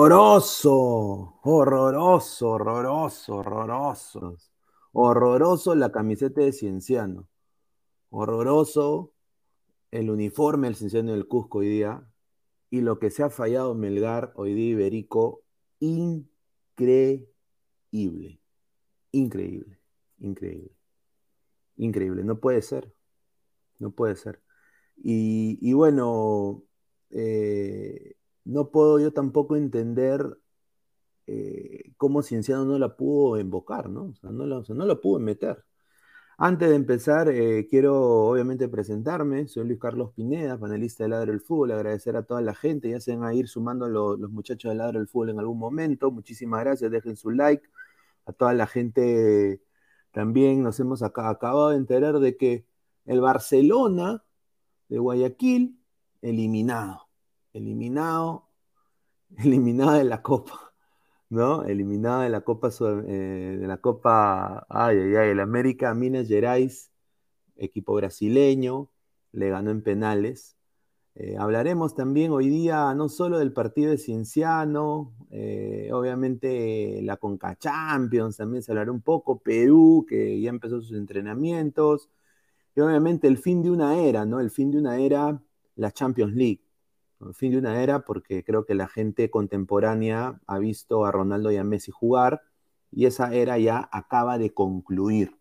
Horroroso, horroroso, horroroso, horroroso. Horroroso la camiseta de Cienciano. Horroroso el uniforme del Cienciano del Cusco hoy día. Y lo que se ha fallado Melgar hoy día Iberico, increíble. Increíble. Increíble. Increíble. No puede ser. No puede ser. Y, bueno, eh, no puedo yo tampoco entender eh, cómo Cienciano no la pudo invocar, ¿no? O sea, no la, no la pudo meter. Antes de empezar, eh, quiero obviamente presentarme. Soy Luis Carlos Pineda, panelista de Ladro del Fútbol. Agradecer a toda la gente. Ya se van a ir sumando los muchachos de Ladro del Fútbol en algún momento. Muchísimas gracias. Dejen su like. A toda la gente también nos hemos acabado de enterar de que el Barcelona de Guayaquil, eliminado. Eliminado. Eliminado de la Copa. ¿no? Eliminada de la Copa, eh, de la Copa, ay, ay, ay, el América Minas Gerais, equipo brasileño, le ganó en penales. Eh, hablaremos también hoy día no solo del partido de Cienciano, eh, obviamente la Conca Champions, también se hablará un poco, Perú, que ya empezó sus entrenamientos, y obviamente el fin de una era, ¿no? El fin de una era, la Champions League fin de una era, porque creo que la gente contemporánea ha visto a Ronaldo y a Messi jugar, y esa era ya acaba de concluir.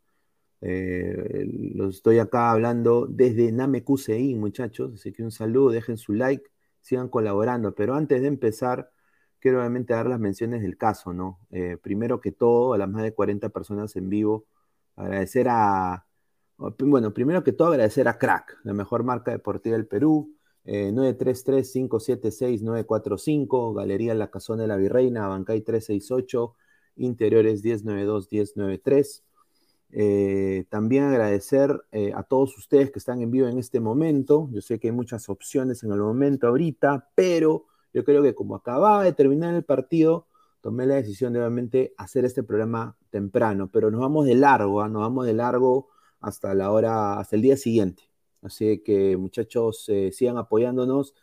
Eh, los estoy acá hablando desde Namekusei, muchachos, así que un saludo, dejen su like, sigan colaborando, pero antes de empezar, quiero obviamente dar las menciones del caso, ¿no? Eh, primero que todo, a las más de 40 personas en vivo, agradecer a, bueno, primero que todo agradecer a Crack, la mejor marca deportiva del Perú, 933-576-945, Galería La Casona de la Virreina, Bancay 368, Interiores 1092-1093. Eh, también agradecer eh, a todos ustedes que están en vivo en este momento. Yo sé que hay muchas opciones en el momento ahorita, pero yo creo que como acababa de terminar el partido, tomé la decisión de obviamente hacer este programa temprano, pero nos vamos de largo, ¿ah? nos vamos de largo hasta la hora, hasta el día siguiente. Así que muchachos, eh, sigan apoyándonos.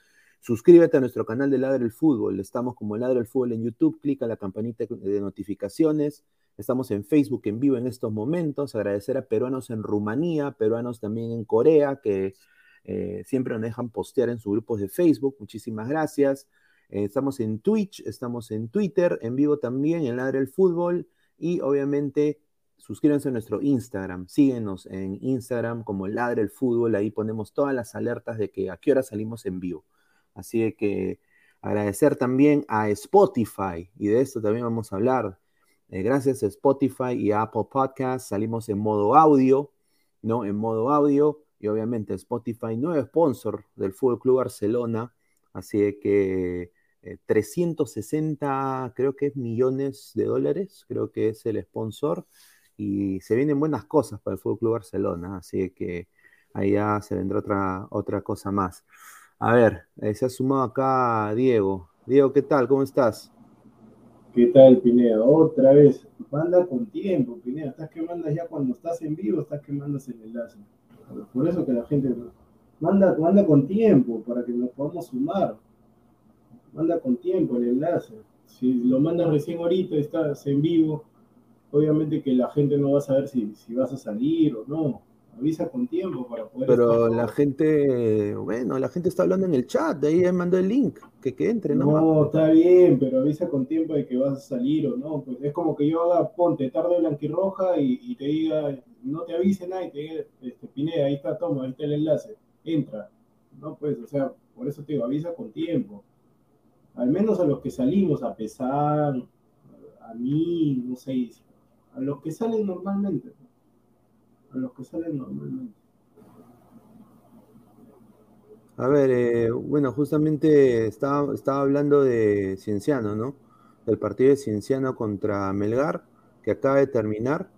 Suscríbete a nuestro canal de Ladre el Fútbol. Estamos como Ladre el Fútbol en YouTube. Clica la campanita de notificaciones. Estamos en Facebook en vivo en estos momentos. Agradecer a peruanos en Rumanía, peruanos también en Corea, que eh, siempre nos dejan postear en sus grupos de Facebook. Muchísimas gracias. Eh, estamos en Twitch, estamos en Twitter, en vivo también en Ladre el Fútbol. Y obviamente suscríbanse a nuestro Instagram, síguenos en Instagram como Ladre el Fútbol, ahí ponemos todas las alertas de que a qué hora salimos en vivo. Así que agradecer también a Spotify, y de esto también vamos a hablar. Eh, gracias a Spotify y a Apple Podcast salimos en modo audio, ¿no? En modo audio, y obviamente Spotify, nuevo sponsor del Fútbol Club Barcelona, así que 360, eh, creo que es millones de dólares, creo que es el sponsor y se vienen buenas cosas para el Fútbol Club Barcelona, así que ya se vendrá otra, otra cosa más. A ver, eh, se ha sumado acá Diego. Diego, ¿qué tal? ¿Cómo estás? ¿Qué tal, Pineda? Otra vez, manda con tiempo, Pineda. Estás que mandas ya cuando estás en vivo, estás que mandas el enlace. Por eso que la gente manda, manda con tiempo para que nos podamos sumar. Manda con tiempo el enlace. Si lo mandas recién ahorita, estás en vivo, obviamente que la gente no va a saber si, vas a salir o no. Avisa con tiempo para poder. Pero la gente, bueno, la gente está hablando en el chat, de ahí mandó el link, que, que entre, ¿no? No, está bien, pero avisa con tiempo de que vas a salir o no. Pues es como que yo haga, ponte tarde blanquirroja y, y te diga, no te avise nada y te diga, este, Pineda, ahí está, toma, ahí está el enlace, entra. No, pues, o sea, por eso te digo, avisa con tiempo. Al menos a los que salimos, a pesar, a mí, no sé, a los que salen normalmente. A los que salen normalmente. A ver, eh, bueno, justamente estaba, estaba hablando de Cienciano, ¿no? Del partido de Cienciano contra Melgar, que acaba de terminar.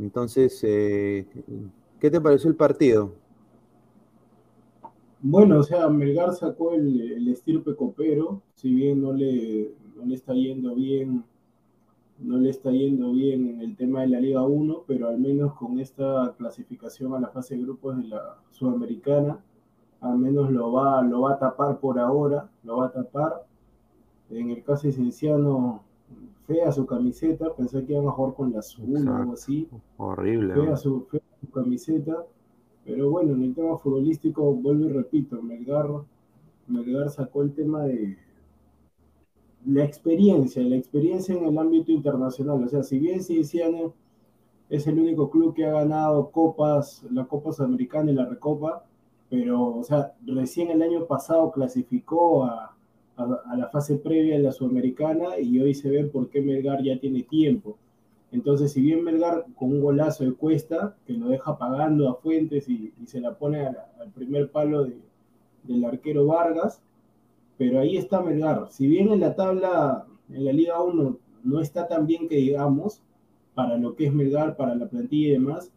Entonces, eh, ¿qué te pareció el partido? Bueno, o sea, Melgar sacó el, el estirpe copero, si bien no le, no le está yendo bien no le está yendo bien en el tema de la Liga 1, pero al menos con esta clasificación a la fase de grupos de la Sudamericana, al menos lo va, lo va a tapar por ahora, lo va a tapar. En el caso de Cienciano, fea su camiseta, pensé que iban a jugar con la azul o algo así. Horrible. Fea su, fea su camiseta. Pero bueno, en el tema futbolístico, vuelvo y repito, Melgar, Melgar sacó el tema de la experiencia, la experiencia en el ámbito internacional. O sea, si bien Cienciano es el único club que ha ganado copas, la Copa Sudamericana y la Recopa, pero, o sea, recién el año pasado clasificó a, a, la fase previa de la Sudamericana y hoy se ve por qué Melgar ya tiene tiempo. Entonces, si bien Melgar con un golazo de cuesta, que lo deja pagando a Fuentes y, se la pone al primer palo del arquero Vargas, pero ahí está Melgar. Si bien en la tabla, en la Liga 1, no está tan bien que digamos, para lo que es Melgar, para la plantilla y demás,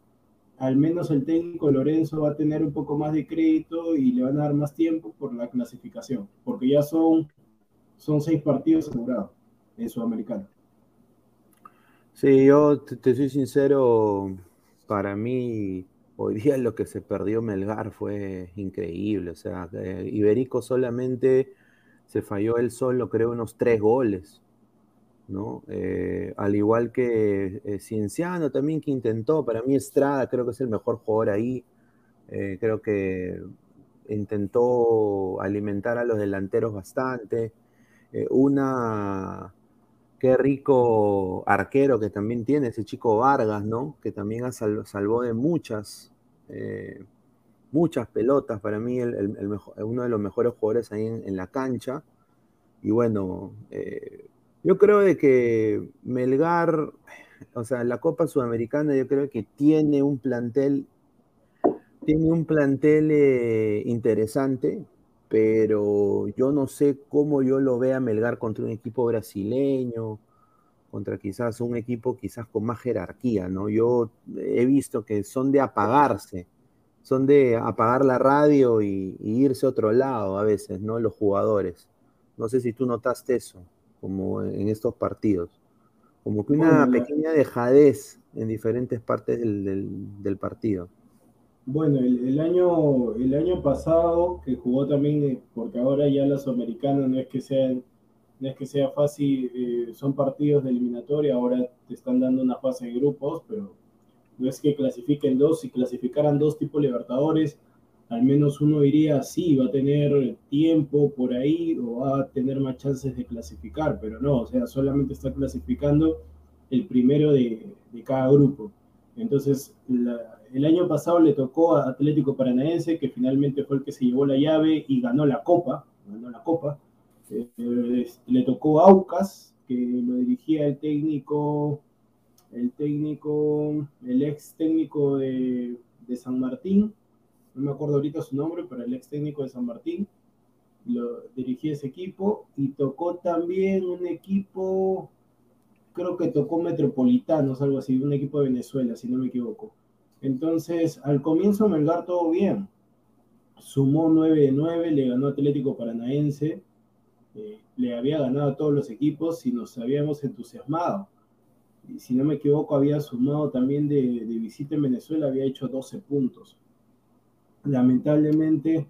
al menos el técnico Lorenzo va a tener un poco más de crédito y le van a dar más tiempo por la clasificación, porque ya son, son seis partidos asegurados en Sudamericana. Sí, yo te, soy sincero, para mí hoy día lo que se perdió Melgar fue increíble, o sea, Iberico solamente se falló él solo, creo, unos tres goles, ¿no? Eh, al igual que eh, Cienciano también que intentó, para mí Estrada creo que es el mejor jugador ahí, eh, creo que intentó alimentar a los delanteros bastante, una Qué rico arquero que también tiene ese chico Vargas, ¿no? Que también ha salvó de muchas, muchas pelotas. Para mí, el, uno de los mejores jugadores ahí en, la cancha. Y bueno, eh, yo creo de que Melgar, o sea, la Copa Sudamericana, yo creo que tiene un plantel, tiene un plantel eh, interesante pero yo no sé cómo yo lo vea Melgar contra un equipo brasileño, contra quizás un equipo quizás con más jerarquía, ¿no? Yo he visto que son de apagarse, son de apagar la radio y, irse a otro lado a veces, ¿no? Los jugadores. No sé si tú notaste eso, como en estos partidos. Como que una pequeña dejadez en diferentes partes del partido. Bueno, el, año, el año pasado que jugó también, eh, porque ahora ya las americanas no es que sean, no es que sea fácil, eh, son partidos de eliminatoria, ahora te están dando una fase de grupos, pero no es que clasifiquen dos, si clasificaran dos tipos Libertadores, al menos uno diría, sí, va a tener tiempo por ahí o va a tener más chances de clasificar, pero no, o sea, solamente está clasificando el primero de, cada grupo. Entonces, el año pasado le tocó a Atlético Paranaense, que finalmente fue el que se llevó la llave y ganó la Copa, ganó la Copa. Eh, le tocó a Aucas, que lo dirigía el técnico, el técnico, el ex técnico de, San Martín, no me acuerdo ahorita su nombre, pero el ex técnico de San Martín, lo dirigía ese equipo y tocó también un equipo, creo que tocó Metropolitanos, algo así, un equipo de Venezuela, si no me equivoco. Entonces, al comienzo Melgar todo bien. Sumó 9 de 9, le ganó Atlético Paranaense, eh, le había ganado a todos los equipos y nos habíamos entusiasmado. Si no me equivoco, había sumado también de, visita en Venezuela, había hecho 12 puntos. Lamentablemente,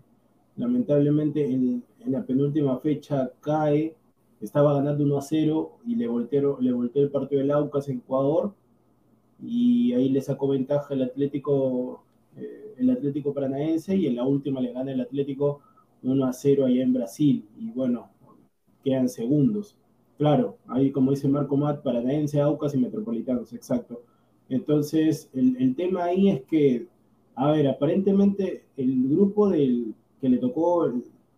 lamentablemente en, la penúltima fecha cae, estaba ganando 1 a 0 y le volteó, le volteó el partido del Aucas en Ecuador y ahí le sacó ventaja el Atlético, eh, el Atlético Paranaense y en la última le gana el Atlético 1 a 0 allá en Brasil y bueno, quedan segundos. Claro, ahí como dice Marco Mat, Paranaense, Aucas y Metropolitanos, exacto. Entonces, el, el, tema ahí es que, a ver, aparentemente el grupo del, que le tocó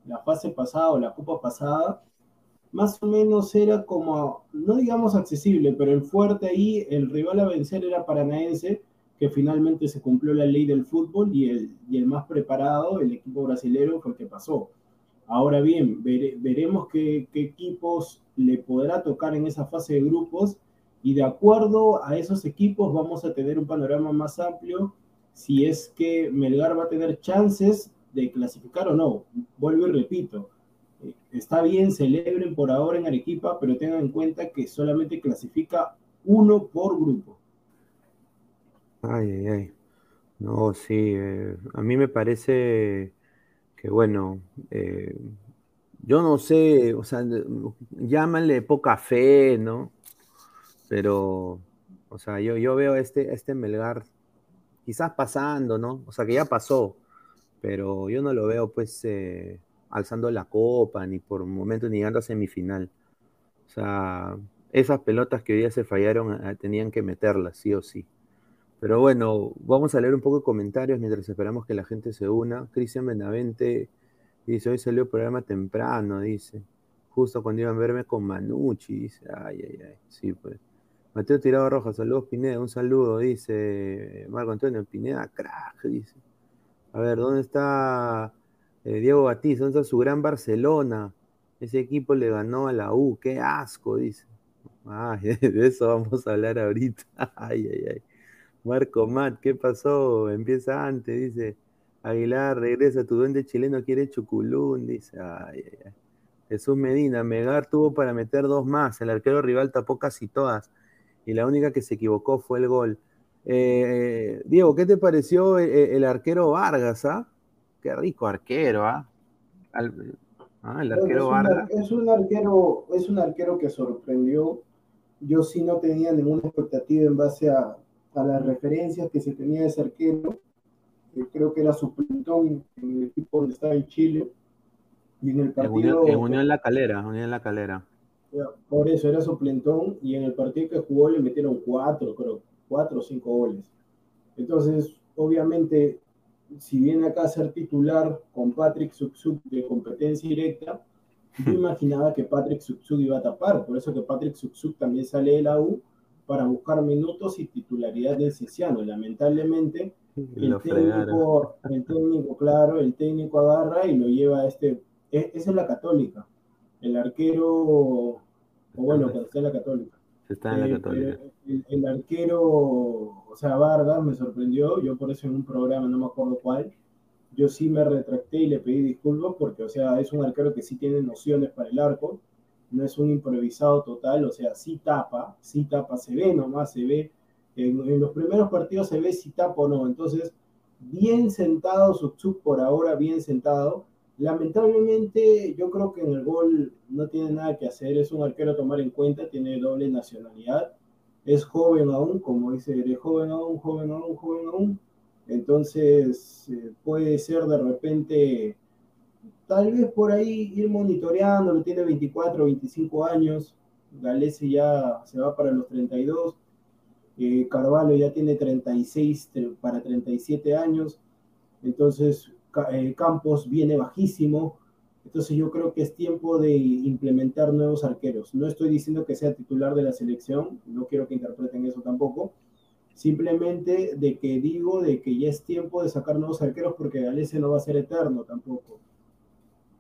la fase pasada o la copa pasada, más o menos era como, no digamos accesible, pero el fuerte ahí, el rival a vencer era Paranaense, que finalmente se cumplió la ley del fútbol y el, y el más preparado, el equipo brasilero, fue el que pasó. Ahora bien, veremos qué, qué equipos le podrá tocar en esa fase de grupos y de acuerdo a esos equipos vamos a tener un panorama más amplio si es que Melgar va a tener chances de clasificar o no. Vuelvo y repito, está bien, celebren por ahora en Arequipa, pero tengan en cuenta que solamente clasifica uno por grupo. Ay, ay, ay. No, sí, eh, a mí me parece que, bueno, eh, yo no sé, o sea, llámanle poca fe, ¿no? Pero, o sea, yo, yo veo este, este Melgar quizás pasando, ¿no? O sea, que ya pasó, pero yo no lo veo pues eh, alzando la copa, ni por un momento ni llegando a semifinal. O sea, esas pelotas que hoy día se fallaron eh, tenían que meterlas, sí o sí. Pero bueno, vamos a leer un poco de comentarios mientras esperamos que la gente se una. Cristian Benavente dice, hoy salió el programa temprano, dice. Justo cuando iban a verme con Manucci, dice. Ay, ay, ay. Sí, pues. Mateo Tirado Roja, saludos Pineda, un saludo, dice Marco Antonio Pineda, crack, dice. A ver, ¿dónde está eh, Diego Batista? ¿Dónde está su gran Barcelona? Ese equipo le ganó a la U, qué asco, dice. Ay, de eso vamos a hablar ahorita. Ay, ay, ay. Marco Matt, ¿qué pasó? Empieza antes, dice. Aguilar, regresa, tu duende chileno quiere chuculún, dice. Ay, ay, ay. Jesús Medina, Megar tuvo para meter dos más, el arquero rival tapó casi todas y la única que se equivocó fue el gol. Eh, Diego, ¿qué te pareció el, arquero Vargas? Ah? Qué rico arquero, ¿ah? ah el arquero es Vargas. es un arquero, es un arquero que sorprendió. Yo sí no tenía ninguna expectativa en base a, a las referencias que se tenía de ese arquero. Creo que era su plantón en el equipo donde estaba en Chile. Y en el partido. En Unión, La Calera, Unión La Calera. Por eso era suplentón y en el partido que jugó le metieron cuatro, creo, cuatro o cinco goles. Entonces, obviamente, si viene acá a ser titular con Patrick Suksuk de competencia directa, yo imaginaba que Patrick Suksuk iba a tapar, por eso que Patrick Suksuk también sale de la U para buscar minutos y titularidad del Ciciano. Lamentablemente, el técnico, el técnico, claro, el técnico agarra y lo lleva a este, e, esa es la católica el arquero, o bueno, cuando está en la Católica. Está en la eh, Católica. El, arquero, o sea, Vargas me sorprendió, yo por eso en un programa, no me acuerdo cuál, yo sí me retracté y le pedí disculpas porque, o sea, es un arquero que sí tiene nociones para el arco, no es un improvisado total, o sea, sí tapa, sí tapa, se ve nomás, se ve, en, los primeros partidos se ve si tapa o no, entonces, bien sentado, Sutsuk por ahora, bien sentado, Lamentablemente, yo creo que en el gol no tiene nada que hacer. Es un arquero a tomar en cuenta, tiene doble nacionalidad. Es joven aún, como dice, es joven aún, joven aún, joven aún. Entonces, eh, puede ser de repente, tal vez por ahí ir monitoreando, tiene 24, 25 años. Galese ya se va para los 32. Eh, Carvalho ya tiene 36 para 37 años. Entonces, eh, Campos viene bajísimo. Entonces yo creo que es tiempo de implementar nuevos arqueros. No estoy diciendo que sea titular de la selección, no quiero que interpreten eso tampoco. Simplemente de que digo de que ya es tiempo de sacar nuevos arqueros porque Galese no va a ser eterno tampoco.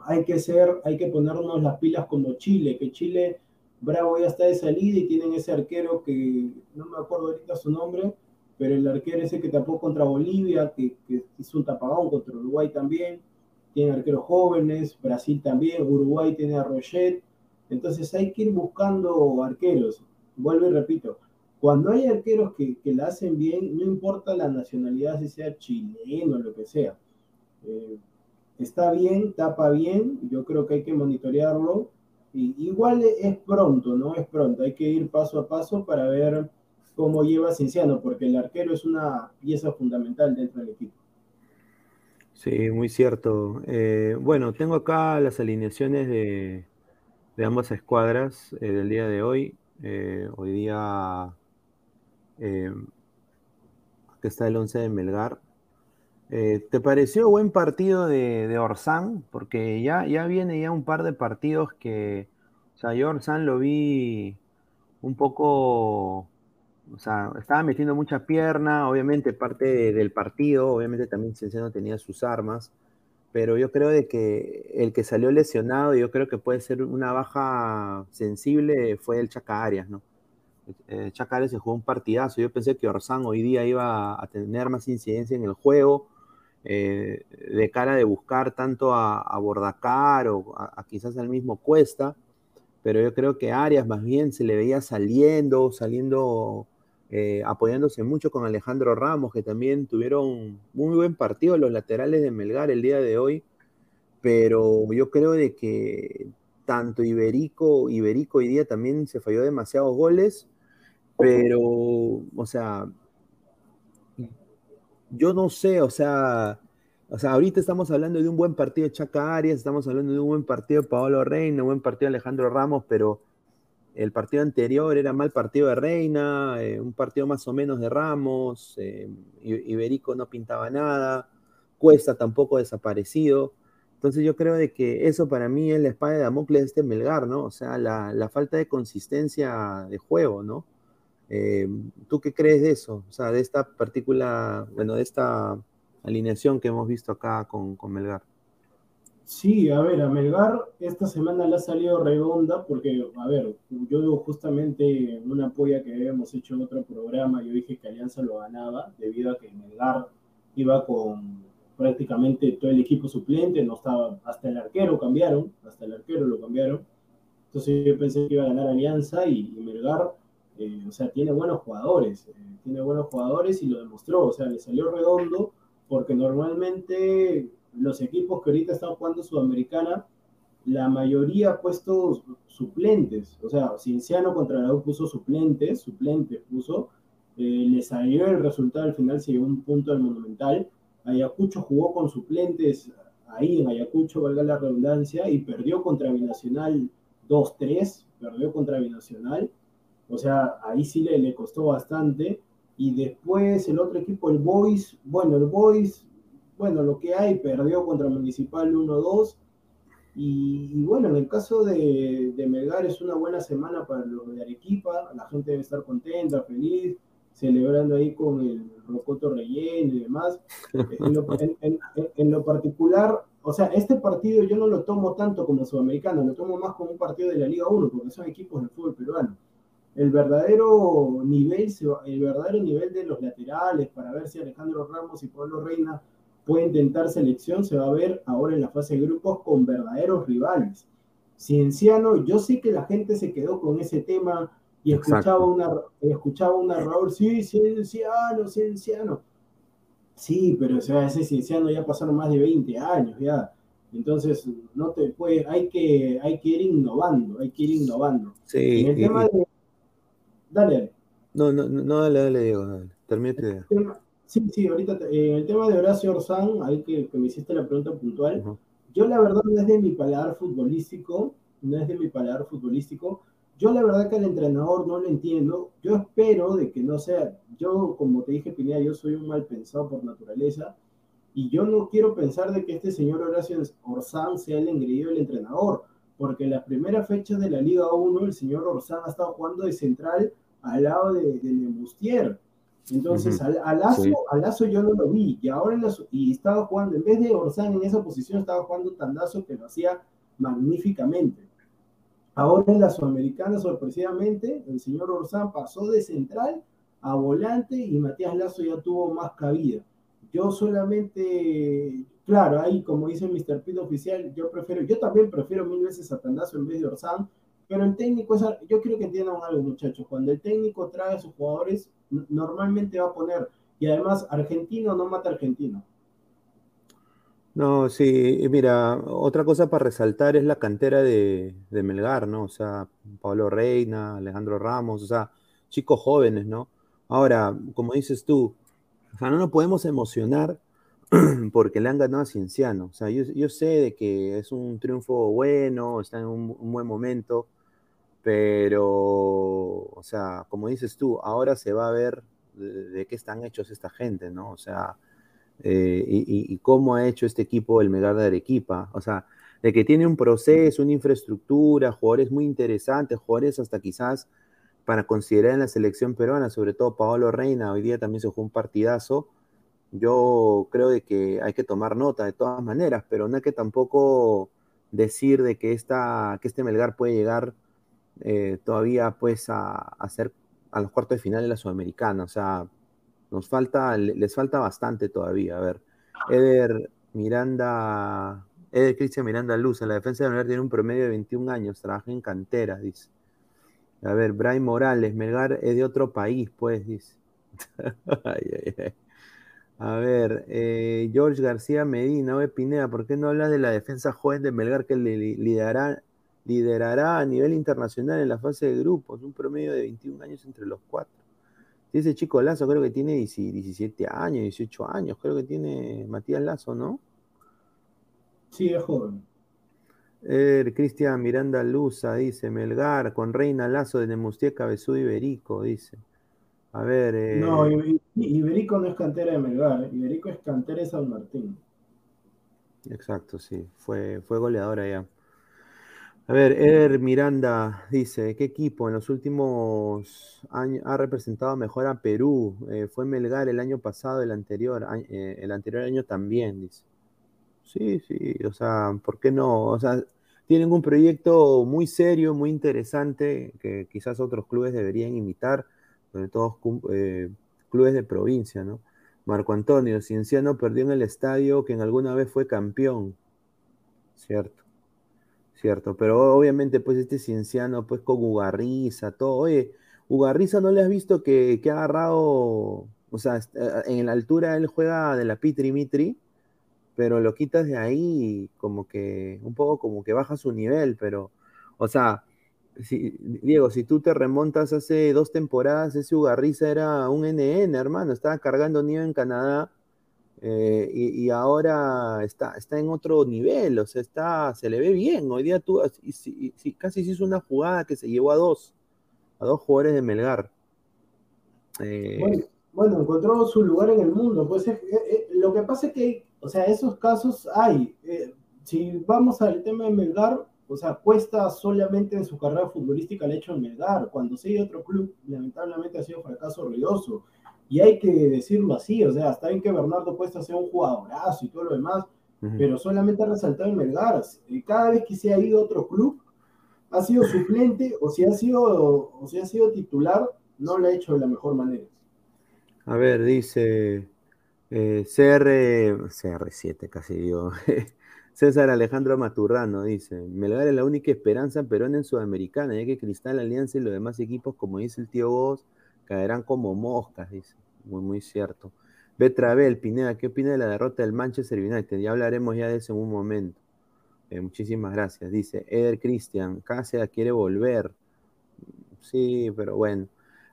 Hay que ser, hay que ponernos las pilas como Chile, que Chile, Bravo ya está de salida y tienen ese arquero que no me acuerdo ahorita su nombre, pero el arquero ese que tapó contra Bolivia, que, hizo un tapagón contra Uruguay también, tiene arqueros jóvenes, Brasil también, Uruguay tiene a Roget, entonces hay que ir buscando arqueros, vuelvo y repito, cuando hay arqueros que, que la hacen bien, no importa la nacionalidad, si sea chileno o lo que sea, eh, está bien, tapa bien, yo creo que hay que monitorearlo, y igual es pronto, ¿no? Es pronto, hay que ir paso a paso para ver cómo lleva Cienciano, porque el arquero es una pieza fundamental dentro del equipo. Sí, muy cierto. Eh, bueno, tengo acá las alineaciones de, ambas escuadras eh, del día de hoy. Eh, hoy día aquí está el 11 de Melgar. ¿Te pareció buen partido de, de, Orsán? Porque ya, ya viene ya un par de partidos que, o sea, yo Orsán lo vi un poco o sea, estaba metiendo mucha pierna, obviamente parte del partido, obviamente también Cienciano tenía sus armas, pero yo creo de que el que salió lesionado, yo creo que puede ser una baja sensible, fue el Chaca Arias, ¿no? El Chaca Arias se jugó un partidazo, yo pensé que Orsán hoy día iba a tener más incidencia en el juego, eh, de cara de buscar tanto a, Bordacar o a, quizás al mismo Cuesta, pero yo creo que Arias más bien se le veía saliendo, saliendo eh, apoyándose mucho con Alejandro Ramos, que también tuvieron muy buen partido los laterales de Melgar el día de hoy, pero yo creo de que tanto Iberico, Iberico hoy día también se falló demasiados goles, Pero, o sea, yo no sé, o sea, o sea, ahorita estamos hablando de un buen partido de Chaca Arias, estamos hablando de un buen partido de Paolo Reina, un buen partido de Alejandro Ramos, pero el partido anterior era mal partido de Reina, eh, un partido más o menos de Ramos, eh, Iberico no pintaba nada, Cuesta tampoco desaparecido. Entonces yo creo de que eso para mí es la espada de Damocles de este Melgar, ¿no? O sea, la, falta de consistencia de juego, ¿no? Eh, ¿Tú qué crees de eso? O sea, de esta partícula, bueno, de esta alineación que hemos visto acá con, con Melgar. Sí, a ver, a Melgar esta semana le ha salido redonda porque, a ver, yo justamente en una polla que habíamos hecho en otro programa, yo dije que Alianza lo ganaba debido a que Melgar iba con prácticamente todo el equipo suplente, no estaba, hasta el arquero cambiaron, hasta el arquero lo cambiaron. Entonces yo pensé que iba a ganar Alianza y, Melgar, eh, o sea, tiene buenos jugadores, eh, tiene buenos jugadores y lo demostró, o sea, le salió redondo porque normalmente los equipos que ahorita están jugando Sudamericana, la mayoría ha puesto suplentes, o sea, Cienciano contra la U puso suplentes, suplentes puso, eh, le salió el resultado al final, se llevó un punto al Monumental, Ayacucho jugó con suplentes ahí en Ayacucho, valga la redundancia, y perdió contra Binacional 2-3, perdió contra Binacional, o sea, ahí sí le, le costó bastante, y después el otro equipo, el Boys, bueno, el Boys, bueno, lo que hay, perdió contra Municipal 1-2. Y, bueno, en el caso de, de, Melgar es una buena semana para los de Arequipa, la gente debe estar contenta, feliz, celebrando ahí con el rocoto relleno y demás. En lo, particular, o sea, este partido yo no lo tomo tanto como sudamericano, lo tomo más como un partido de la Liga 1, porque son equipos del fútbol peruano el verdadero nivel, el verdadero nivel de los laterales para ver si Alejandro Ramos y Pablo Reina pueden intentar selección se va a ver ahora en la fase de grupos con verdaderos rivales. Cienciano, yo sé que la gente se quedó con ese tema y escuchaba una, escuchaba un narrador, sí, Cienciano, Cienciano. Sí, pero o sea, ese Cienciano ya pasaron más de 20 años ya. Entonces, no te puede, hay que, hay que ir innovando, hay que ir innovando. Sí, en el tema de Dale. No, no, no, dale, dale, Diego, dale. Termina Sí, sí, ahorita eh, el tema de Horacio Orzán, ahí que, me hiciste la pregunta puntual, yo la verdad no es de mi paladar futbolístico, no es de mi paladar futbolístico, yo la verdad que al entrenador no lo entiendo, yo espero de que no sea, yo como te dije Pineda, yo soy un mal pensado por naturaleza, y yo no quiero pensar de que este señor Horacio Orzán sea el engreído del entrenador, porque en las primeras fechas de la Liga 1 el señor Orzán ha estado jugando de central al lado de, de Nemustier. Entonces, al, Lazo, yo no lo vi, y ahora y estaba jugando, en vez de Orzán en esa posición, estaba jugando Tandazo que lo hacía magníficamente. Ahora en la Sudamericana, sorpresivamente, el señor Orzán pasó de central a volante y Matías Lazo ya tuvo más cabida. Yo solamente, claro, ahí como dice Mr. Pito oficial, yo prefiero, yo también prefiero mil veces a Tandazo en vez de Orsán, pero el técnico es, yo quiero que entiendan algo muchachos, cuando el técnico trae a sus jugadores, normalmente va a poner, y además argentino no mata argentino. No, sí, mira, otra cosa para resaltar es la cantera de, de Melgar, ¿no? O sea, Pablo Reina, Alejandro Ramos, o sea, chicos jóvenes, ¿no? Ahora, como dices tú, o sea, no nos podemos emocionar porque le han ganado a Cienciano. O sea, yo, sé de que es un triunfo bueno, está en un, buen momento, pero, o sea, como dices tú, ahora se va a ver de, qué están hechos esta gente, ¿no? O sea, eh, y, cómo ha hecho este equipo el Melgar de Arequipa. O sea, de que tiene un proceso, una infraestructura, jugadores muy interesantes, jugadores hasta quizás para considerar en la selección peruana, sobre todo Paolo Reina, hoy día también se jugó un partidazo. Yo creo de que hay que tomar nota de todas maneras, pero no hay que tampoco decir de que, esta, que este Melgar puede llegar eh, todavía pues a, a, ser a los cuartos de final de la Sudamericana. O sea, nos falta, les falta bastante todavía. A ver, Eder Miranda, Eder Cristian Miranda Luz, en la defensa de Melgar tiene un promedio de 21 años, trabaja en cantera, dice. A ver, Brian Morales, Melgar es de otro país, pues, dice. A ver, eh, George García Medina, Ove Pineda, ¿por qué no hablas de la defensa joven de Melgar que liderará, liderará a nivel internacional en la fase de grupos, un promedio de 21 años entre los cuatro. Y ese chico Lazo creo que tiene 17 años, 18 años, creo que tiene Matías Lazo, ¿no? Sí, es joven. Eh, Cristian Miranda Luza dice, Melgar con Reina Lazo de Nemustia Cabezú Iberico, dice. A ver. Eh... No, Iberico no es cantera de Melgar, Iberico es cantera de San Martín. Exacto, sí, fue, fue goleador allá. A ver, Eder Miranda dice, ¿qué equipo en los últimos años ha representado mejor a Perú? Eh, fue Melgar el año pasado, el anterior, eh, el anterior año también, dice. Sí, sí, o sea, ¿por qué no? O sea, tienen un proyecto muy serio, muy interesante, que quizás otros clubes deberían imitar, sobre todo eh, clubes de provincia, ¿no? Marco Antonio, Cienciano perdió en el estadio que en alguna vez fue campeón. Cierto, cierto, pero obviamente pues este Cienciano pues con Ugarriza, todo, oye, Ugarriza no le has visto que, que ha agarrado, o sea, en la altura él juega de la Pitri Mitri, pero lo quitas de ahí como que, un poco como que baja su nivel, pero, o sea, si, Diego, si tú te remontas hace dos temporadas, ese Ugarriza era un NN, hermano, estaba cargando nieve en Canadá eh, y, ahora está, está en otro nivel, o sea, está, se le ve bien. Hoy día tú si, casi se hizo una jugada que se llevó a dos, a dos jugadores de Melgar. Eh, bueno, encontró su lugar en el mundo. Pues eh, lo que pasa es que o sea, esos casos hay. Si vamos al tema de Melgar, o sea, cuesta solamente en su carrera futbolística el hecho de Melgar. Cuando sigue otro club, lamentablemente ha sido fracaso ruidoso. Y hay que decirlo así, o sea, está bien que Bernardo Cuesta sea un jugadorazo y todo lo demás, pero solamente ha resaltado en Melgar. Cada vez que se ha ido a otro club, ha sido suplente o si ha sido, o si ha sido titular, no lo ha hecho de la mejor manera. A ver, dice eh, CR, CR7 casi digo. César Alejandro Maturrano dice, Melgar es la única esperanza Perón en Sudamericana, ya que Cristal, Alianza y los demás equipos, como dice el tío Vos, caerán como moscas, dice. Muy, muy cierto. Betravel, Pineda, ¿qué opina de la derrota del Manchester United? Ya hablaremos ya de eso en un momento. Eh, muchísimas gracias. Dice Eder Cristian, Cáceres quiere volver. Sí, pero bueno.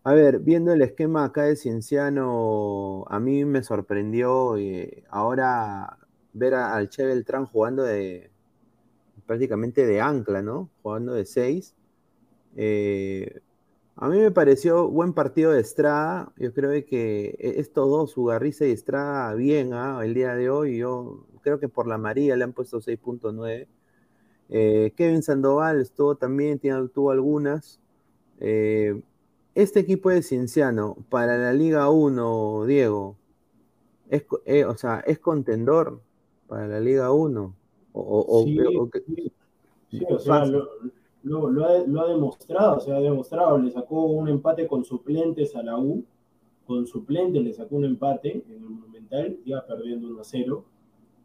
A ver, viendo el esquema acá de Cienciano, a mí me sorprendió eh, ahora ver al Che Beltrán jugando de prácticamente de ancla, ¿no? Jugando de seis. Eh, a mí me pareció buen partido de Estrada. Yo creo que e, estos dos, Ugarriza y Estrada, bien ¿ah? el día de hoy. Yo creo que por la María le han puesto 6.9. Eh, Kevin Sandoval estuvo también, tuvo algunas. Eh, este equipo de Cienciano para la Liga 1, Diego, es, o sea, es contendor para la Liga 1. O, sí, o sea, lo, ha, demostrado, se ha demostrado, le sacó un empate con suplentes a la U, con suplentes le sacó un empate en el Monumental, iba perdiendo 1 a 0.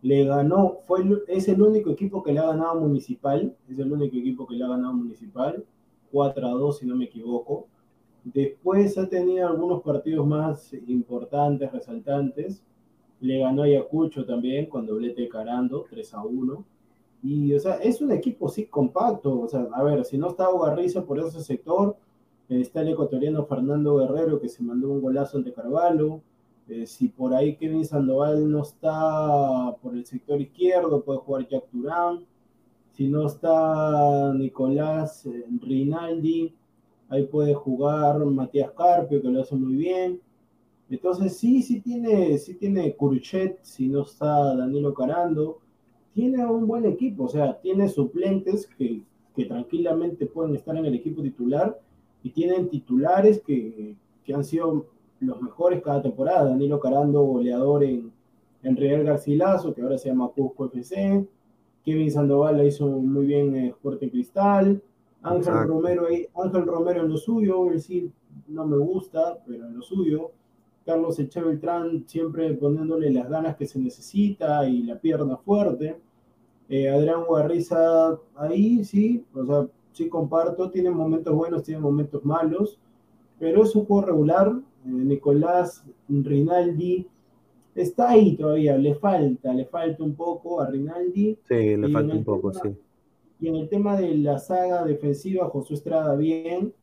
Le ganó, fue, es el único equipo que le ha ganado Municipal, es el único equipo que le ha ganado Municipal, 4 a 2 si no me equivoco Después ha tenido algunos partidos más importantes, resaltantes. Le ganó Ayacucho también con doblete Carando, 3 a 1. Y, o sea, es un equipo sí compacto. O sea, a ver, si no está Garriza por ese sector, está el ecuatoriano Fernando Guerrero que se mandó un golazo ante Carvalho. Eh, si por ahí Kevin Sandoval no está por el sector izquierdo, puede jugar Jack Durán. Si no está Nicolás eh, Rinaldi, Ahí puede jugar Matías Carpio, que lo hace muy bien. Entonces sí, sí tiene, sí tiene Curchet, si no está Danilo Carando. Tiene un buen equipo, o sea, tiene suplentes que, tranquilamente pueden estar en el equipo titular y tienen titulares que, han sido los mejores cada temporada. Danilo Carando, goleador en, en Real Garcilaso, que ahora se llama Cusco FC. Kevin Sandoval la hizo muy bien en Sporting Cristal. Ángel Romero, Ángel Romero en lo suyo, es decir, no me gusta, pero en lo suyo. Carlos Echevertrán siempre poniéndole las ganas que se necesita y la pierna fuerte. Eh, Adrián Guarriza ahí, sí, o sea, sí comparto, tiene momentos buenos, tiene momentos malos, pero es un juego regular. Eh, Nicolás Rinaldi está ahí todavía, le falta, le falta un poco a Rinaldi. Sí, le falta un poco, sí Y en el tema de la saga defensiva, Josué Estrada bien,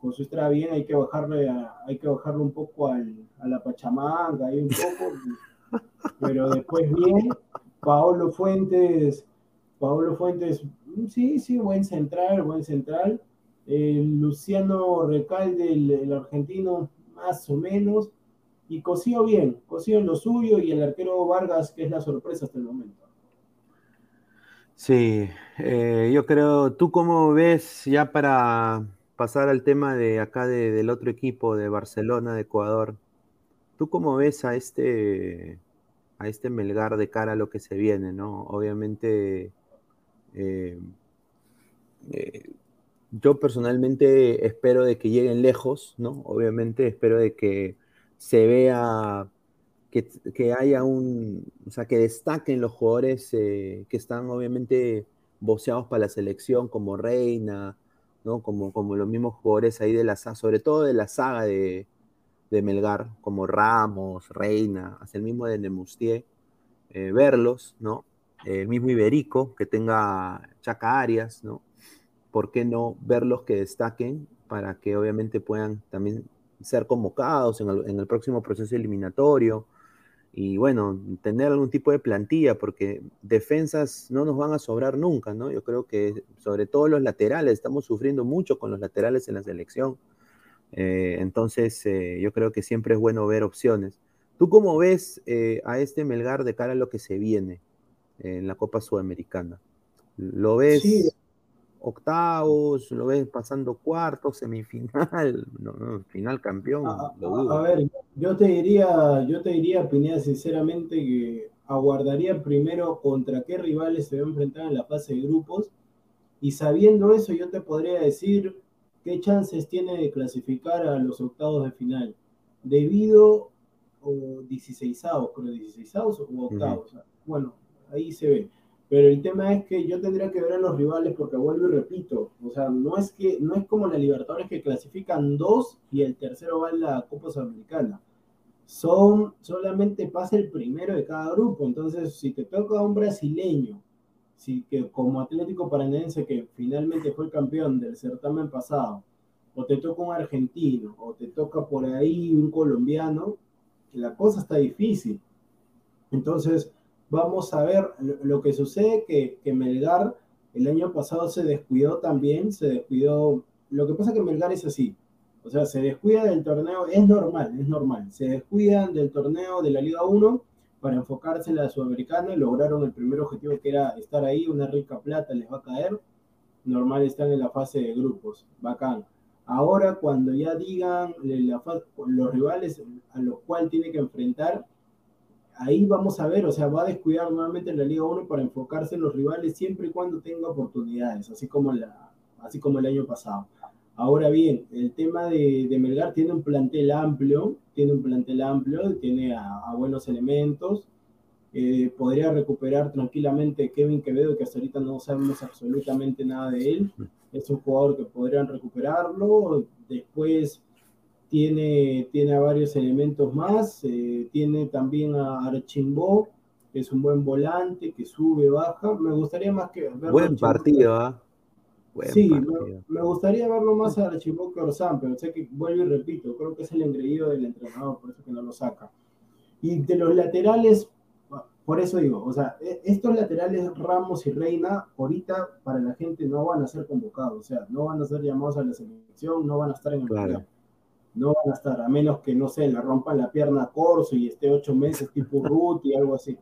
Josué Estrada bien, hay que bajarle, hay que bajarle un poco al, a la Pachamanga, ahí un poco, pero después bien, Paolo Fuentes, Paolo Fuentes, sí, sí, buen central, buen central. Luciano Recalde, el, argentino, más o menos. Y Cosío bien, Cosío en lo suyo y el arquero Vargas, que es la sorpresa hasta el momento. Sí, eh, yo creo, ¿tú cómo ves ya para pasar al tema de acá del otro equipo de Barcelona, de Ecuador? ¿Tú cómo ves a este, a este Melgar de cara a lo que se viene, ¿no? Obviamente, eh, eh, yo personalmente espero de que lleguen lejos, ¿no? Obviamente espero de que se vea que, haya un, o sea, que destaquen los jugadores eh, que están obviamente boceados para la selección, como Reina, ¿no? Como, como los mismos jugadores ahí de la saga, sobre todo de la saga de, Melgar, como Ramos, Reina, hasta el mismo de Nemustier, eh, verlos, ¿no? El mismo Iberico, que tenga Chaca Arias, ¿no? ¿Por qué no verlos que destaquen para que obviamente puedan también ser convocados en el, en el próximo proceso eliminatorio? y bueno, tener algún tipo de plantilla, porque defensas no nos van a sobrar nunca, ¿no? Yo creo que sobre todo los laterales, estamos sufriendo mucho con los laterales en la selección. Eh, entonces, eh, yo creo que siempre es bueno ver opciones. ¿Tú cómo ves eh, a este Melgar de cara a lo que se viene en la Copa Sudamericana? ¿Lo ves octavos, lo ves pasando cuartos, semifinal, no, final campeón, a, ver, yo te diría, yo te diría, Pineda, sinceramente, que aguardaría primero contra qué rivales se va a enfrentar en la fase de grupos, y sabiendo eso, yo te podría decir qué chances tiene de clasificar a los octavos de final, debido o 16 creo 16 o octavos, bueno, ahí se ve. Pero el tema es que yo tendría que ver a los rivales porque vuelvo y repito, o sea, no es que no es como la Libertadores que clasifican dos y el tercero va en la Copa Sudamericana. Son solamente pasa el primero de cada grupo, entonces si te toca un brasileño, si que como Atlético Paranaense que finalmente fue el campeón del certamen pasado, o te toca un argentino, o te toca por ahí un colombiano, la cosa está difícil. Entonces, vamos a ver lo que sucede que, que Melgar el año pasado se descuidó también, se descuidó. Lo que pasa es que Melgar es así. O sea, se descuida del torneo, es normal, es normal. Se descuidan del torneo de la Liga 1 para enfocarse en la Sudamericana lograron el primer objetivo que era estar ahí, una rica plata les va a caer. Normal están en la fase de grupos, bacán. Ahora, cuando ya digan los rivales a los cuales tiene que enfrentar, ahí vamos a ver, o sea, va a descuidar nuevamente en la Liga 1 para enfocarse en los rivales siempre y cuando tenga oportunidades, así como, la, así como el año pasado. Ahora bien, el tema de, de Melgar tiene un plantel amplio, tiene un plantel amplio, tiene a, buenos elementos, eh, podría recuperar tranquilamente Kevin Quevedo, que hasta ahorita no sabemos absolutamente nada de él. Es un jugador que podrían recuperarlo. Después tiene, tiene a varios elementos más, eh, tiene también a Archimbó, que es un buen volante, que sube, baja. Me gustaría más que verlo. Buen partido, ¿ah? Sí, Me, gustaría verlo más a Archimbó que a Orsán, pero sé que vuelvo y repito, creo que es el engreído del entrenador, por eso que no lo saca. Y de los laterales, por eso digo, o sea, e, estos laterales Ramos y Reina, ahorita para la gente no van a ser convocados, o sea, no van a ser llamados a la selección, no van a estar en el claro no van a estar, a menos que, no sé, le rompan la pierna a Corso y esté ocho meses tipo Ruth y algo así.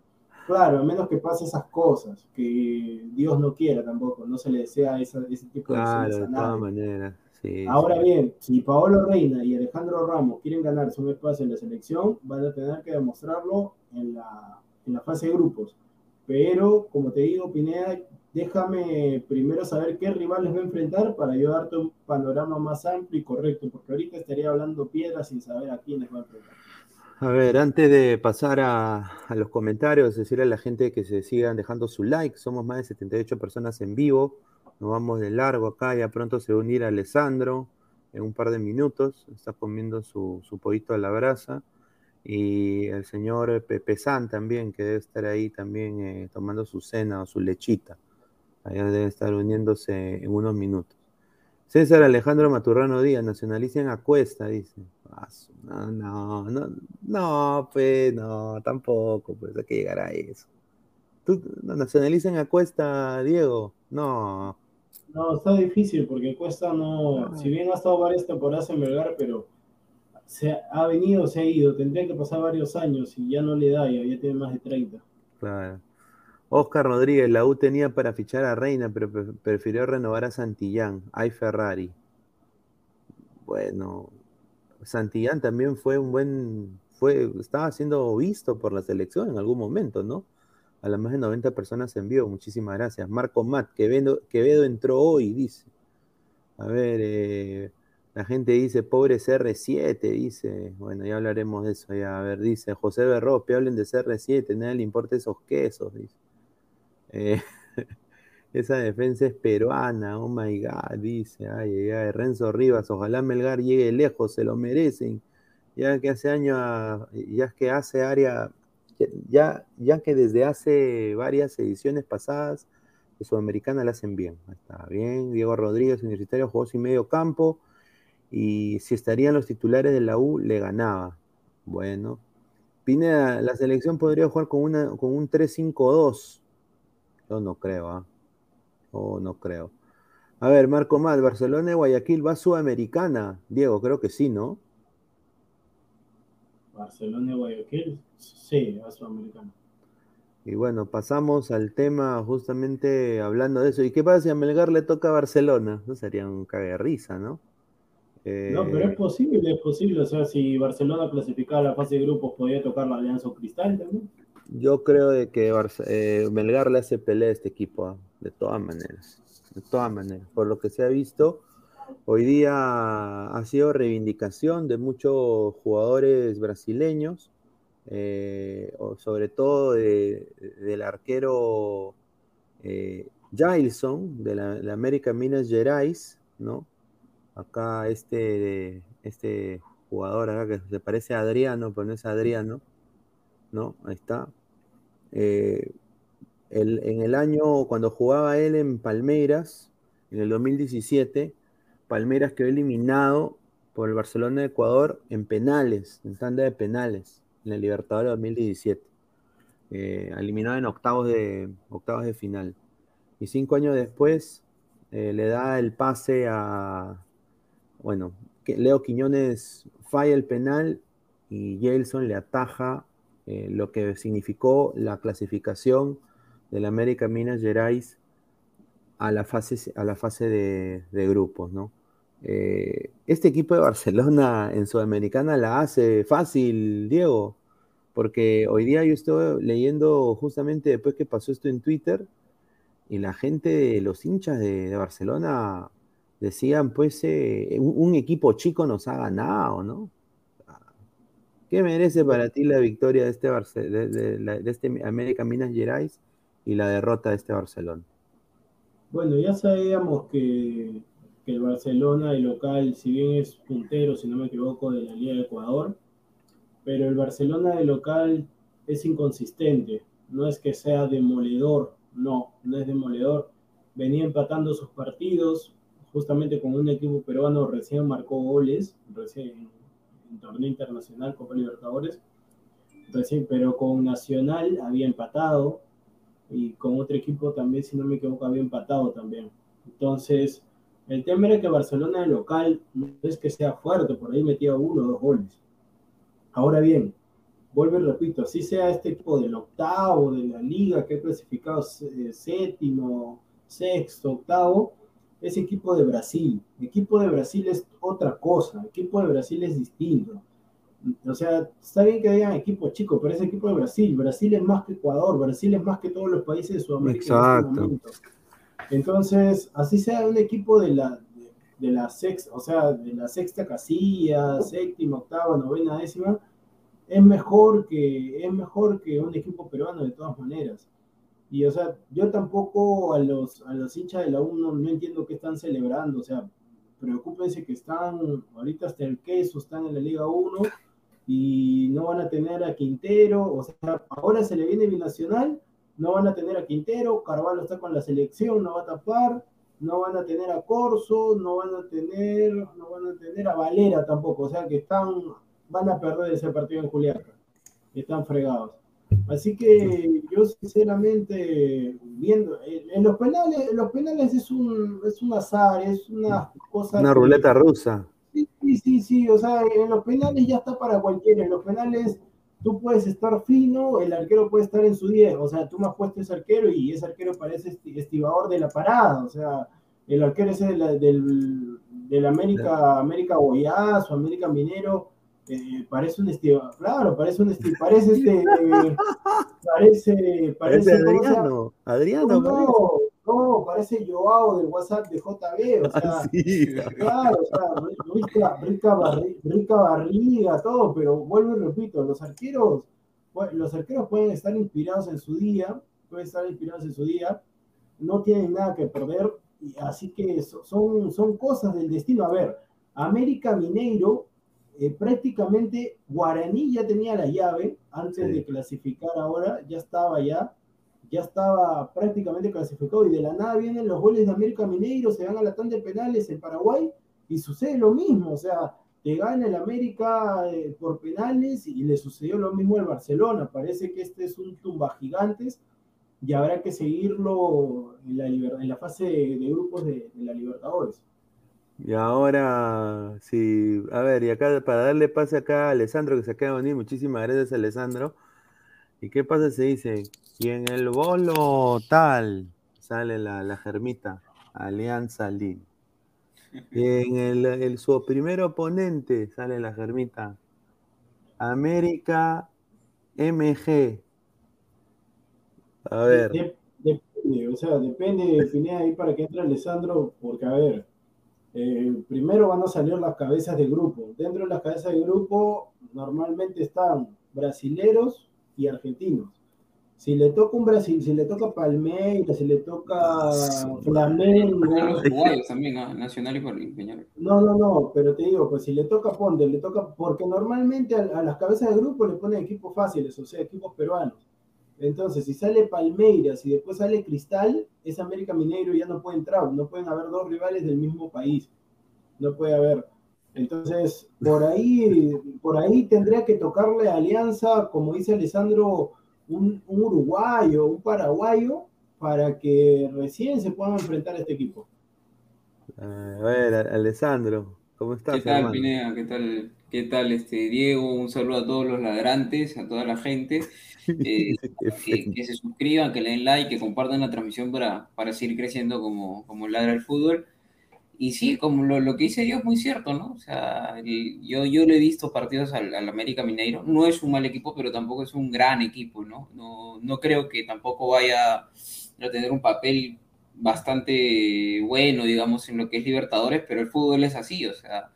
Claro, a menos que pase esas cosas, que Dios no quiera tampoco, no se le desea ese tipo de cosas. de todas maneras. Sí, Ahora bien, si Paolo Reina y Alejandro Ramos quieren ganarse un espacio en la selección, van a tener que demostrarlo en la, en la fase de grupos. Pero, como te digo, Pineda, déjame primero saber qué rivales va a enfrentar para yo darte un panorama más amplio y correcto, porque ahorita estaría hablando piedras sin saber a quiénes va a enfrentar. A ver, antes de pasar a, los comentarios, decirle a la gente que se sigan dejando su like. Somos más de 78 personas en vivo. Nos vamos de largo acá. Ya pronto se va a unir Alessandro en un par de minutos. Está comiendo su, su pollito a la brasa. Y el señor Pepe San también, que debe estar ahí también eh, tomando su cena o su lechita. Allá debe estar uniéndose en unos minutos. César Alejandro Maturrano Díaz, nacionalicen a Cuesta, dice. No, no, no, no, pues no, tampoco, pues hay que llegar a eso. ¿Tú nacionalicen a Cuesta, Diego? No. No, está difícil porque Cuesta no, ah. si bien ha estado varias temporadas en Belgar, pero se ha venido, se ha ido, tendría que pasar varios años y ya no le da, ya, ya tiene más de 30. Claro. Oscar Rodríguez, la U tenía para fichar a Reina, pero prefirió renovar a Santillán. Hay Ferrari. Bueno, Santillán también fue un buen, fue, estaba siendo visto por la selección en algún momento, ¿no? A las más de 90 personas en vivo, muchísimas gracias. Marco Matt, Quevedo, Quevedo entró hoy, dice. A ver, eh, la gente dice, pobre CR7, dice. Bueno, ya hablaremos de eso, ya. A ver, dice José Berrope, hablen de CR7, nadie le importa esos quesos, dice. Eh, esa defensa es peruana, oh my God, dice. Ay, ay, Renzo Rivas, ojalá Melgar llegue lejos, se lo merecen. Ya que hace años, ya que hace área, ya, ya que desde hace varias ediciones pasadas, de Sudamericana la hacen bien. Está bien. Diego Rodríguez, universitario, jugó sin medio campo. Y si estarían los titulares de la U, le ganaba. Bueno. Pineda, la selección podría jugar con, una, con un 3-5-2 no creo, ¿ah? Oh, no creo. A ver, Marco Mal, Barcelona y Guayaquil va a Sudamericana. Diego, creo que sí, ¿no? Barcelona y Guayaquil, sí, va a Sudamericana. Y bueno, pasamos al tema justamente hablando de eso. ¿Y qué pasa si a Melgar le toca a Barcelona? Eso sería un cague risa, ¿no? No, pero es posible, es posible. O sea, si Barcelona clasificaba la fase de grupos, podría tocar la Alianza Cristal también. Yo creo de que eh, Melgar le hace pelea a este equipo, ¿ah? de todas maneras. De todas maneras. Por lo que se ha visto, hoy día ha sido reivindicación de muchos jugadores brasileños, eh, sobre todo del arquero eh, Jailson, de la, América Minas Gerais, ¿no? Acá este, este jugador que se parece a Adriano, pero no es Adriano, ¿no? Ahí está. Eh, en el año, cuando jugaba él en Palmeiras, en el 2017, Palmeiras quedó eliminado por el Barcelona de Ecuador en penales, en tanda de penales, en el Libertadores 2017. Eh, eliminado en octavos de, octavos de final. Y cinco años después eh, le da el pase a, bueno, Leo Quiñones falla el penal y Gelson le ataja eh, lo que significó la clasificación del América Minas Gerais a la fase, a la fase de, grupos, ¿no? Eh, este equipo de Barcelona en Sudamericana la hace fácil, Diego, porque hoy día yo estoy leyendo justamente después que pasó esto en Twitter y la gente, los hinchas de, Barcelona decían, pues, eh, un, equipo chico nos ha ganado, ¿no? ¿Qué merece para ti la victoria de este, de, este América Minas Gerais y la derrota de este Barcelona? Bueno, ya sabíamos que, el Barcelona, el local, si bien es puntero, si no me equivoco, de la Liga de Ecuador, pero el Barcelona de local es inconsistente. No es que sea demoledor, no, no es demoledor. Venía empatando sus partidos, justamente con un equipo peruano recién marcó goles, recién torneo internacional, Copa Libertadores, recién, pero con Nacional había empatado y con otro equipo también, si no me equivoco, había empatado también. Entonces, el tema era que Barcelona local no es que sea fuerte, por ahí metía uno o dos goles. Ahora bien, vuelvo y repito, así sea este equipo del octavo de la liga que ha clasificado eh, séptimo, sexto, octavo, es equipo de Brasil. Equipo de Brasil es otra cosa, equipo de Brasil es distinto. O sea, está bien que digan equipo chico, pero es equipo de Brasil. Brasil es más que Ecuador, Brasil es más que todos los países de Sudamérica. Este Exacto. Entonces, así sea un equipo de la, de, la sexta, o sea, de la sexta casilla, séptima, octava, novena, décima, es mejor que, es mejor que un equipo peruano de todas maneras. Y, o sea, yo tampoco a los, a los hinchas de la U no, entiendo qué están celebrando. O sea, preocúpense que están, ahorita hasta el queso, están en la Liga 1 y no van a tener a Quintero. O sea, ahora se le viene Binacional no van a tener a Quintero, Carvalho está con la selección, no va a tapar, no van a tener a Corso, no van a tener, no van a tener a Valera tampoco, o sea que están, van a perder ese partido en Juliaca, están fregados. Así que yo sinceramente, viendo, en los penales, los penales es un, es un azar, es una cosa... Una ruleta rusa. Sí, sí, sí, o sea, en los penales ya está para cualquiera, en los penales tú puedes estar fino, el arquero puede estar en su 10, o sea, tú me has puesto ese arquero y ese arquero parece estibador de la parada, o sea, el arquero ese del, del, América, América Goiás o América Minero, eh, parece un estibador, claro, parece un estibador, parece este, parece, parece, Adriano, Adriano, no, no, parece Joao del WhatsApp de JB, o sea, claro, o sea, rica, rica, rica, barriga, todo, pero vuelvo y repito, los arqueros, los arqueros pueden estar inspirados en su día, pueden estar inspirados en su día, no tienen nada que perder, así que son, son cosas del destino. A ver, América Mineiro, eh, prácticamente Guaraní ya tenía la llave antes de clasificar ahora, ya estaba ya ya estaba prácticamente clasificado y de la nada vienen los goles de América Mineiro, se van a la tanda de penales en Paraguay y sucede lo mismo, o sea, te gana el América eh, por penales y le sucedió lo mismo al Barcelona, parece que este es un tumba gigantes y habrá que seguirlo en la, en la fase de, grupos de, la Libertadores. Y ahora, sí, a ver, y acá para darle pase acá a Alessandro que se acaba de venir, muchísimas gracias Alessandro. ¿Y qué pasa si dice, y en el bolo tal, sale la, la germita, Alianza Lin. Y en el, su primer oponente sale la germita, América MG. A ver. depende, o sea, depende de ahí para que entre Alessandro, porque a ver, eh, primero van a salir las cabezas de grupo. Dentro de las cabezas de grupo normalmente están brasileros, y argentinos. Si le toca un Brasil, si le toca Palmeiras, si le toca Flamengo. Los también, Nacional y Peñarol. No, no, no, pero te digo, pues si le toca Ponte, le toca. Porque normalmente a, las cabezas de grupo le ponen equipos fáciles, o sea, equipos peruanos. Entonces, si sale Palmeiras y después sale Cristal, ese América Mineiro ya no puede entrar, no pueden haber dos rivales del mismo país. No puede haber. Entonces, por ahí, por ahí tendría que tocarle a Alianza, como dice Alessandro, un, uruguayo, un paraguayo, para que recién se puedan enfrentar a este equipo. a ver, Alessandro, ¿cómo estás? ¿Qué tal, Pinea? ¿Qué tal, qué tal este, Diego? Un saludo a todos los ladrantes, a toda la gente. Eh, que, se suscriban, que le den like, que compartan la transmisión para, para seguir creciendo como, como ladra el fútbol. Y sí, como lo, lo, que dice yo es muy cierto, ¿no? O sea, yo, yo le he visto partidos al, América Mineiro. No es un mal equipo, pero tampoco es un gran equipo, ¿no? No, no creo que tampoco vaya a tener un papel bastante bueno, digamos, en lo que es Libertadores, pero el fútbol es así, o sea,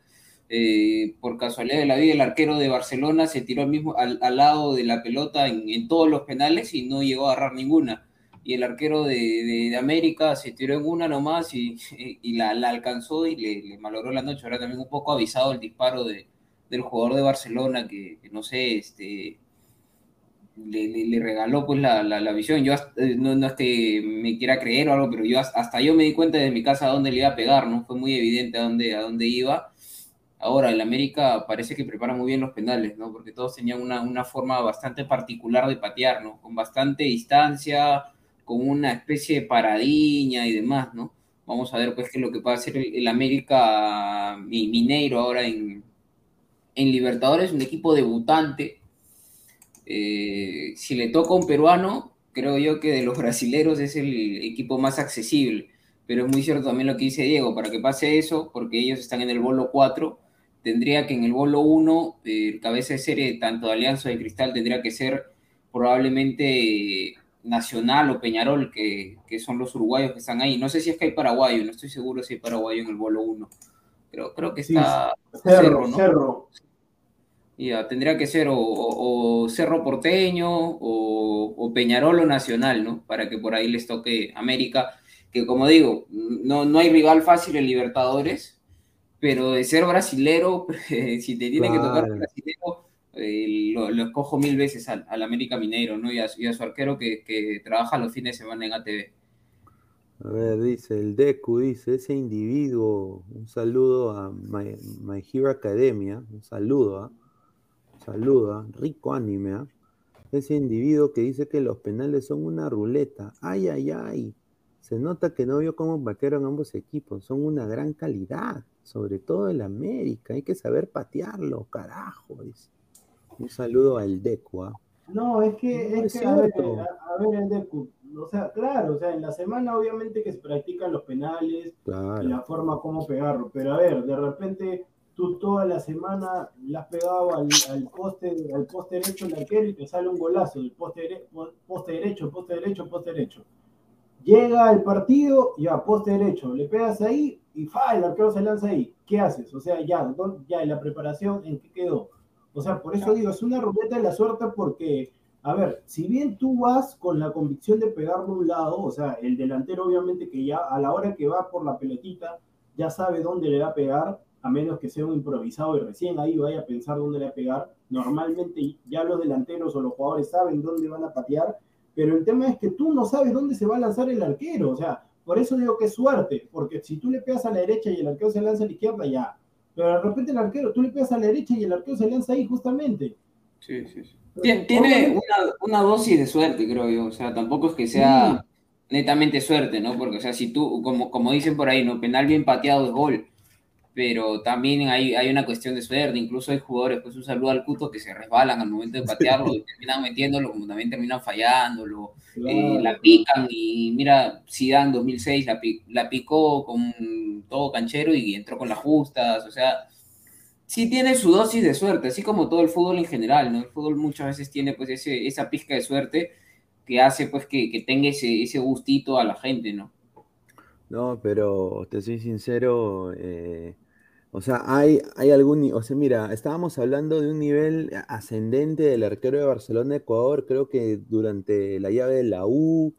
eh, por casualidad de la vida, el arquero de Barcelona se tiró al, mismo, al, al lado de la pelota en, en, todos los penales y no llegó a agarrar ninguna y el arquero de, América se tiró en una nomás y, y la, alcanzó y le, malogró la noche. Ahora también un poco avisado el disparo de, del jugador de Barcelona que, no sé, este, le, regaló pues la, la, visión. Yo eh, no, no, es que me quiera creer o algo, pero yo hasta yo me di cuenta de mi casa a dónde le iba a pegar, ¿no? Fue muy evidente a dónde, a dónde iba. Ahora, el América parece que prepara muy bien los penales, ¿no? Porque todos tenían una, una forma bastante particular de patear, ¿no? Con bastante distancia, con una especie de paradiña y demás, ¿no? Vamos a ver pues qué es lo que puede hacer el, América Mineiro ahora en, en Libertadores, un equipo debutante. Eh, si le toca un peruano, creo yo que de los brasileros es el equipo más accesible. Pero es muy cierto también lo que dice Diego, para que pase eso, porque ellos están en el bolo 4, tendría que en el bolo 1, el cabeza de serie tanto de Alianza de Cristal tendría que ser probablemente Nacional o Peñarol, que, son los uruguayos que están ahí. No sé si es que hay paraguayo, no estoy seguro si hay paraguayo en el bolo 1. Pero creo que está Cerro, Cerro, Ya, tendría que ser o, Cerro Porteño o, Peñarol o Nacional, ¿no? Para que por ahí les toque América, que como digo, no, no hay rival fácil en Libertadores, pero de ser brasilero, si te tiene que tocar brasilero, lo, escojo mil veces al, América Mineiro, ¿no? Y a, su arquero que, que, trabaja los fines de semana en ATV. A ver, dice el Deku, dice, ese individuo, un saludo a My, Hero Academia, un saludo, ¿ah? un saludo, ¿ah? rico anime, ¿ah? ese individuo que dice que los penales son una ruleta, ay, ay, ay, se nota que no vio cómo patearon ambos equipos, son una gran calidad, sobre todo el América, hay que saber patearlo, carajo, dice. Un saludo al Deku, ¿ah? No, es que, es, que a, ver, el Deku, o sea, claro, o sea, en la semana obviamente que se practican los penales y la forma como pegarlo, pero a ver, de repente tú toda la semana le has pegado al, poste, al poste derecho del arquero y te sale un golazo del poste, poste derecho, poste derecho, poste derecho. Llega el partido, ya, poste derecho, le pegas ahí y fa, el arquero se lanza ahí. ¿Qué haces? O sea, ya, ya, en la preparación, ¿en qué quedó? O sea, por eso digo, es una ruleta de la suerte porque a ver, si bien tú vas con la convicción de pegarlo a un lado, o sea, el delantero obviamente que ya a la hora que va por la pelotita ya sabe dónde le va a pegar, a menos que sea un improvisado y recién ahí vaya a pensar dónde le va a pegar. Normalmente ya los delanteros o los jugadores saben dónde van a patear, pero el tema es que tú no sabes dónde se va a lanzar el arquero, o sea, por eso digo que es suerte, porque si tú le pegas a la derecha y el arquero se lanza a la izquierda, ya. Pero de repente el arquero, tú le pegas a la derecha y el arquero se lanza ahí justamente. Sí, sí, sí. Tiene una, una, dosis de suerte, creo yo. O sea, tampoco es que sea netamente suerte, ¿no? Porque, o sea, si tú, como, como dicen por ahí, ¿no? Penal bien pateado es gol. Pero también hay, hay una cuestión de suerte. Incluso hay jugadores, pues un saludo al Cuto, que se resbalan al momento de patearlo y terminan metiéndolo, como también terminan fallándolo. Eh, la pican y mira, Zidane 2006 la, la picó con todo canchero y entró con las justas. O sea, sí tiene su dosis de suerte, así como todo el fútbol en general, ¿no? El fútbol muchas veces tiene pues ese, esa pizca de suerte que hace pues que, tenga ese, ese, gustito a la gente, ¿no? No, pero te soy sincero, eh, o sea, hay, hay algún, o sea, mira, estábamos hablando de un nivel ascendente del arquero de Barcelona-Ecuador, creo que durante la llave de la U,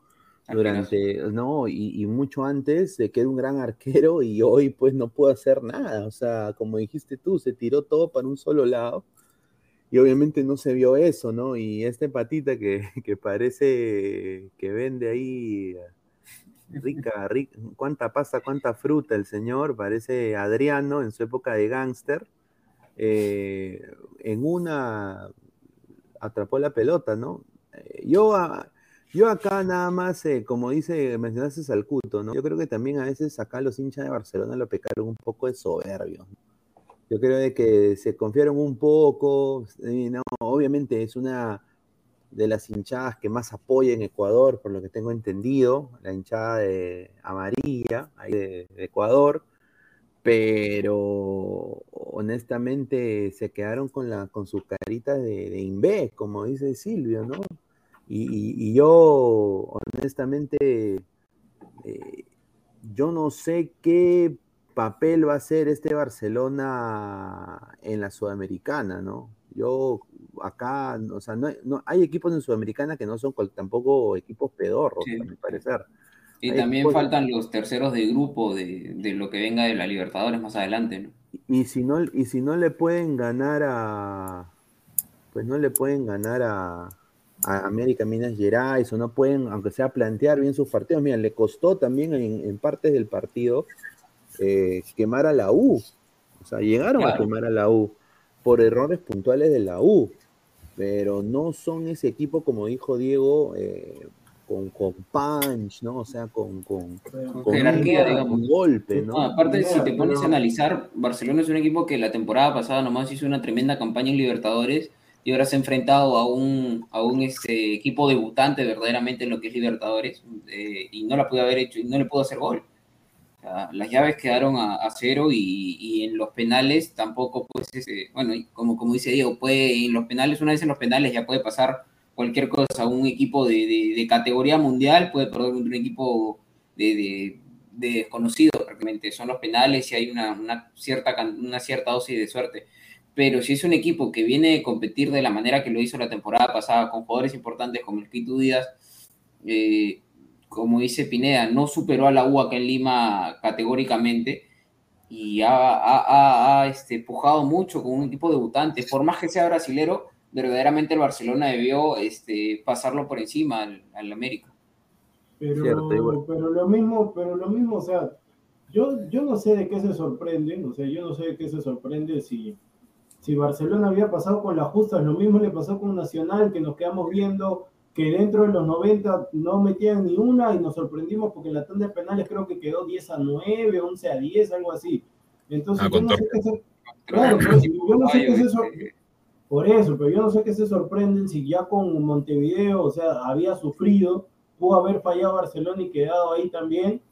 durante, no, y, mucho antes de que era un gran arquero y hoy pues no puede hacer nada. O sea, como dijiste tú, se tiró todo para un solo lado y obviamente no se vio eso, ¿no? Y este patita que, parece que vende ahí rica, rica, cuánta pasta, cuánta fruta el señor, parece Adriano en su época de gángster. Eh, en una atrapó la pelota, ¿no? Eh, yo a, yo acá nada más, eh, como dice, mencionaste Salcuto, ¿no? Yo creo que también a veces acá los hinchas de Barcelona lo pecaron un poco de soberbio. Yo creo de que se confiaron un poco, no, obviamente es una de las hinchadas que más apoya en Ecuador, por lo que tengo entendido, la hinchada de amarilla, ahí de, Ecuador, pero honestamente se quedaron con, la, con su carita de, de como dice Silvio, ¿no? Y, yo, honestamente, eh, yo no sé qué papel va a ser este Barcelona en la Sudamericana, ¿no? Yo acá, o sea, no, hay equipos en Sudamericana que no son tampoco equipos pedorros, a mi parecer. Y también faltan los terceros de grupo de, de, lo que venga de la Libertadores más adelante, ¿no? Y si no, y si no le pueden ganar a, pues no le pueden ganar a, a América Minas Gerais o no pueden, aunque sea plantear bien sus partidos. Mira, le costó también en, partes del partido eh, quemar a la U. O sea, llegaron a quemar a la U por errores puntuales de la U, pero no son ese equipo, como dijo Diego, eh, con, con, punch, ¿no? O sea, con, con, jerarquía, digamos. golpe, ¿no? Aparte, si te pones a analizar, Barcelona es un equipo que la temporada pasada nomás hizo una tremenda campaña en Libertadores y ahora se ha enfrentado a un, a un este, equipo debutante verdaderamente en lo que es Libertadores eh, y no la pudo haber hecho y no le pudo hacer gol. Las llaves quedaron a, cero y, y, en los penales tampoco, pues, ese, bueno, como, como dice Diego, puede, en los penales, una vez en los penales ya puede pasar cualquier cosa. Un equipo de, de, categoría mundial puede perder contra un equipo de, de, desconocido, prácticamente. Son los penales y hay una, una, cierta, una cierta dosis de suerte pero si es un equipo que viene a competir de la manera que lo hizo la temporada pasada, con jugadores importantes como el Quito Díaz, eh, como dice Pineda, no superó a la U acá en Lima categóricamente, y ha, este, pujado mucho con un equipo debutante. Por más que sea brasilero, verdaderamente el Barcelona debió este, pasarlo por encima al, América. Pero, pero lo mismo, pero lo mismo, o sea, yo, yo no sé de qué se sorprende, o sea, yo no sé de qué se sorprende si, si Barcelona había pasado con la justa, lo mismo le pasó con Nacional, que nos quedamos viendo que dentro de los 90 no metían ni una y nos sorprendimos porque la tanda de penales creo que quedó 10 a 9, 11 a 10, algo así. Entonces, ah, yo no sé qué se... Claro, yo no sé qué se sorprende. Por eso, pero yo no sé qué se sorprenden si ya con Montevideo, o sea, había sufrido, pudo haber fallado Barcelona y quedado ahí también,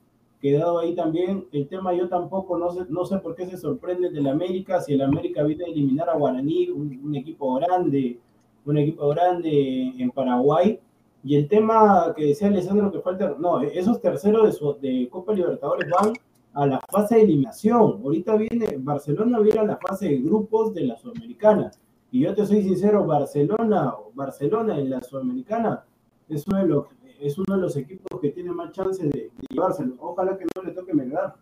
quedado ahí también. El tema yo tampoco, no sé, no sé por qué se sorprende del América, si el América viene a eliminar a Guaraní, un equipo grande, un equipo grande en Paraguay. Y el tema que decía Alessandro que falta, no, esos terceros de, de Copa Libertadores van a la fase de eliminación. Ahorita viene, Barcelona viene a la fase de grupos de la Sudamericana. Y yo te soy sincero, Barcelona, Barcelona en la Sudamericana es uno de los, es uno de los equipos que tiene más chance de, de llevárselo. Ojalá que no le toque Melgar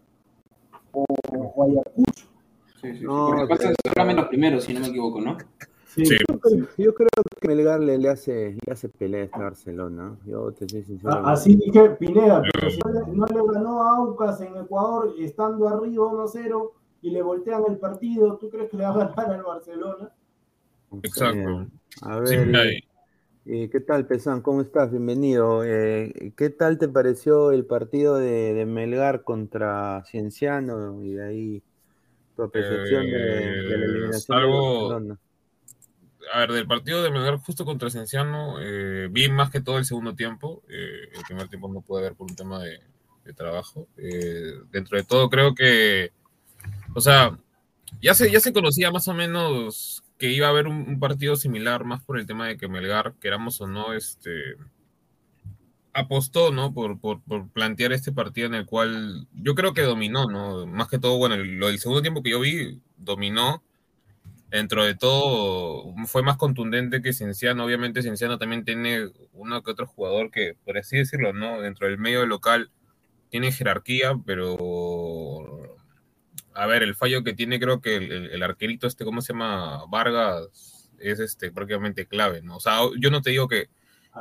o, o Ayacucho. Sí, sí, no, solamente los primeros, si no me equivoco, ¿no? Yo, creo, que Melgar le, le, hace, le hace pelea a Barcelona. Yo te soy sincero. Ah, así dije Pineda, pero si no le, ganó a Aucas en Ecuador estando arriba 1-0 y le voltean el partido, ¿tú crees que le va a ganar al Barcelona? Exacto. A ver, eh, ¿qué tal, Pesán? ¿Cómo estás? Bienvenido. Eh, ¿Qué tal te pareció el partido de, de, Melgar contra Cienciano y de ahí tu apreciación de, de, la eliminación de Barcelona? A ver, del partido de Melgar justo contra Cienciano, eh, vi más que todo el segundo tiempo. Eh, el primer tiempo no pude ver por un tema de, trabajo. Eh, dentro de todo, creo que, o sea, ya se, ya se conocía más o menos que iba a haber un, partido similar, más por el tema de que Melgar, queramos o no, este apostó, ¿no? Por, por, por, plantear este partido en el cual yo creo que dominó, ¿no? Más que todo, bueno, el, el segundo tiempo que yo vi, dominó dentro de todo fue más contundente que Cienciano. Obviamente Cienciano también tiene uno que otro jugador que, por así decirlo, ¿no? Dentro del medio local tiene jerarquía, pero a ver, el fallo que tiene creo que el, arquerito este, ¿cómo se llama? Vargas, es este prácticamente clave, ¿no? O sea, yo no te digo que,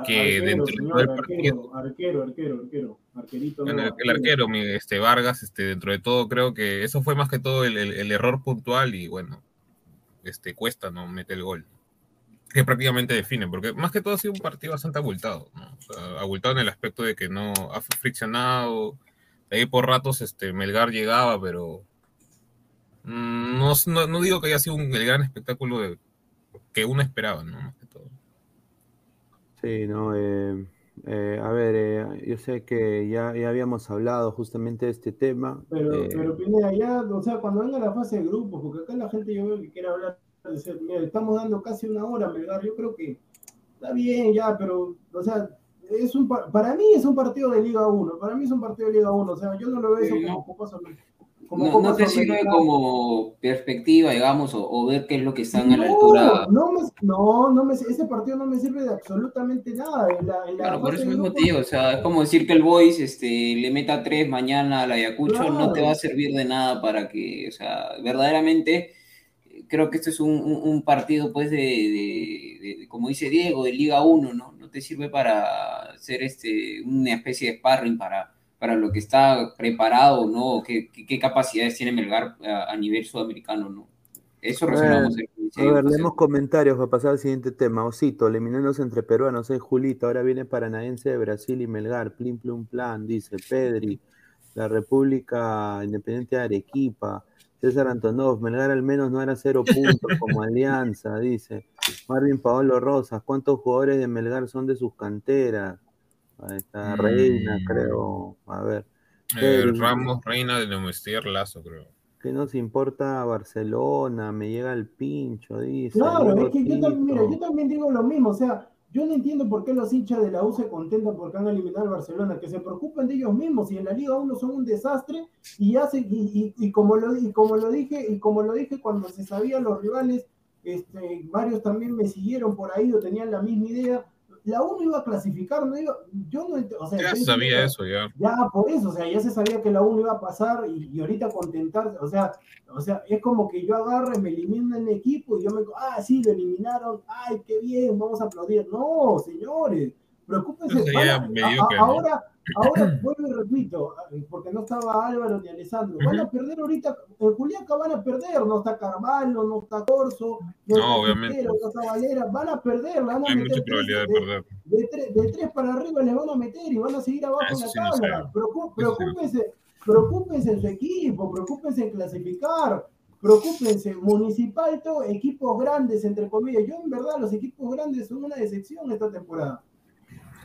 que dentro del partido... Arquero, arquero, arquero, arquerito. el, arquero, este, Vargas, este, dentro de todo creo que eso fue más que todo el, el error puntual y bueno, este, cuesta, ¿no? Mete el gol. Que prácticamente define, porque más que todo ha sido un partido bastante abultado, ¿no? abultado en el aspecto de que no ha friccionado. De ahí por ratos este, Melgar llegaba, pero mm, no, no, digo que haya sido un, el gran espectáculo que uno esperaba, ¿no? Más que todo. Sí, no, eh, eh, a ver, eh, yo sé que ya, ya, habíamos hablado justamente de este tema. Pero, eh, pero Pineda, ya, o sea, cuando venga la fase de grupos, porque acá la gente yo veo que quiere hablar, estamos dando casi una hora, ¿verdad? Yo creo que está bien ya, pero, o sea, es un, para mí es un partido de Liga 1, para mí es un partido de Liga 1, o sea, yo no lo veo eso como Copa no, te sirve como perspectiva, digamos, o, ver qué es lo que están a la altura. No, no, no me, ese partido no me sirve de absolutamente nada. claro, por ese mismo motivo, o sea, es como decir que el Boys este, le meta tres mañana al Ayacucho, no te va a servir de nada para que, o sea, verdaderamente creo que esto es un, partido, pues, de, como dice Diego, de Liga 1, ¿no? No te sirve para hacer este, una especie de sparring para para lo que está preparado, ¿no? ¿Qué, qué, capacidades tiene Melgar a, nivel sudamericano, ¿no? Eso resumamos. a ver, leemos comentarios para pasar al siguiente tema. Osito, eliminándose entre peruanos, es Julita, ahora viene Paranaense de Brasil y Melgar, plin plum plan, dice Pedri, la República Independiente de Arequipa, César Antonov, Melgar al menos no era cero puntos como Alianza, dice. Marvin Paolo Rosas, ¿cuántos jugadores de Melgar son de sus canteras? Ahí está Reina, mm. creo. A ver. Eh, Ramos, Reina de Domestier, Lazo, creo. ¿Qué nos importa Barcelona? Me llega el pincho, dice. Claro, es que yo también, mira, yo también digo lo mismo. O sea, yo no entiendo por qué los hinchas de la U se contentan porque han eliminado al Barcelona, que se preocupen de ellos mismos y en la Liga 1 son un desastre y hace y, y, como lo y como lo dije y como lo dije cuando se sabían los rivales, este, varios también me siguieron por ahí o tenían la misma idea la 1 iba a clasificar, no iba, yo no, o sea, ya sabía eso, ya. Ya, por eso, o sea, ya se sabía que la 1 iba a pasar y, y, ahorita contentarse, o sea, o sea, es como que yo agarre, me elimino en equipo y yo me, ah, sí, lo eliminaron, ay, qué bien, vamos a aplaudir. No, señores, preocúpense. ahora, Ahora, vuelvo y repito, porque no estaba Álvaro ni Alessandro, van a perder ahorita, en Juliaca van a perder, no está Carvalho, no está Corso, no, está obviamente. no está Valera, van a perder, van a Hay meter mucha probabilidad de, de, perder. de, tres, de, tres, para arriba les van a meter y van a seguir abajo en la sí no tabla. preocúpense, preocúpense en su equipo, preocúpense en clasificar, preocúpense, municipal, todo, equipos grandes, entre comillas. Yo en verdad los equipos grandes son una decepción esta temporada.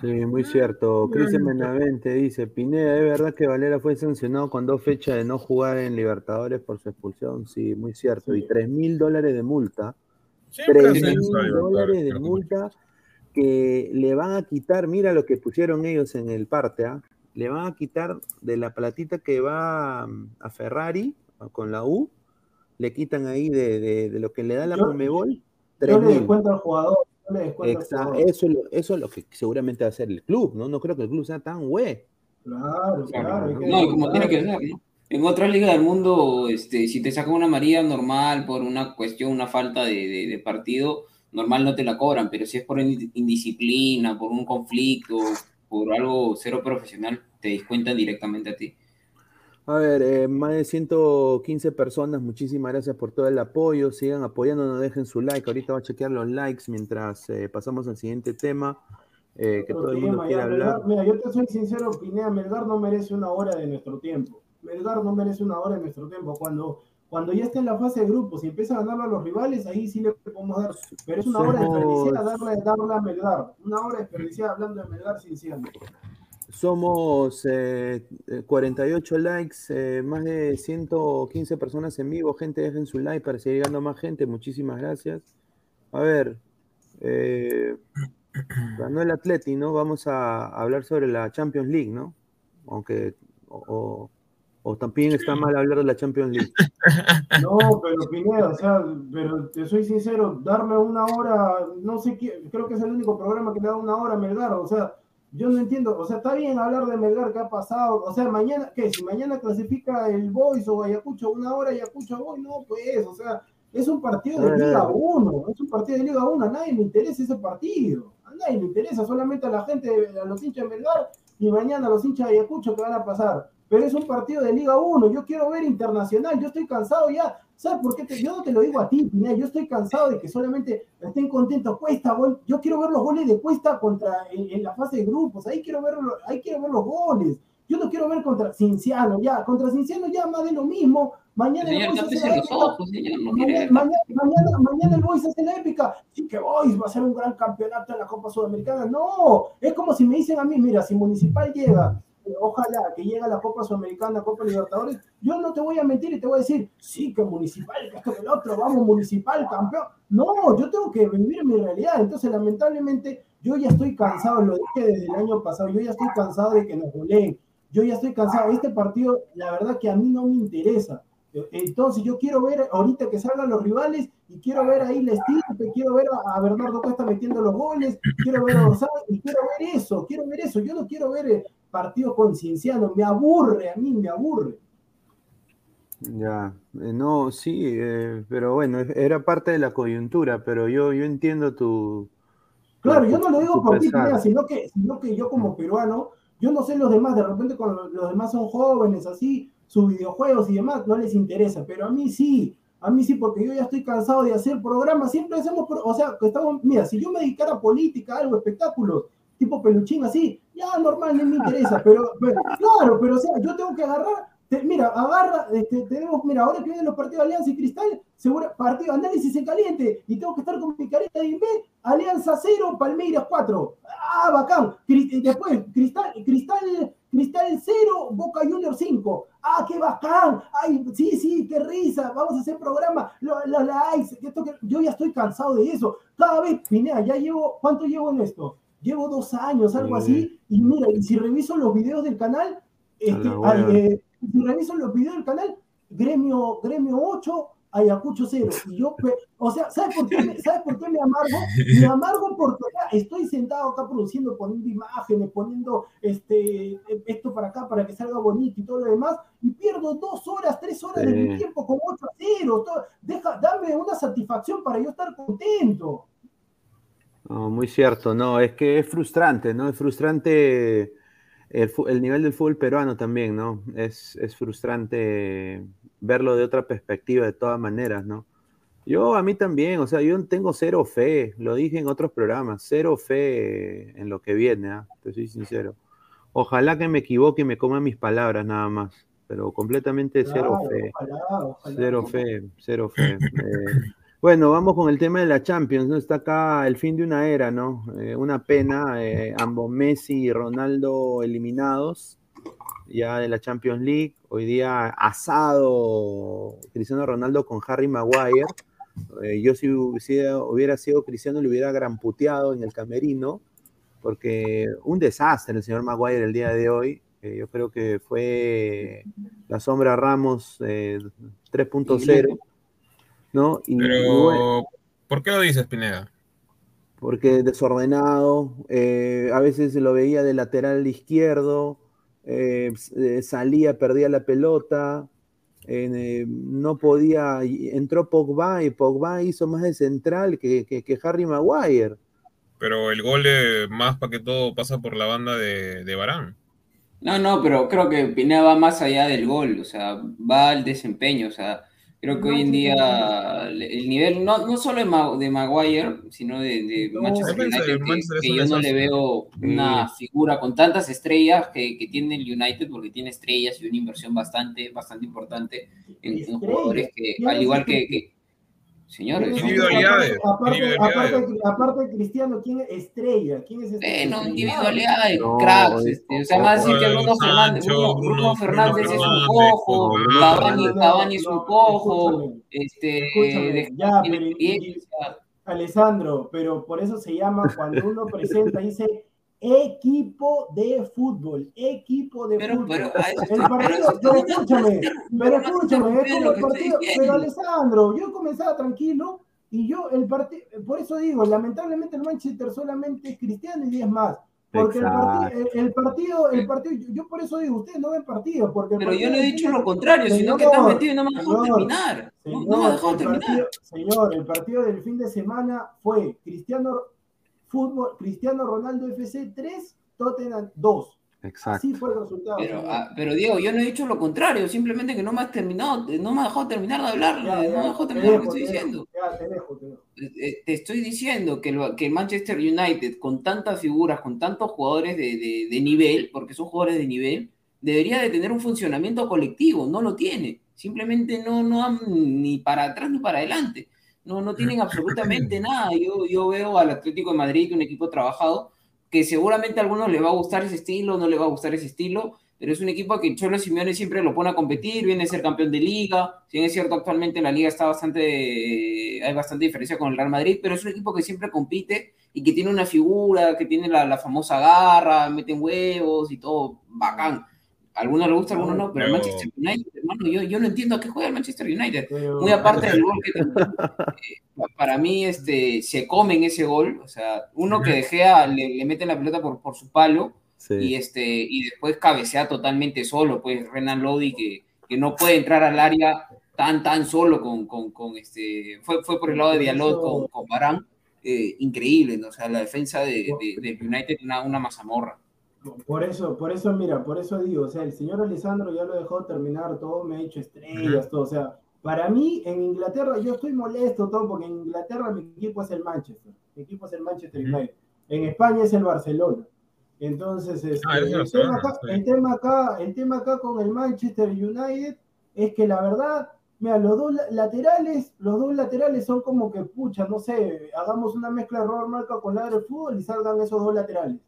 Sí, muy cierto. Cristian Benavente dice, Pineda, ¿es verdad que Valera fue sancionado con dos fechas de no jugar en Libertadores por su expulsión? Sí, muy cierto. Y tres mil dólares de multa. Tres mil dólares de multa que le van a quitar, mira lo que pusieron ellos en el parte, ¿ah? le van a quitar de la platita que va mm, a Ferrari con la U, le quitan ahí de, de- de lo que le da la Conmebol, Yo yo le descuento al jugador. Eso, es lo- eso es lo que seguramente va a hacer el club, ¿no? No creo que el club sea tan güey. Claro, claro. que No, como descontar. tiene que ser, ¿no? En otras ligas del mundo, este, si te sacan una amarilla normal por una cuestión, una falta de, de- de partido, normal no te la cobran, pero si es por ind- indisciplina, por un conflicto, por algo cero profesional, te descuentan directamente a ti. A ver, eh, más de 115 personas, muchísimas gracias por todo el apoyo. Sigan apoyándonos, dejen su like. Ahorita voy a chequear los likes mientras eh, pasamos al siguiente tema. eh, que todo el mundo ya, hablar. Melgar- mira, yo te soy sincero, Pineda, Melgar no merece una hora de nuestro tiempo. Melgar no merece una hora de nuestro tiempo. Cuando, cuando ya está en la fase de grupos y empieza a ganarle a los rivales, ahí sí le podemos dar. Pero es una hora Somos- desperdiciada darle, darle a Melgar. Una hora desperdiciada hablando de Melgar sin cierre. Somos eh, eh, 48 likes, eh, más de 115 personas en vivo. Gente, dejen su like para seguir llegando más gente. Muchísimas gracias. A ver, eh, ganó el Atleti, ¿no? Vamos a hablar sobre la Champions League, ¿no? Aunque, o, o- o también está mal hablar de la Champions League. No, pero Pineda, o sea, pero te soy sincero, darle una hora, no sé qué, creo que es el único programa que le da una hora a Melgar, o sea, yo no entiendo, o sea, está bien hablar de Melgar que ha pasado, o sea, mañana, ¿qué? Si mañana clasifica el Boys o Ayacucho una hora, Ayacucho Boys, no, pues, o sea, es un partido de ver, Liga a ver. 1, es un partido de Liga 1, a nadie le interesa ese partido, a nadie le interesa, solamente a la gente, a los hinchas de Melgar y mañana a los hinchas de Ayacucho que van a pasar. Pero es un partido de Liga 1, yo quiero ver internacional, yo estoy cansado ya, ¿sabes por qué? Te- yo no te lo digo a ti, Pineda, yo estoy cansado de que solamente estén contentos Cuesta, gol, yo quiero ver los goles de Cuesta contra en, en la fase de grupos, ahí quiero ver, ahí quiero ver los goles. Yo no quiero ver contra Cinciano, ya, contra Cinciano ya más de lo mismo. Mañana el Boys hace la épica. Mañana, el Boys hace la épica. Sí que Boys va a ser un gran campeonato en la Copa Sudamericana. No, es como si me dicen a mí, mira, si Municipal llega, ojalá que llegue la Copa Sudamericana, Copa Libertadores, yo no te voy a mentir y te voy a decir, sí que Municipal, que esto que el otro, vamos Municipal, campeón. No, yo tengo que vivir mi realidad. Entonces, lamentablemente, yo ya estoy cansado, lo dije desde el año pasado, yo ya estoy cansado de que nos goleen. Yo ya estoy cansado. Este partido, la verdad que a mí no me interesa. Entonces yo quiero ver ahorita que salgan los rivales y quiero ver ahí la estirpe, quiero ver a, Bernardo Cuesta metiendo los goles, quiero ver a Gonzalo y quiero ver eso, quiero ver eso. Yo no quiero ver eh, partidos con Cienciano, me aburre, a mí me aburre. Ya, eh, no, sí, eh, pero bueno, era parte de la coyuntura, pero yo, yo entiendo tu... Claro, tu- yo no lo digo por ti, sino que, sino que yo como peruano, yo no sé los demás, de repente cuando los demás son jóvenes, así, sus videojuegos y demás, no les interesa, pero a mí sí, a mí sí, porque yo ya estoy cansado de hacer programas, siempre hacemos, o sea, que estamos, mira, si yo me dedicara a política, algo, espectáculos, tipo peluchín así, ya normal, no me interesa, pero, claro, pero o sea, yo tengo que agarrar, mira, agarra, este, tenemos, mira, ahora que vienen los partidos de Alianza y Cristal, seguro, partido, análisis en caliente, y tengo que estar con mi careta de Inve, Alianza 0, Palmeiras 4. Ah, bacán. Y después, Cristal, Cristal, Cristal 0, Boca Junior 5. Ah, qué bacán. Ay, sí, sí, qué risa. Vamos a hacer programa. Los lo, likes. esto que- Yo ya estoy cansado de eso. Cada vez, Pinea, ya llevo, ¿cuánto llevo en esto? Llevo dos años, algo Sí. así. Y mira, y si reviso los videos del canal, este, ay, eh, si reviso los videos del canal, Gremio, Gremio 8, Ayacucho cero. Y yo, o sea, ¿sabes por, qué, por qué me amargo? Me amargo porque estoy sentado acá produciendo, poniendo imágenes, poniendo este, esto para acá para que salga bonito y todo lo demás, y pierdo dos horas, tres horas de mi tiempo con 8 a 0. deja, dame una satisfacción para yo estar contento. No, muy cierto, no, es que es frustrante, ¿no? Es frustrante el, nivel del fútbol peruano también, ¿no? Es, es, frustrante verlo de otra perspectiva de todas maneras, ¿no? Yo a mí también, o sea, yo tengo cero fe, lo dije en otros programas, cero fe en lo que viene, ¿ah? te soy sincero. Ojalá que me equivoque y me coma mis palabras nada más, pero completamente cero fe. Cero fe, cero fe. Eh, bueno, vamos con el tema de la Champions, ¿no? Está acá el fin de una era, ¿no? Eh, una pena, eh, ambos Messi y Ronaldo eliminados ya de la Champions League. Hoy día asado Cristiano Ronaldo con Harry Maguire. Eh, yo si, hubiera sido Cristiano le hubiera gramputeado en el camerino, porque un desastre el señor Maguire el día de hoy. yo creo que fue la sombra Ramos 3.0 ¿no? Pero, ¿por qué lo dices, Pineda? Porque desordenado, eh, a veces lo veía de lateral izquierdo, eh, eh, salía, perdía la pelota, no podía, entró Pogba y Pogba hizo más de central que, que, Harry Maguire. Pero el gol más para que todo pasa por la banda de, de Barán. No, no, pero creo que Pineda va más allá del gol, o sea, va al desempeño, o sea, Creo que hoy en día el nivel, no, no solo de, Maguire, sino de, Manchester United, que, yo no le veo una figura con tantas estrellas que, que, tiene el United, porque tiene estrellas y una inversión bastante, bastante importante en, jugadores que, al igual que, Señores, individualidades. Aparte, de Cristiano, ¿quién es estrella? ¿Quién es estrella? no, individualidades, cracks. Este, o sea, más decir que Bruno Fernández, Bruno, Fernández es un cojo, Cavani, es un cojo. Este, ya, pero, Alessandro, pero por eso se llama cuando uno presenta, dice equipo de fútbol, equipo de fútbol. Pero, el partido, pero, escúchame, pero escúchame, es como el partido, pero Alessandro, yo comenzaba tranquilo y yo el partido, por eso digo, lamentablemente el Manchester solamente es cristiano y 10 más. Porque el partido, el, partido, el partido, yo por eso digo, ustedes no ven partidos. Porque pero yo no he dicho lo contrario, sino que están metido y no me dejó terminar. no, no me dejó terminar. señor, el partido del fin de semana fue Cristiano Fútbol, Cristiano Ronaldo FC 3, Tottenham 2. Exacto. Así fue el resultado. Ah, pero, Diego, yo no he dicho lo contrario, simplemente que no me has terminado, no me has dejado terminar de hablar, no me has dejado terminar lo que estoy diciendo. te, dejo, te, te, estoy diciendo que el, que Manchester United, con tantas figuras, con tantos jugadores de, de, nivel, porque son jugadores de nivel, debería de tener un funcionamiento colectivo, no lo tiene. Simplemente no, no han ni para atrás ni para adelante no, no tienen absolutamente nada. Yo, yo veo al Atlético de Madrid, un equipo trabajado, que seguramente a algunos les va a gustar ese estilo, no le va a gustar ese estilo, pero es un equipo que Cholo Simeone siempre lo pone a competir, viene a ser campeón de liga, si bien es cierto actualmente en la liga está bastante, hay bastante diferencia con el Real Madrid, pero es un equipo que siempre compite y que tiene una figura, que tiene la, la famosa garra, meten huevos y todo, bacán algunos le gusta, algunos no, pero el Manchester United, hermano, yo, yo no entiendo a qué juega el Manchester United. Muy aparte del gol que eh, para mí este, se comen ese gol, o sea, uno que dejea, le, le mete la pelota por, por su palo y, este, y después cabecea totalmente solo, pues Renan Lodi que, que no puede entrar al área tan, tan solo con, con, con este, fue, fue por el lado de Dialog con, con Barán, eh, increíble, ¿no? o sea, la defensa de, de, de United una, una mazamorra. Por eso, por eso, mira, por eso digo, o sea, el señor Alessandro ya lo dejó terminar todo, me ha hecho estrellas, todo, o sea, para mí en Inglaterra yo estoy molesto todo porque en Inglaterra mi equipo es el Manchester, mi equipo es el Manchester United, en España es el Barcelona. Entonces, este, ah, el, tema acá, el, tema acá, el tema acá con el Manchester United es que la verdad, mira, los dos laterales, los dos laterales son como que, pucha, no sé, hagamos una mezcla de Robert Marca con la del fútbol y salgan esos dos laterales.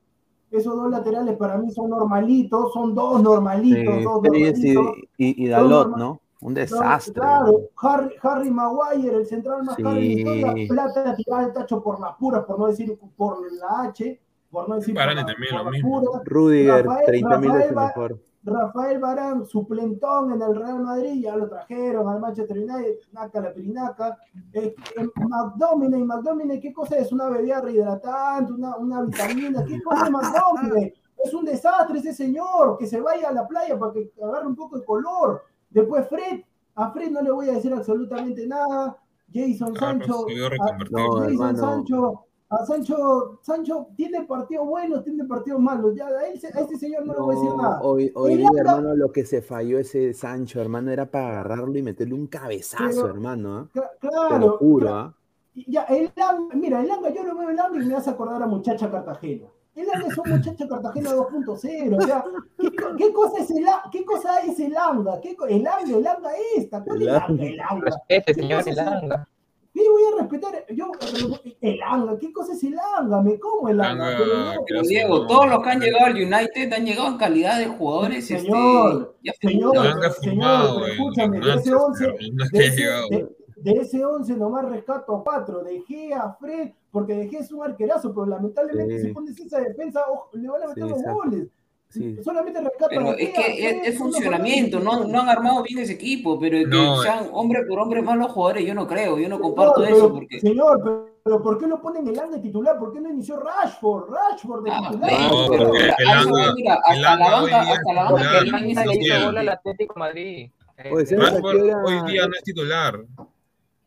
Esos dos laterales para mí son normalitos, son dos normalitos. dos Y, Dalot, ¿no? Un desastre. Claro, Harry, Maguire, el central más caro de la historia, plata tirada el tacho por las puras, por no decir por la H, por no decir por, la, Rudiger, 30 mil veces mejor. Rafael Barán, suplentón en el Real Madrid, ya lo trajeron al Manchester United, naca la pirinaca. Eh, McDominay, McDominay, ¿qué cosa es? Una bebida rehidratante, una, una vitamina, ¿qué cosa es McDominay? Es un desastre ese señor, que se vaya a la playa para que agarre un poco de color. Después Fred, a Fred no le voy a decir absolutamente nada. Jason ah, Sancho, a, Jason Sancho, a Sancho, Sancho tiene partidos buenos, tiene partidos malos. Ya a, ese, a ese señor no, le voy a decir nada. Hoy, hoy día, hermano, lo que se falló ese Sancho, hermano, era para agarrarlo y meterle un cabezazo, hermano. ¿eh? Claro. Te Ya, el mira, el Langa, yo lo veo el Langa y me hace acordar a muchacha Cartagena. El Langa es un muchacho Cartagena 2.0. O sea, ¿qué, cosa es el, ¿qué cosa es el Langa? ¿Qué, el Langa, el Langa esta. ¿Cuál es el Langa? El Langa. Este señor, el Langa. Sí, voy a respetar. Yo, el Anga, ¿qué cosa es el Anga? Me como el Anga. Pero, Diego, todos los que han llegado al United han llegado en calidad de jugadores. Señor, este, señor, señor, escúchame, de ese 11, de, ese, 11 nomás rescato a cuatro. Dejé a Fred, porque dejé es un arquerazo, pero lamentablemente si pones esa defensa, le van a meter los goles. Solamente Pero es que es, funcionamiento, no, no han armado bien ese equipo, pero que sean hombre por hombre más los jugadores, yo no creo, yo no comparto eso. Porque... Señor, pero, ¿por qué lo ponen el Anga titular? ¿Por qué no inició Rashford? Rashford de ah, titular. No, porque el mira, hasta la banca, hasta la banca, que le hizo gol al Atlético Madrid. Rashford hoy día no es titular.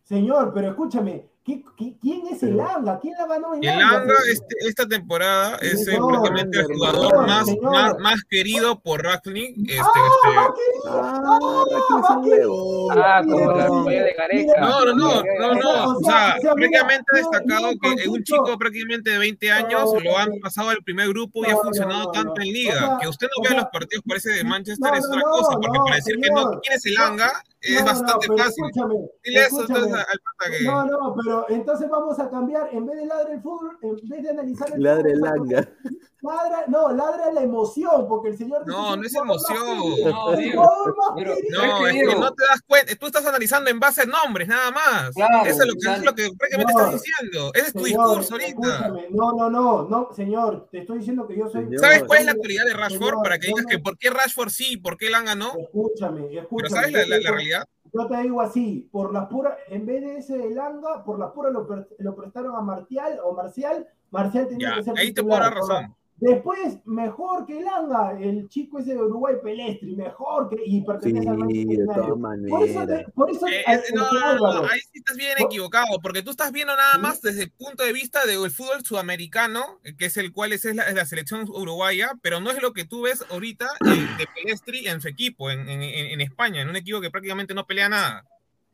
Señor, pero escúchame, quién es el Anga? ¿Quién la ganó en El Anga este, esta temporada es eh, prácticamente el jugador más, más, más, querido por Rackley. Este, ¡Ah, este... ¡Ah, ah, como la familia de Gareca. No, no, no, no, no. O sea, prácticamente ha destacado que un chico prácticamente de 20 años lo han pasado al primer grupo y ha funcionado tanto en liga. Que usted no vea los partidos parece de Manchester es otra cosa, porque para decir que no quién es el Anga es bastante fácil. Dile eso entonces al pata que. No, no, pero entonces vamos a cambiar, en vez de ladre el fútbol, en vez de analizar el ladre el langa. Ladra, no, ladra la emoción, porque el señor. No, no es emoción. No, no, es que no te das cuenta. Tú estás analizando en base a nombres, nada más. eso es lo que, es lo que prácticamente estás diciendo. Ese es tu discurso ahorita. No, no, no, no, señor. Te estoy diciendo que yo soy. ¿Sabes cuál es la cualidad de Rashford? para que digas que por qué Rashford sí y por qué Langa no. Escúchame, escúchame. Pero ¿sabes la, la realidad? Yo te digo así, por la pura, en vez de ese Langa, por la pura lo, lo prestaron a Marcial o Marcial, Marcial tenía que ser ahí te puedo dar razón. Después, mejor que Langa, el chico ese de Uruguay, Pelestri, mejor que. Y pertenece al de todas maneras. Por eso, por eso eh, no, ahí sí estás bien equivocado, porque tú estás viendo nada más desde el punto de vista del fútbol sudamericano, que es el cual es la, la, selección uruguaya, pero no es lo que tú ves ahorita de Pelestri en su equipo, en, en, en España, en un equipo que prácticamente no pelea nada.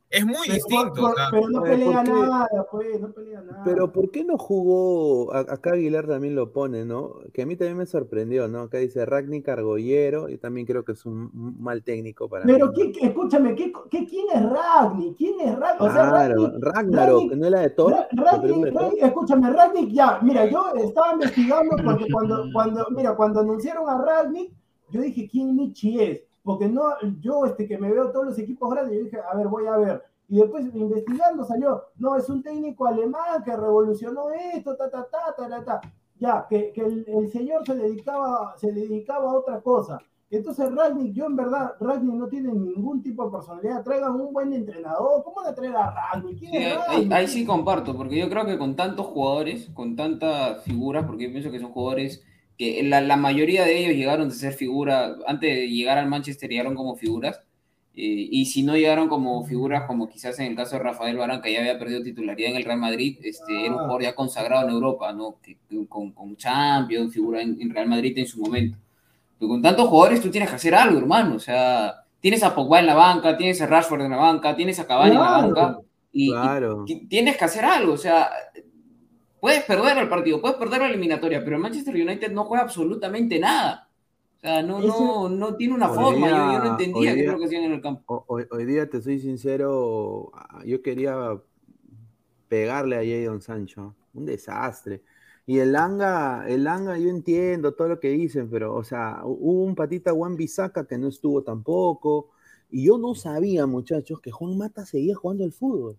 Es muy distinto. pero no pelea nada, pues, no pelea nada. Pero ¿por qué no jugó? Acá Aguilar también lo pone, ¿no? Que a mí también me sorprendió, ¿no? Acá dice Ragni Cargollero, y también creo que es un mal técnico para Pero ¿qué, escúchame, ¿qué, quién es Ragni? ¿Quién es Ragni? O sea, claro, Ragnarok, ¿no era de Thor? Ragni, escúchame, Ragni, ya, mira, yo estaba investigando porque cuando, cuando, mira, cuando anunciaron a Ragni, yo dije, ¿quién Michi es? Porque no, yo este, que me veo todos los equipos grandes, yo dije, a ver, voy a ver. Y después investigando salió, no, es un técnico alemán que revolucionó esto, ta, ta, ta, ta, ta, Ya, que, que el, señor se dedicaba, se dedicaba a otra cosa. Entonces Ragnick, yo en verdad, Ragnick no tiene ningún tipo de personalidad. Traigan un buen entrenador. ¿Cómo le traer a Ragnick? ahí, ahí, sí comparto, porque yo creo que con tantos jugadores, con tantas figuras, porque yo pienso que son jugadores que la, la, mayoría de ellos llegaron de ser figuras, antes de llegar al Manchester llegaron como figuras, eh, y si no llegaron como figuras, como quizás en el caso de Rafael Barán, que ya había perdido titularidad en el Real Madrid, este, era un jugador ya consagrado en Europa, ¿no? Que, con, con Champions, figura en, Real Madrid en su momento. Pero con tantos jugadores tú tienes que hacer algo, hermano, o sea, tienes a Pogba en la banca, tienes a Rashford en la banca, tienes a Cavani en la banca, y, y tienes que hacer algo, o sea, Puedes perder el partido, puedes perder la eliminatoria, pero el Manchester United no juega absolutamente nada. O sea, no, no, no tiene una forma. yo, no entendía qué es lo que hacían en el campo. Hoy, hoy, día, te soy sincero, yo quería pegarle a Jadon Sancho. Un desastre. Y el Langa, el Langa, yo entiendo todo lo que dicen, pero, o sea, hubo un patita Juan Bisaca que no estuvo tampoco. Y yo no sabía, muchachos, que Juan Mata seguía jugando al fútbol.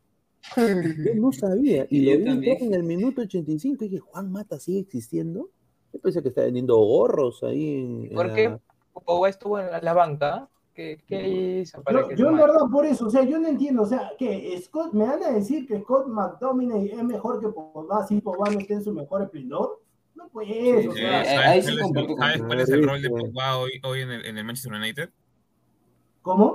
Yo no sabía. Y lo vi en el minuto 85 y dije, Juan Mata sigue existiendo. Yo pensé que está vendiendo gorros ahí. ¿Por, qué, Pogba estuvo en la, banca, ¿qué, qué hizo para yo, que yo en verdad por eso, o sea, yo no entiendo, o sea, que Scott, me van a decir que Scott McDominay es mejor que Pogba, si Pogba no esté en su mejor esplendor. No pues, o sea, ¿sabes, cuál es, el rol de Pogba hoy, hoy en, el, en el Manchester United? ¿Cómo?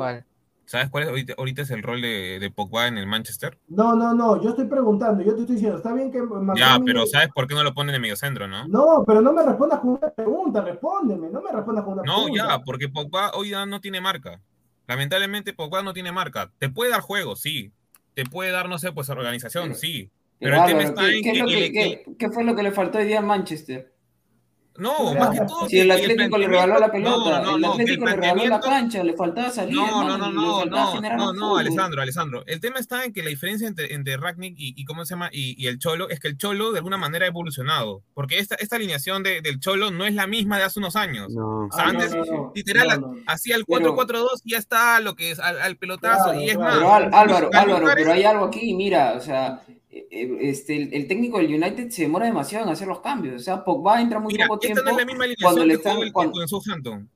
¿Sabes cuál es ahorita, ahorita es el rol de, de, Pogba en el Manchester? No, no, no, yo estoy preguntando, yo te estoy diciendo, está bien que... Ya, pero ¿sabes por qué no lo ponen en medio centro, no? No, pero no me respondas con una pregunta, respóndeme, no me respondas con una no, pregunta. No, ya, porque Pogba hoy ya no tiene marca. Lamentablemente Pogba no tiene marca. Te puede dar juego, sí. Te puede dar, no sé, pues organización, sí. Pero, el tema está en que, ¿qué, fue lo que le faltó hoy día a Manchester? No, más que todo. Si el Atlético le regaló la pelota, el Atlético le regaló la cancha, le faltaba salir. No, no, no, no, no, no, no, Alessandro, Alessandro. El tema está en que la diferencia entre, entre Ragnick y, y, ¿cómo se llama? Y, y, el Cholo es que el Cholo de alguna manera ha evolucionado. Porque esta, esta alineación de, del Cholo no es la misma de hace unos años. O sea, antes, literal, hacía el 4-4-2 y ya está lo que es al, pelotazo. y es más. Pero Álvaro, Álvaro, pero hay algo aquí, mira, o sea este, el, técnico del United se demora demasiado en hacer los cambios. O sea, Pogba entra muy poco tiempo. no es la misma cuando le están, cuando... Southampton.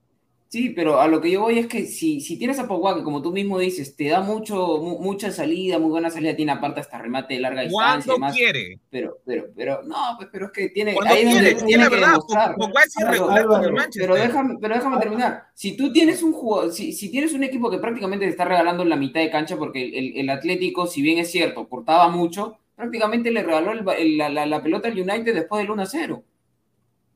Sí, pero a lo que yo voy es que si, si tienes a Pogba, que como tú mismo dices, te da mucho, mucha salida, muy buena salida, tiene aparte hasta remate de larga distancia. Cuando quiere. Pero, pero, pero, no, pues, pero es que tiene. ahí quiere, tiene que verdad, demostrar. Pogba es irregular con el Manchester. Pero déjame, pero déjame terminar. Si tú tienes un jugador, si, si, tienes un equipo que prácticamente te está regalando en la mitad de cancha, porque el, el Atlético, si bien es cierto, cortaba mucho, prácticamente le regaló la, pelota al United después del 1-0.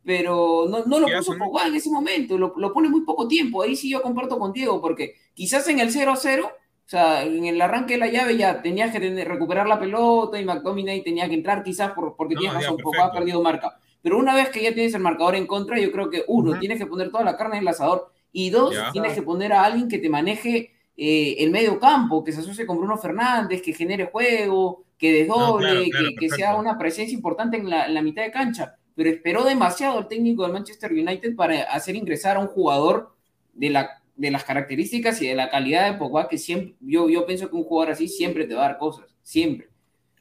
Pero no, no lo puso Pogba en ese momento, lo, pone muy poco tiempo. Ahí sí yo comparto contigo, porque quizás en el 0-0, o sea, en el arranque de la llave ya tenías que recuperar la pelota y McDominay tenía que entrar quizás porque tienes razón, Pogba ha perdido marca. Pero una vez que ya tienes el marcador en contra, yo creo que uno, tienes que poner toda la carne en el asador y dos, tienes que poner a alguien que te maneje eh, el medio campo, que se asocie con Bruno Fernández, que genere juego, que desdoble, que, sea una presencia importante en la, mitad de cancha. Pero esperó demasiado el técnico del Manchester United para hacer ingresar a un jugador de, la, de las características y de la calidad de Pogba, que siempre, yo, yo pienso que un jugador así siempre te va a dar cosas, siempre.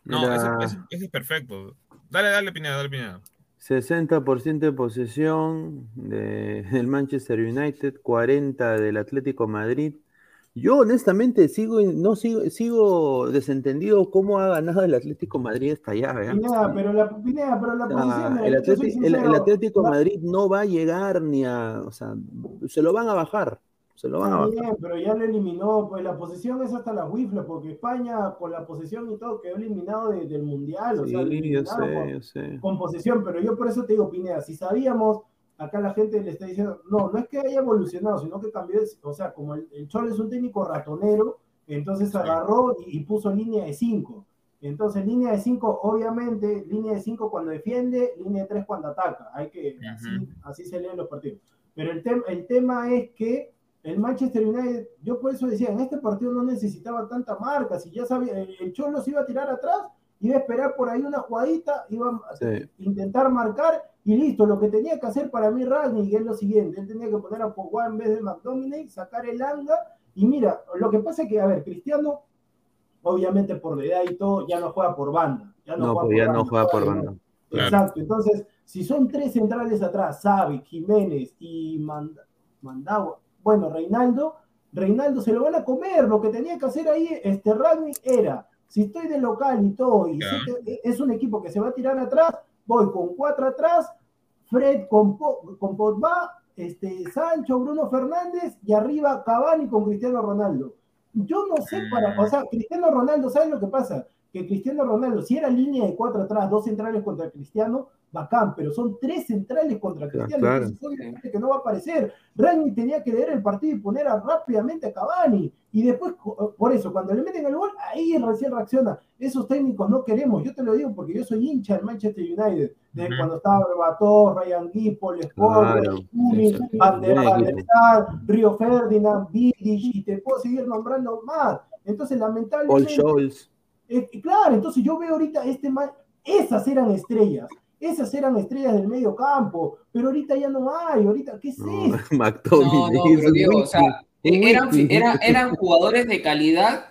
No, eso, es perfecto. Dale, dale, Pineda, dale, Pineda. 60% de posesión del Manchester United, 40% del Atlético Madrid, yo honestamente sigo, no sigo, sigo desentendido cómo ha ganado el Atlético Madrid esta llave. ¿eh? pero la, pero la posición el, Atlético, el, Atlético Madrid no va a llegar ni a, o sea, se lo van a bajar. Se lo van a bajar. pero ya lo eliminó, pues la posesión es hasta la WIFLA, porque España con la posesión y todo quedó eliminado del Mundial. o sea, yo sé, yo sé. Con posesión, pero yo por eso te digo, Pineda, si sabíamos acá la gente le está diciendo, no, no es que haya evolucionado, sino que cambió, o sea, como el, el Cholo es un técnico ratonero, entonces agarró y, puso línea de 5. Entonces, línea de 5, obviamente, línea de 5 cuando defiende, línea de 3 cuando ataca. Hay que, así, se leen los partidos. Pero el, el tema es que el Manchester United, yo por eso decía, en este partido no necesitaba tanta marca, si ya sabía, el, Cholo se iba a tirar atrás, iba a esperar por ahí una jugadita, iba a intentar marcar y listo, lo que tenía que hacer para mí Ragnick es lo siguiente, él tenía que poner a Pogba en vez de McDominay, sacar el anga, y mira, lo que pasa es que, a ver, Cristiano, obviamente por la edad y todo, ya no juega por banda. Ya no, juega, pues ya por, no juega por banda. Exacto, entonces, si son tres centrales atrás, Xavi, Jiménez y Mandagua, bueno, Reinaldo, Reinaldo se lo van a comer, lo que tenía que hacer ahí este Ragnick era, si estoy de local y todo, y es un equipo que se va a tirar atrás, voy con cuatro atrás, Fred con, con Pogba, este, Sancho, Bruno Fernández y arriba Cavani con Cristiano Ronaldo. Yo no sé para, o sea, Cristiano Ronaldo, ¿sabes lo que pasa? Que Cristiano Ronaldo, si era línea de cuatro atrás, dos centrales contra Cristiano, bacán, pero son tres centrales contra Cristiano, claro. que no va a aparecer. Rani tenía que leer el partido y poner rápidamente a Cavani. Y después, por eso, cuando le meten el gol, ahí recién reacciona. Esos técnicos no queremos, yo te lo digo porque yo soy hincha del Manchester United, desde cuando estaba Berbatov, Ryan Gippol, Sport, Van der Río Ferdinand, Vidic, y te puedo seguir nombrando más. Entonces, lamentablemente. Paul eh, claro, entonces yo veo ahorita este esas eran estrellas. Esas eran estrellas del medio campo, pero ahorita ya no hay, ahorita, ¿qué es eso? no, no, pero Diego, o sea, eran, eran, jugadores de calidad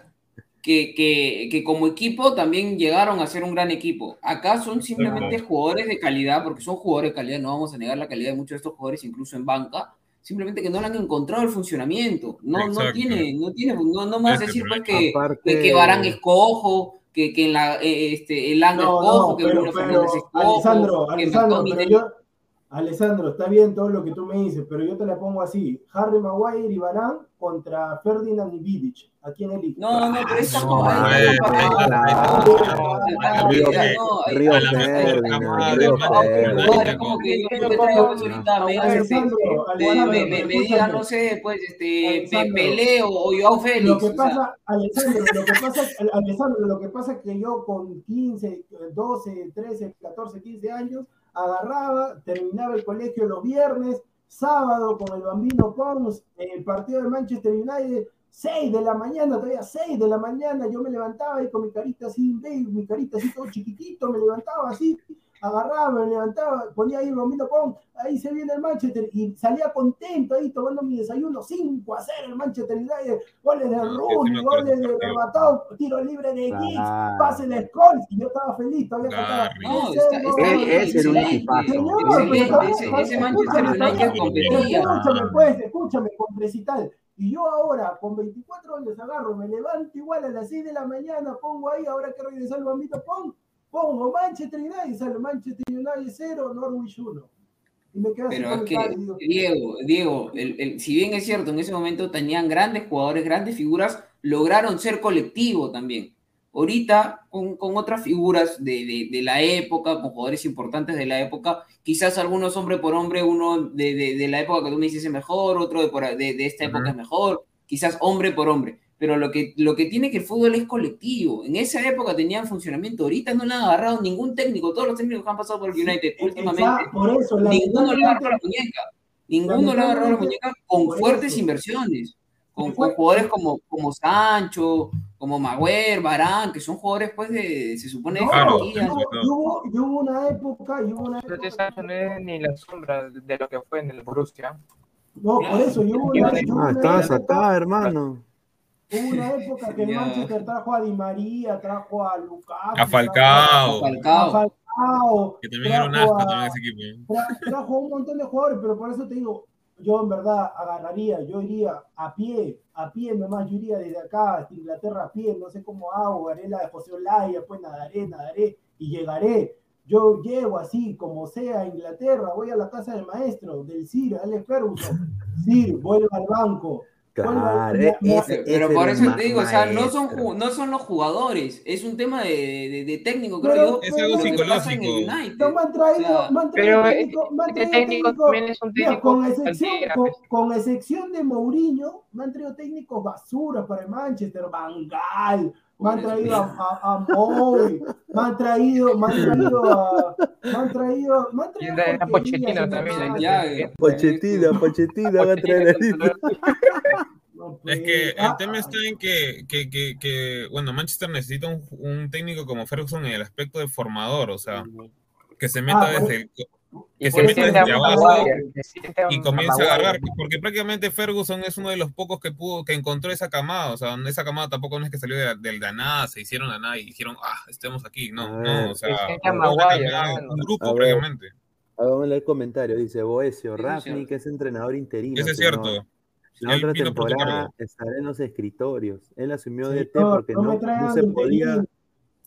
que, que, que, como equipo también llegaron a ser un gran equipo. Acá son simplemente jugadores de calidad, porque son jugadores de calidad, no vamos a negar la calidad de muchos de estos jugadores, incluso en banca, simplemente que no le han encontrado el funcionamiento. No, no tiene, no tiene, no, no más decir pues que, que Barán es cojo, que, que en la, eh, este, el ángulo no, cojo, que Bruno Fernández es cojo, Alessandro, que Alessandro, pero yo, Alessandro, está bien todo lo que tú me dices, pero yo te la pongo así. Harry Maguire y Barán contra Ferdinand y Vidic. Aquí en el No, no, pero esta no, Río Ferdinand, Río Me diga, no sé, pues, este, Pelé o Joao Félix. Lo que pasa, Alessandro, lo que pasa, Alessandro, lo que pasa es que yo con 15, 12, 13, 14, 15 años agarraba, terminaba el colegio los viernes, sábado con el Bambino Pons, el partido de Manchester United, 6 de la mañana, todavía 6 de la mañana, yo me levantaba ahí con mi carita así, mi carita así todo chiquitito, me levantaba así, agarraba, me levantaba, ponía ahí Romino Pon, ahí se viene el Manchester y salía contento ahí tomando mi desayuno 5 a 0 el Manchester United, goles de Rooney, goles de Berbatov, tiro libre de Giggs, pase de Scholes y yo estaba feliz, todavía cantaba. ese era un equipazo. Ese Manchester United competía. Escúchame pues, escúchame, con Recital. Y yo ahora, con 24 años, agarro, me levanto igual a las 6 de la mañana, pongo ahí, ahora que regresar el bambito, pongo pongo Manchester United, sale Manchester United 0, Norwich 1. Y me quedo Pero es que, Diego, Diego el, el, si bien es cierto, en ese momento tenían grandes jugadores, grandes figuras, lograron ser colectivo también. Ahorita, con, con otras figuras de, de, de, la época, con jugadores importantes de la época, quizás algunos hombre por hombre, uno de, de la época que tú me dices es mejor, otro de, esta época uh -huh. es mejor, quizás hombre por hombre pero lo que, lo que tiene que el fútbol es colectivo. En esa época tenían funcionamiento, ahorita no le han agarrado ningún técnico, todos los técnicos que han pasado por el United últimamente, por eso, ninguno le ha agarrado la muñeca, ninguno le ha agarrado la muñeca con fuertes eso. inversiones, con, jugadores como, como Sancho, como Maguire, Barán, que son jugadores pues de, se supone, no, claro, hubo, hubo, una época, hubo una época... Sancho no es ni la sombra de lo que fue en el Borussia. No, por eso, yo hubo una, ah, estabas acá, hermano. Hubo una época que el Manchester trajo a Di María, trajo a Lukaku, a Falcao, a Falcao, a Falcao que también era un asco también ese equipo. ¿eh? Tra trajo un montón de jugadores, pero por eso te digo, yo en verdad agarraría, yo iría a pie, a pie nomás, yo iría desde acá hasta Inglaterra a pie, no sé cómo hago, haré la de José Olaya, pues nadaré, nadaré y llegaré. Yo llego así, como sea, a Inglaterra, voy a la casa del maestro, del Sir, Alex Ferguson. Sir, vuelvo al banco, Claro, ese, pero por eso te digo, o sea, no son, no son los jugadores, es un tema de, de, de técnico, creo pero, yo. Es algo psicológico. No, me han traído, o sea, me han traído pero técnico, me han traído técnico, técnico también es un técnico. con, excepción, con, con, excepción de Mourinho, me han traído técnicos basura para el Manchester, Bangal, me han traído a, a, a Moy, me han traído, me han traído a, me han traído, me han traído a Pochettino también. Ya, Pochettino, Pochettino. Va a traer Es que el tema está en que, que, que, que bueno, Manchester necesita un, un, técnico como Ferguson en el aspecto de formador, o sea, que se meta ah, desde el, que se meta desde abajo y comience a agarrar, porque prácticamente Ferguson es uno de los pocos que pudo, que encontró esa camada, o sea, esa camada tampoco no es que salió de, de, de nada, se hicieron a nada y dijeron, ah, estemos aquí, no, no, o sea, un grupo prácticamente. Leer el comentario, dice Boesio, Rafni, que es entrenador interino. Eso es cierto. La otra temporada estaré en los escritorios. Él asumió sí, DT porque no, no, no se podía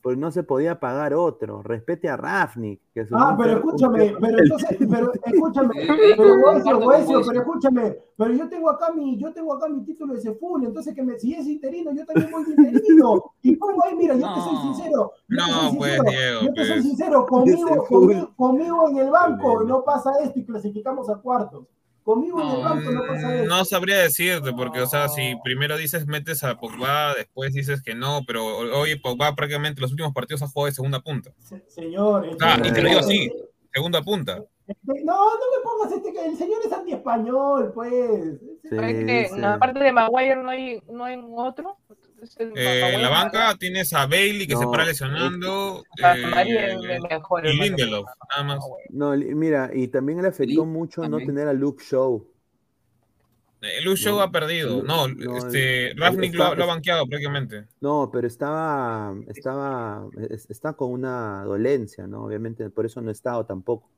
pues no se podía pagar otro. Respete a Rafnik. Que ah, pero escúchame, pero entonces, pero escúchame, pero escúchame, pero yo tengo acá mi, yo tengo acá mi título de Ceful, entonces que me, si es interino, yo también voy de interino. Y pongo ahí, mira, yo no, te soy sincero. No, soy pues, sincero, Diego. Yo te pues. soy sincero, conmigo, conmigo, conmigo en el banco no pasa esto y clasificamos a cuartos. Conmigo en el banco no pasa eso. No sabría decirte, porque, o sea, si primero dices metes a Pogba, después dices que no, pero hoy Pogba prácticamente los últimos partidos ha jugado de segunda punta. Se, señor. Ah, y te lo digo así, segunda punta. No, no me pongas este que el señor es anti-español, pues. Sí, que, sí. Aparte de Maguire, ¿no hay, no hay otro? Eh, en la banca tienes a Bailey que no, se para lesionando eh, y Lindelof, nada más. No, mira, y también le afectó mucho también. no tener a Luke Show. Eh, Luke Show no, ha perdido, no, no este, Rafnik lo, lo, ha banqueado prácticamente. No, pero estaba, estaba, está con una dolencia, ¿no? Obviamente, por eso no ha estado tampoco.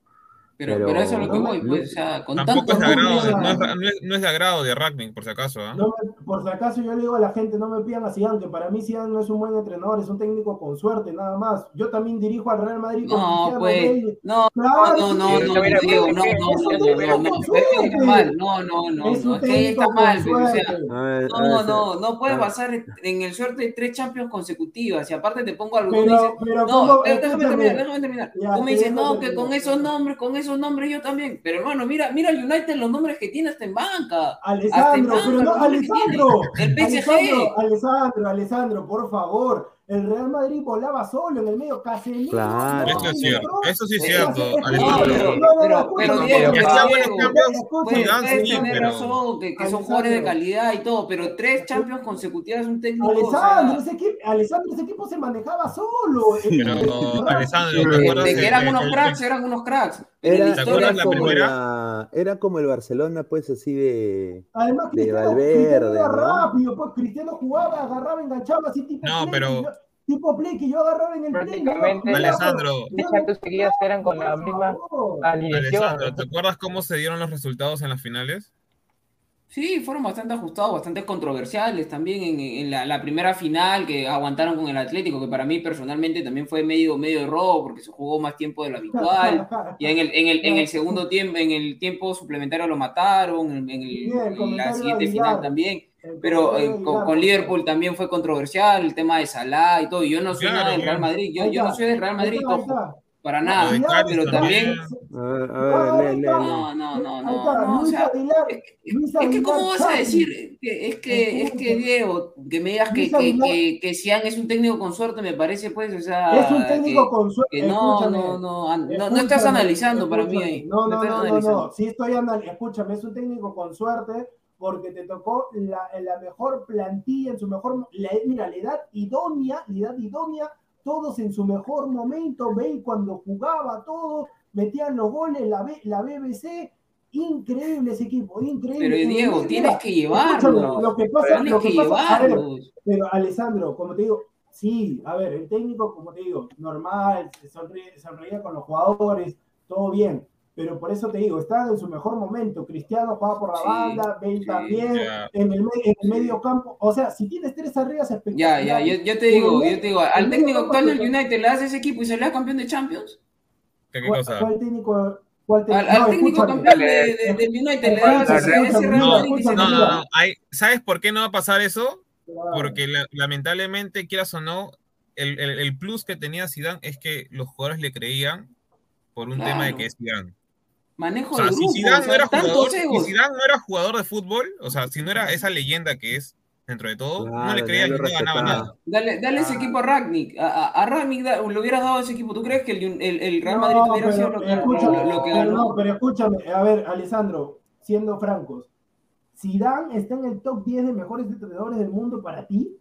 Pero, pero, eso es lo que voy, pues, o sea, con Tampoco tanto es de agrado, no, es, no, es, no es de agrado de Ragnick, por si acaso. ¿eh? No me, por si acaso yo le digo a la gente, no me pidan a Zidane, que para mí Zidane no es un buen entrenador, es un técnico con suerte, nada más. Yo también dirijo al Real Madrid con No, pues, no, Claro, no, no, no, mira, Diego, no, no, no, no, no, no, es no, no, no, Es no, que está mal, con pues, o sea, ver, no, no, no puedes basar en el suerte de tres Champions consecutivas, y aparte te pongo algo, tú Pero, dices, pero, no, pero déjame terminar, déjame terminar, tú me dices, no, que con esos nombres, con esos nombres yo también, pero hermano, mira, mira el United, los nombres que tiene hasta en banca, hasta en Alessandro, banca, pero no. Alessandro, el PSG, Alessandro, Alessandro, Alessandro, por favor, el Real Madrid volaba solo en el medio, Casemiro. Claro. Eso es cierto, eso sí es cierto, pero- Que son jugadores de calidad y todo, pero tres Champions consecutivas, un técnico, o Alessandro, sea, ese equipo, Alessandro, ese equipo se manejaba solo. Pero, Alessandro, ¿te que eran unos cracks, eran unos cracks. Era, ¿Te acuerdas la como primera? la- era como el Barcelona, pues así de. Además, de Cristiano, Valverde, Cristiano era ¿no? rápido, pues Cristiano jugaba, agarraba, enganchaba así tipo No, pero- tipo play que yo agarraba en el play. Alessandro. Champions seguidas eran con la misma favor. alineación. Alessandro, ¿te acuerdas cómo se dieron los resultados en las finales? Sí, fueron bastante ajustados, bastante controversiales también en, en la, la primera final que aguantaron con el Atlético, que para mí personalmente también fue medio, medio error porque se jugó más tiempo de lo habitual. Y en el, en el, en el segundo tiempo, en el tiempo suplementario lo mataron, en, el- en la siguiente final también. Pero eh, con, con Liverpool también fue controversial, el tema de Salah y todo. Yo no soy Claro, nada del Real. Madrid, yo, yo no soy del Real Madrid, para nada. Pero también, no, no, no, no, o sea, es que, es que cómo vas a decir es que es que Diego, que me digas que, que, que, que Zidane es un técnico con suerte, me parece pues, o sea, Es un técnico con suerte. no, no, no, no, no estás analizando para mí ahí. No, no, no, no, no. Sí estoy analizando. Escúchame, es un técnico con suerte porque te tocó la, la mejor plantilla en su mejor. la- mira, la edad idónea, la edad idónea, todos en su mejor momento. Ve cuando jugaba todo, metían los goles, la, B- la BBC. Increíble ese equipo, increíble. Pero Diego, tienes que llevarlo. Lo que pasa, Tienes lo que que pasa, a ver, llevarlos. pero Alessandro, como te digo, sí, a ver, el técnico, como te digo, normal, se sonríe, sonreía con los jugadores, todo bien. Pero por eso te digo, está en su mejor momento. Cristiano juega por la Sí, banda, Bale sí, también, ya. en, el, en el medio campo. O sea, si tienes tres arribas Ya, espectaculares. ya, yo, yo te digo, yo te digo, al técnico actual del United le das ese equipo y sale campeón de Champions. ¿Qué, qué ¿Cuál, cosa? cuál técnico? Cuál Al, técnico? al No, técnico escúchame. campeón de, de- del United le das ese, No, no, se no, no. Hay- ¿Sabes por qué no va a pasar eso? Claro. Porque la- lamentablemente, quieras o no, el, el- el plus que tenía Zidane es que los jugadores le creían por un tema de que es Zidane. Manejo O sea, de si grupo, Zidane o no sea, era tantos jugador, si. Zidane no era jugador de fútbol, o sea, si no era esa leyenda que es dentro de todo, no le no y lo no ganaba nada. Dale, dale ese Ah. equipo a Ragnick. A, a, a Ragnick da- le hubieras dado ese equipo. ¿Tú crees que el, el, el Real Madrid No, hubiera sido lo que, escúchame, lo- lo que pero ganó? no, pero escúchame, a ver, Alessandro, siendo francos, ¿Zidane está en el top 10 de mejores entrenadores del mundo para ti?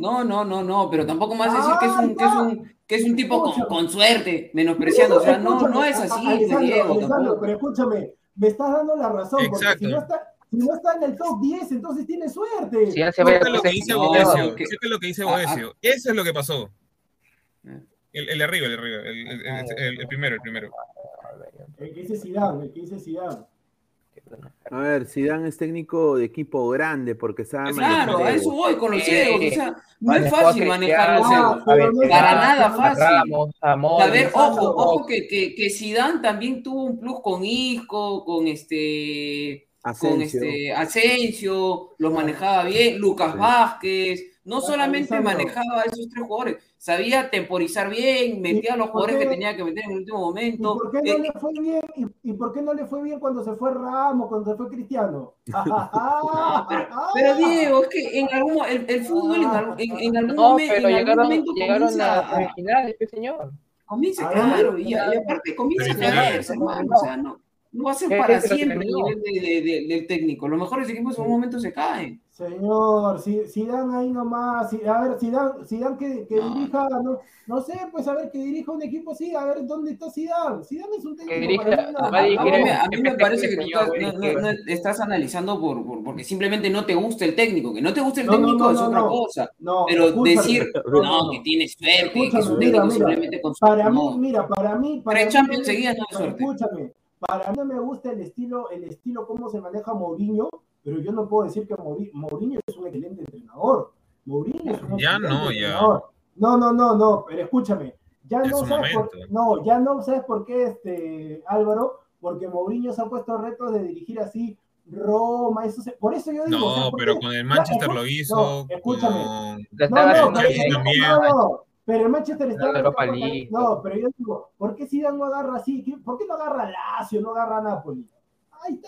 No, no, no, no, pero tampoco me vas a decir que es un, que es un, que es un tipo con, suerte, menospreciando. O sea, no, no es así, Alessandro, Diego, Alessandro, pero escúchame, me estás dando la razón, porque Exacto. si no, está, si no está en el top 10, entonces tiene suerte. Ve Fíjate lo que dice No, Boesio, que- fíjate lo que dice Ah, ah. Boesio. Eso es lo que pasó. Eh. El, el de arriba, el de arriba, el, el- el- el- el primero, el primero. El que dice Zidane, el que dice Zidane. A ver, Zidane es técnico de equipo grande porque sabe Claro, manejar a eso voy con los Sí. egos. O sea, no es fácil manejar los Cristiano, egos. Ah, no Para nada fácil. Ramos, a ver, ojo, ojo que, que, que Zidane también tuvo un plus con Isco, con este con Asensio. este Asensio, los manejaba bien, Lucas Sí. Vázquez, no solamente manejaba a esos tres jugadores, sabía temporizar bien, metía a los ¿Y por jugadores qué? que tenía que meter en el último ¿Y momento. por qué no Eh, le fue bien? ¿Y, y por qué no le fue bien cuando se fue Ramos, cuando se fue Cristiano? No, pero, pero Diego, es que en algún el, el fútbol en, algún- en, en algún No, momen- pero en algún llegaron, momento llegaron comienza a semifinales, este señor. Comienza, A ver, claro, y, y aparte comienza a caerse, hermano. O sea, no, no va a ser ¿Qué para siempre el nivel de- de- de- del técnico. Los mejores equipos en un momento se caen. Señor, si, Zidane ahí nomás, si- a ver, Zidane, Zidane que, que No. dirija, no, no sé, pues a ver, que dirija un equipo así, a ver, ¿dónde está Zidane? Zidane es un técnico dirija- para mí, no, A, mí, me- a mí me siempre parece que tú estás, no, quiere- no- no estás analizando por, por- porque simplemente no te gusta el técnico. Que no te guste el técnico no, es no, otra no. cosa. no, Pero decir, no, que tiene suerte, que es un técnico mira, simplemente con Para no. mí, mira, para mí, para mí Champions no suerte. Escúchame, para mí no me gusta el estilo, el estilo cómo se maneja Mourinho, pero yo no puedo decir que Mourinho es un excelente entrenador. Mourinho es un ya no, entrenador. ya. No, no, no, no, pero escúchame. Ya no sabes por, no, ya no sabes por qué este Álvaro, porque Mourinho se ha puesto retos de dirigir así Roma, eso se, por eso yo digo. No, pero con el Manchester lo hizo. No, escúchame. Con... No, no, no, pero el Manchester está. No, pero yo digo, ¿por qué Zidane no agarra así? ¿Por qué no agarra Lazio, no agarra Napoli?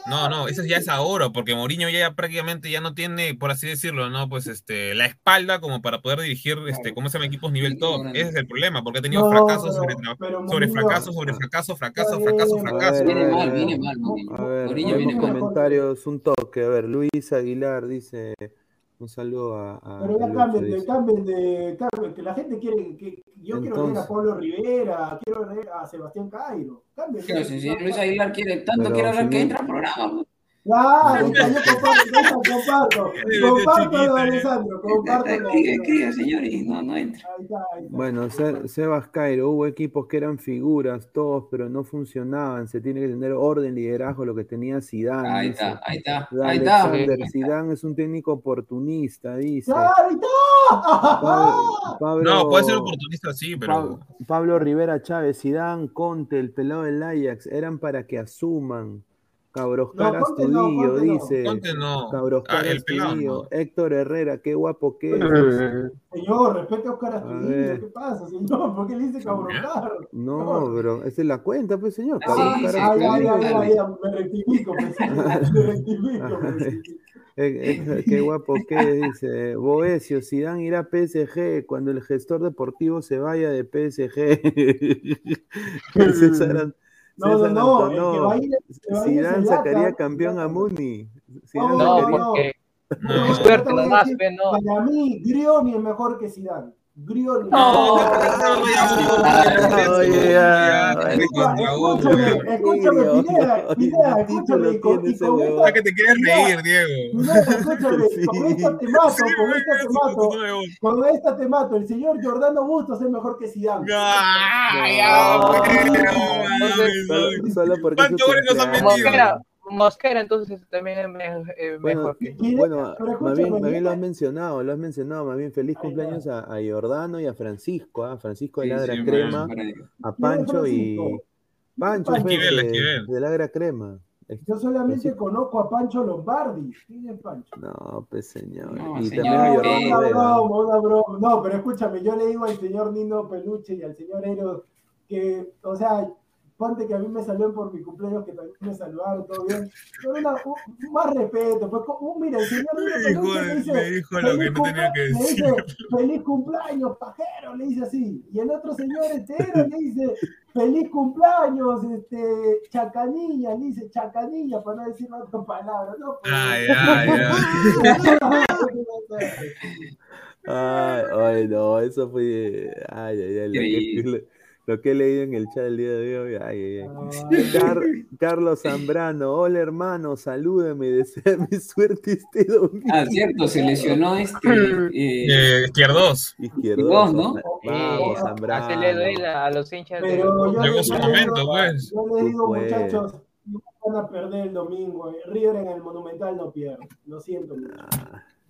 No, no, eso ya es ahora, porque Mourinho ya, prácticamente ya no tiene, por así decirlo, ¿no? Pues este, la espalda como para poder dirigir, este, ¿cómo se llama? Equipos nivel top. Ese es el problema, porque ha tenido fracasos sobre, sobre fracaso, sobre fracaso, fracaso, fracaso, fracaso. Viene mal, viene mal. A ver, comentarios, un toque. A ver, Luis Aguilar dice, un saludo a. Pero ya cambien de, cambien de, cambien, que la gente quiere, que yo quiero ver a Pablo Rivera, quiero ver a Sebastián Cairo. Cambien. Pero si, Luis Aguilar quiere tanto, quiero ver que entra al programa. Claro, yo comparto, comparto, comparto, Alessandro, comparto. Escribe, señores, no, no entra. Bueno, Sebas Cairo, hubo equipos que eran figuras, todos, pero no funcionaban. Se tiene que tener orden, liderazgo, lo que tenía Zidane. Ahí está, ahí está, ahí está. Zidane es un técnico oportunista, dice. ¡Ahí Pablo, no, puede ser oportunista, sí, pero. Pablo Rivera Chávez, Zidane, Conte, el pelado del Ajax, eran para que asuman Cabroscar no, Astudillo, dice. Conte no. Cabroscar ah, Astudillo. Héctor Herrera, qué guapo que es. Señor, respete a Oscar Astudillo. ¿Qué pasa, señor? ¿Por qué le dice Cabroscar? No, pero esa es la cuenta, pues, señor. Cabroscar ah, sí, ay, ay, ay, me rectifico, pues, me rectifico. Pues, qué guapo que dice Boesio, Zidane irá a PSG cuando el gestor deportivo se vaya de PSG. César, no, no, no, Zidane sacaría campeón a Muni. No, no, porque no, suerte nomás, no. Para mí, Grioni es mejor que Zidane. Grioni. No, escúchame, escúchame, Pineda, Pineda, escúchame. Es que te quieres reír, Diego. Escúchame, con esta te mato, con esta te mato, con esta te mato. El señor Jordano Bustos es mejor que Zidane. Solo porque Mosquera, entonces también es eh, bueno, Bueno, más bien, lo has mencionado, lo has mencionado, más bien feliz cumpleaños a, a Jordano y a Francisco, a Francisco de Ladra Crema, a Pancho y Pancho de, de Ladra Crema. Yo solamente conozco a Pancho Lombardi. ¿Quién es Pancho? No, pues señor. No, y señor, también a Jordano una broma, una broma. No, pero escúchame, yo le digo al señor Nino Peluche y al señor Eros que, o sea, ponte que a mí me salieron por mi cumpleaños, que también me saludaron, todo bien. Pero una, un, más respeto, pues, un, mira, el señor me dijo, me dice, me dijo lo que no tenía que decir. Le dice, feliz cumpleaños, pajero, le dice así. Y el otro señor entero le dice, feliz cumpleaños, este, chacanilla, le dice, chacanilla, para no decir otra palabra, ¿no? Ay, ay, ay. Ay, ay, no, eso fue. Ay, ay, ay. Lo que he leído en el chat el día de hoy. Ay, ay, ay. Carlos Zambrano, hola hermano, salúdame, deseame suerte este domingo. Ah, cierto, se lesionó este. Eh, eh, izquierdos. Izquierdos, ¿no? Vamos, Zambrano. Así le duele a los hinchas. Pero de... Llegó su momento, pues. Yo le digo, muchachos, van a perder el domingo. Eh. River en el Monumental no pierde. Lo siento.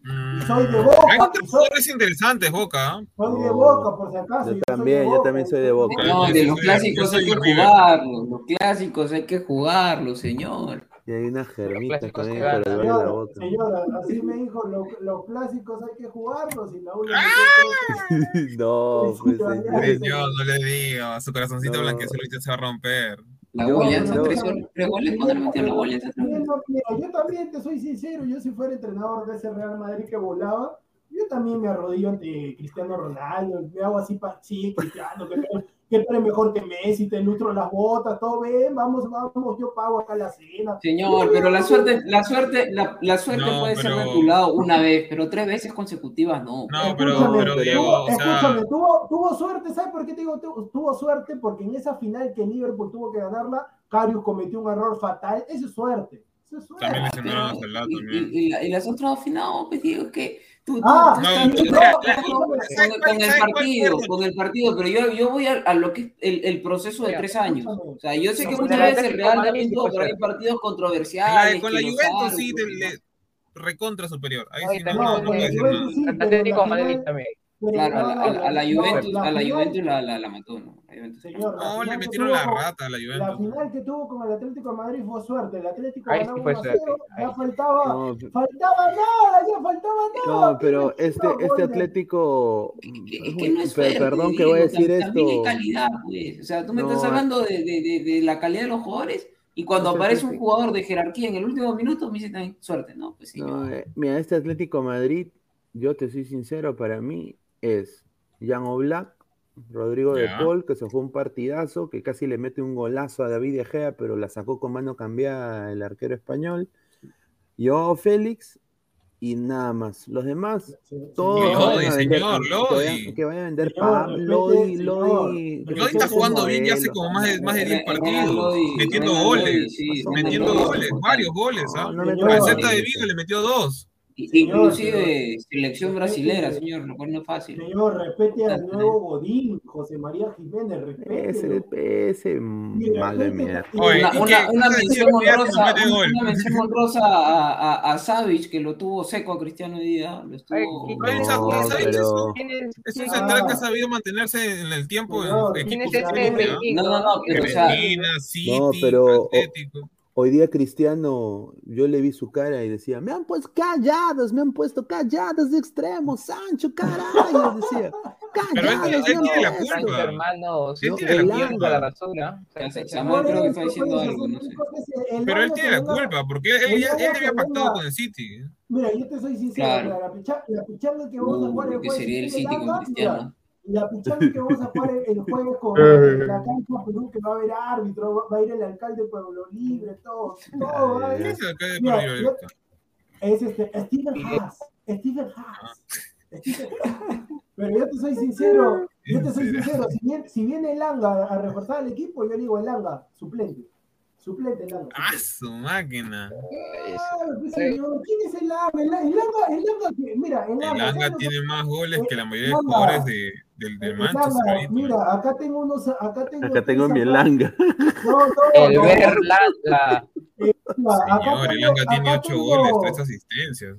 Ah. Soy de Boca. Hay otros jugadores interesantes, Boca. Soy de Boca, por si acaso. Yo, también, yo también soy de Boca. No, de los clásicos hay que jugarlos. Los clásicos hay que jugarlos, señor. Y hay una germita también para el de la boca. Señora, así me dijo, lo, los clásicos hay que jugarlos y la única ¡Ah! No, pues señor. no le digo, su corazoncito no. blanqueazul se va a romper. La Golianza, no, tres, tres goles cuando le metieron la Golianza. Yo también te soy sincero, yo si fuera entrenador de ese Real Madrid que volaba, yo también me arrodillo ante Cristiano Ronaldo, me hago así para sí, Cristiano, que, que tú eres mejor que Messi, te nutro las botas, todo bien, vamos, vamos, yo pago acá la cena. Señor, pero la suerte, la suerte, la, la suerte no, puede pero... ser de tu lado una vez, pero tres veces consecutivas no. No, pero, pero Diego, tuvo, o sea... escúchame, tuvo, tuvo suerte, ¿sabes por qué te digo? Tuvo, tuvo suerte porque en esa final que Liverpool tuvo que ganarla, Carius cometió un error fatal, eso es suerte También lesionaron a Salah Y, también. y, y, la- y las otras dos finales, pues digo que tú, tú- Ah, tú no, estás no, viendo no, con, el ¿sabes cuál partido, con el partido, pero yo, yo voy a, a lo que es el, el proceso de tres años. O sea, yo sé que muchas veces el Real Madrid también ahí cierto. partidos controversiales. con la Juventus sí, recontra superior. Ahí sí no, no, pero Atlético Madrid también. Pero Claro, a la, no, a la- a la no, Juventus, a la Juventus la, la, la mató, ¿no? La Juventus. Señor, la No, le final metieron la con- rata a la La Juventus. final que tuvo con el Atlético de Madrid fue suerte. El Atlético Ahí ganó sí fue 1 a suerte, 0, ahí ya faltaba, No, faltaba nada, ya faltaba nada. No, pero este, chido, este. Atlético. Es que, muy- no es suerte, perdón que voy a decir tam- También hay esto. calidad, pues. O sea, tú me No, estás hablando de, de, de, de la calidad de los jugadores y cuando aparece un jugador de jerarquía en el último minuto me dice también suerte, ¿no? Pues sí. No, eh, mira, este Atlético Madrid, yo te soy sincero, para mí es Jan Oblak, Rodrigo de. Paul, que se fue un partidazo, que casi le mete un golazo a David De Gea, pero la sacó con mano cambiada el arquero español. Joao Félix y nada más. Los demás, todos que Lodi, vayan a vender- señor, Lodi. que vayan a vender Señor, pa- respete, Lodi. Lodi. Lodi está jugando bien ya hace como más de, más de 10 partidos, Lodi, metiendo goles, sí, metiendo goles, varios goles, ¿ah? No. Celta de Vigo le metió dos. I- Señor, Inclusive selección brasilera, respete. señor, lo cual no es fácil. Señor, respete al nuevo Godín, José María Jiménez, respete. Ese, ese malo de mierda. Oye, Una, ¿y una, qué? una ¿Qué mención honrosa, no una, mención honrosa a, a, a Savic, que lo tuvo seco a Cristiano hoy día. Lo estuvo... Ay, Ay, esa- No, esa- pero- ¿Quién es? Un central que ha sabido mantenerse en el tiempo Señor, en ¿Quién equipos es ese grandes, ¿ah? Benfica? No, no, no, pero o sea, City, No, pero- Atlético. Hoy día Cristiano, yo le vi su cara y decía, me han puesto callados, me han puesto callados de extremo, Sancho, carajo, decía, Pero me han tiene la puesto". Sancho, culpa. hermano, Él tiene la culpa. la Samuel, creo que está diciendo algo, no sé. Pero él tiene la culpa, porque él, había pactado con el City. Mira, yo te soy sincero, la, picha- la pichanga que vamos a Uh, jugar el que jueves sería el en City con Cristiano. La pichanga que vamos a jugar el, el jueves con en la cancha Perú, que va a haber árbitro, va, va a ir el alcalde de Pueblo Libre, todo, todo va a ¿Quién ir. es el alcalde de Mira, Pueblo Libre? yo- Es este, Steven Haas, Steven Haas. Haas. Pero yo te soy sincero, yo te soy sincero, si viene, si viene el Langa a reforzar el equipo, yo digo el Langa, suplente. Suplente el Langa. ¡Ah, su máquina! Claro, señor, ¿Quién es el que- mira, el El Langa. Langa ¿sabes lo que- tiene más goles que la mayoría de jugadores de, del, Manchester. Mira, acá tengo unos, acá tengo. Acá tengo tres mi langa. No, no, El. Berlanga. Señor, el tiene acá 8 tengo- goles, 3 asistencias.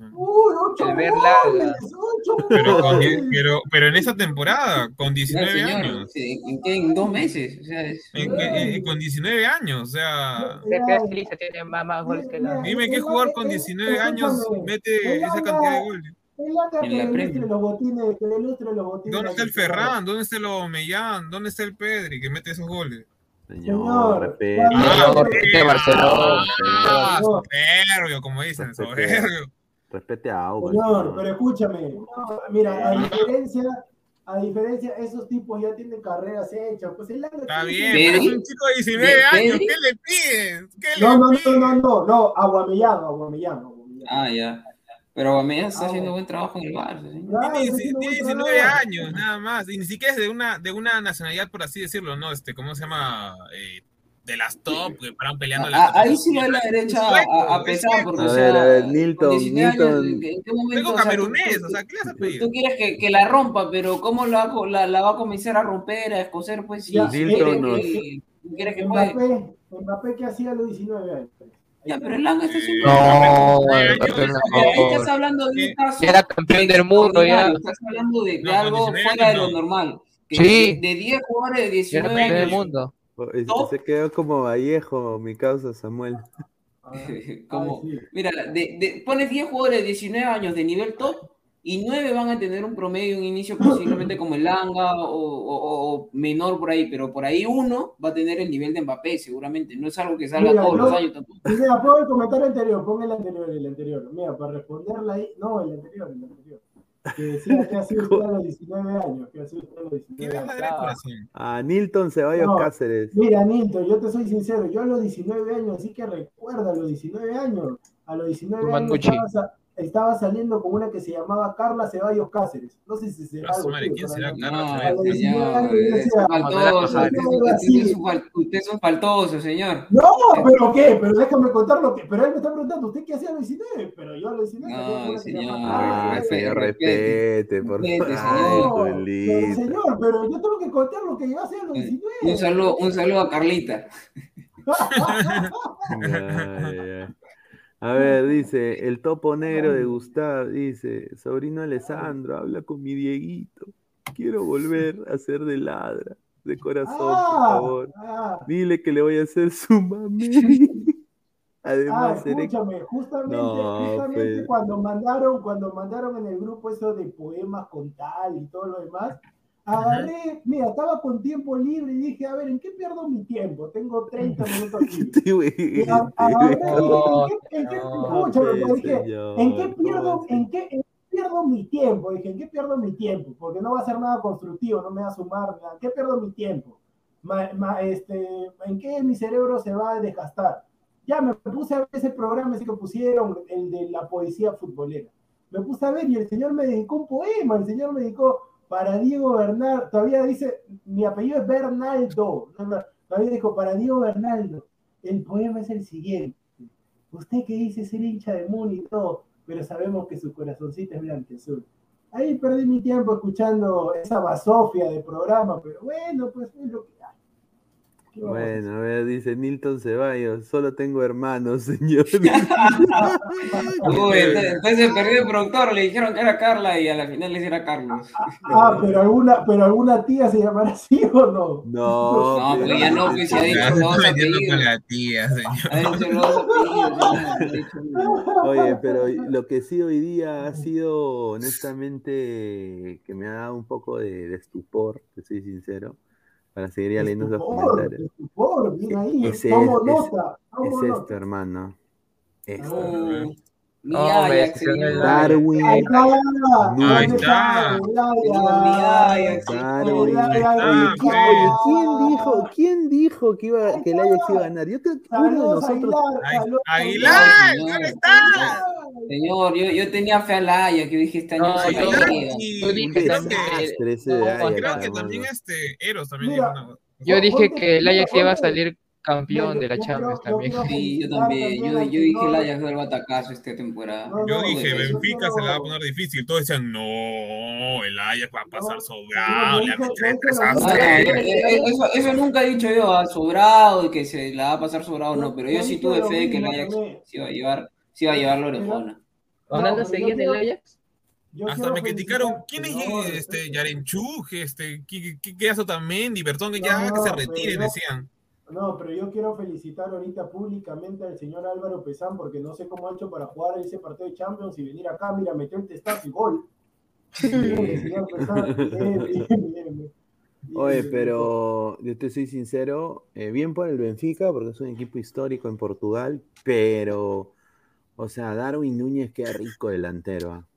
Pero, con, pero, pero en esa temporada, con No, 19 señor, años. ¿en qué? En dos meses. O sea, es- En- en- en- con 19 años, o sea, Defensa Lisa tiene más, más goles que la. dime qué jugador con 19 años mete esa cantidad de goles. Que los botines, que los botines. ¿Dónde está el Ferran? ¿Dónde está el Omellán? ¿Dónde está el Pedri que mete esos goles? Señor, Señor, respete. Ah, Barcelona. Ah, soberbio, como dicen, soberbio. Respete a Auba. Señor, pero escúchame. no, mira, a diferencia, a diferencia, esos tipos ya tienen carreras hechas. Pues el Langa Está bien, es un chico de 19 ¿Pedri? años, ¿qué le piden? ¿Qué le No, no, no, no, no, no, Aguamellán, Aguamellán. Ah, ya. Pero Aubameyang está Ah, haciendo bueno. buen trabajo en el Barça. Claro, Tiene, tiene buen 19 trabajo. años, nada más. Y ni siquiera es de una, de una nacionalidad, por así decirlo, ¿no? Este, ¿cómo se llama? Eh, de las top, que paran peleando la Ah, ahí sí va la derecha a, a pesar, porque A o ver, sea, a ver, Nilton, 19 años, Nilton. ¿en qué- en qué momento, Vengo o sea, camerunés, tú- o sea, ¿qué le has pedido? tú quieres que, que la rompa, pero ¿cómo la, va- la, la va a comenzar a romper, a escocer? Pues si Nilton quiere nos- que. Mbappé, Mbappé que hacía a los 19 años. Ya, pero el Langa está haciendo. No, estás hablando de un caso. Era campeón del mundo, ya. Estás hablando de, algo 19 fuera de lo no. normal. Sí. De, de 10 jugadores de Ya era 19 campeón del años. mundo. Se- ¿No? Se quedó como Vallejo, mi causa Samuel. Como, mira, de, de- pones 10 jugadores de 19 años de nivel top y 9 van a tener un promedio, un inicio posiblemente como el Langa o, o- o menor por ahí, pero por ahí uno va a tener el nivel de Mbappé, seguramente. No es algo que salga Mira, todos no- los años tampoco. Mira, pongo el comentario anterior, pon el anterior, el anterior. Mira, para responderla ahí, no, el anterior, el anterior. Que decía que ha sido usted a los 19 años, que ha sido usted a los ¿Qué 19 vas a años. corazón? A Nilton Ceballos No. Cáceres. Mira, Nilton, yo te soy sincero, yo a los 19 años, sí que recuerdo a los 19 años, a los 19 años. Estaba, Sa- estaba saliendo con una que se llamaba Carla Ceballos Cáceres. No sé si será algo. Madre, ¿quién será Carla Usted es un faltoso, señor. No, pero ¿qué? Pero déjame contar lo que. Pero él me está preguntando, ¿usted qué hacía a los 19? Pero yo a los 19. No, señor. Señor, respete, por favor. Señor, pero yo tengo que contar lo que yo hacía a los 19. Un saludo, un saludo a Carlita. A ver, dice, el topo negro de Gustav, dice, sobrino Alessandro, habla con mi Dieguito. Quiero volver a ser de ladra, de corazón, por ah, favor. Ah. Dile que le voy a hacer su mami. Además, ah, escúchame, justamente, justamente pues. cuando mandaron, cuando mandaron en el grupo eso de poemas con tal y todo lo demás, Agarré, mira, estaba con tiempo libre y dije, a ver, ¿en qué pierdo mi tiempo? Tengo 30 minutos libres. Agarré, ¿en qué, ¿en qué pierdo, en qué, pierdo mi tiempo? Dije, ¿en qué pierdo mi tiempo? Porque no va a ser nada constructivo, no me va a sumar, ¿en qué pierdo mi tiempo? este, ¿En qué mi cerebro se va a desgastar? Ya me puse a ver ese programa ese que pusieron, el de la poesía futbolera. Me puse a ver y el señor me dedicó un poema, el señor me dedicó para Diego Bernardo, todavía dice, mi apellido es Bernaldo, todavía dijo, para Diego Bernaldo, el poema es el siguiente. Usted que dice ser hincha de Moon y todo, pero sabemos que su corazoncito es blanco azul. Ahí perdí mi tiempo escuchando esa basofia de programa, pero bueno, pues es lo que. Bueno, a ver, dice Nilton Ceballos, solo tengo hermanos, señor. Uy, entonces se perdió el productor, le dijeron que era Carla y a la final le era Carlos. Ah, pero alguna, pero alguna tía se llamará así o no? No, no, pero ya no, pues ya dijo no con la tía, señor. Oye, pero lo que sí hoy día ha sido, honestamente, que me ha dado un poco de, de estupor, te soy sincero para seguir leyendo los comentarios. Es, es, nota, es esto, hermano. Esto. Oh, no, Darwin. Ahí está. ¿quién dijo, quién dijo que, iba, que el Ajax iba a ganar? Yo creo que uno de nosotros. Aguilar, ¿dónde está? Señor, yo, yo tenía fe al Ajax, que dije este año yo, yo dije también. Creo que también este Eros también. Yo dije que el Ajax iba a salir campeón de la Champions también. Sí, yo también. Yo, yo dije el Ajax del batacazo esta temporada. Yo dije, Benfica se la va a poner difícil. Todos decían, no, el Ajax va a pasar sobrado. Eso, eso nunca he dicho yo, ah, sobrado y que se la va a pasar sobrado, no. Pero yo sí tuve fe de que el Ajax se iba a llevar, se iba a llevar la orejona. ¿Hablando seguía del Ajax? Hasta me criticaron, ¿quién es este Yarenchuk, este, qué, hace también, Divertón, que ya que se retire, decían. No, pero yo quiero felicitar ahorita públicamente al señor Álvaro Pesán porque no sé cómo ha hecho para jugar ese partido de Champions y venir acá, mira, metió el testazo y gol. Oye, pero yo te soy sincero, eh, bien por el Benfica, porque es un equipo histórico en Portugal, pero, o sea, Darwin Núñez queda rico delantero. ¿ah?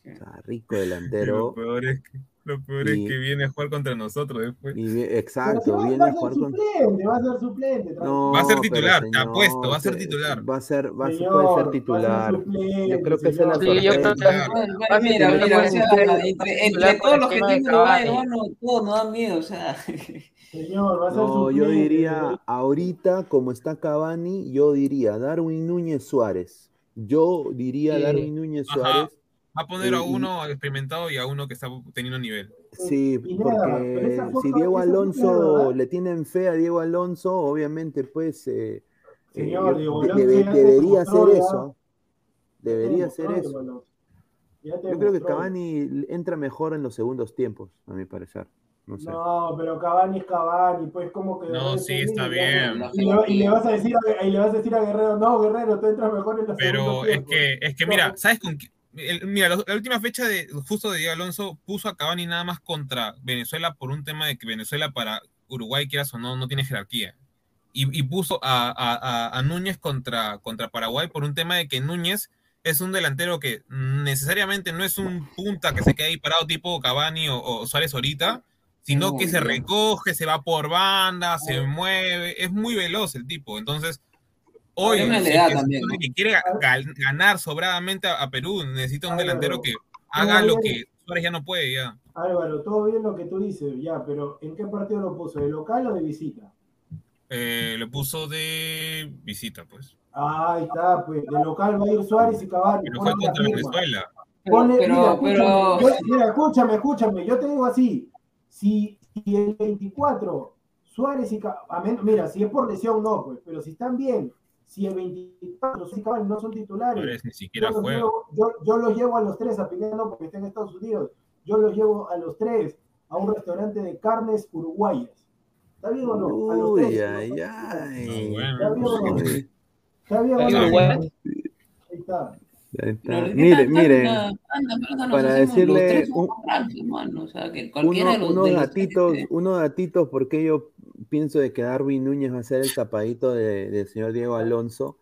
O sea, rico delantero. Lo peor es que lo peor es que viene a jugar contra nosotros después. exacto, viene a jugar contra Va a ser suplente. No, va a ser titular, te apuesto, va a ser titular. Va a ser, va, señor, puede ser titular. yo creo que es la sí, yo creo que Mira, mira, entre, entre todos los que tienen no, todos no dan miedo, o sea. Señor, va a ser no, yo diría, ahorita, como está Cavani, yo diría Darwin Núñez Suárez. Yo diría Darwin Núñez Suárez. Va a poner a uno experimentado y a uno que está teniendo nivel. Sí, porque si Diego Alonso le tienen fe a Diego Alonso, obviamente, pues eh, Señor, eh, Diego debería ser eso. Debería ser eso. Yo creo que Cavani entra mejor en los segundos tiempos, a mi parecer. No, sé. no, pero Cavani es Cavani, pues como que. No, sí, está bien. Y le, vas a decir a, y le vas a decir a Guerrero, no, Guerrero, tú entras mejor en los pero segundos tiempos. Pero es que, es que mira, ¿sabes con qué? Mira, la, última fecha de justo de Diego Alonso puso a Cavani nada más contra Venezuela por un tema de que Venezuela para Uruguay, quieras o no, no tiene jerarquía. Y, puso a, Núñez contra, contra Paraguay por un tema de que Núñez es un delantero que necesariamente no es un punta que se queda ahí parado tipo Cavani o, Suárez ahorita, sino que se recoge, se va por banda, se mueve, es muy veloz el tipo. Entonces, Hoy, si que quiere ganar sobradamente a, Perú, necesita un delantero que haga lo que Suárez ya no puede ya. Álvaro, todo bien lo que tú dices, ya, pero ¿en qué partido lo puso? ¿De local o de visita? Eh, lo puso de visita, pues. Ahí está, pues de local va a ir Suárez y Cavani. Pero fue contra Venezuela. pero, mira, mira, escúchame, escúchame, yo te digo así, si, si el 24 Suárez y Cavani, mira, si es por lesión no, pues, pero si están bien, si el 24 y Cavani no son titulares, ni siquiera yo, los llevo, yo, los llevo a los tres a no porque están en Estados Unidos, yo los llevo a los tres a un restaurante de carnes uruguayas. ¿Está bien o no? A los Uy, tres, ay, ay. ¿Está bien o no? ¿Está bien o no? Ahí está. Mire, mire, para decirle un, unos datitos, unos datitos porque yo pienso de que Darwin Núñez va a ser el tapadito del señor Diego Alonso.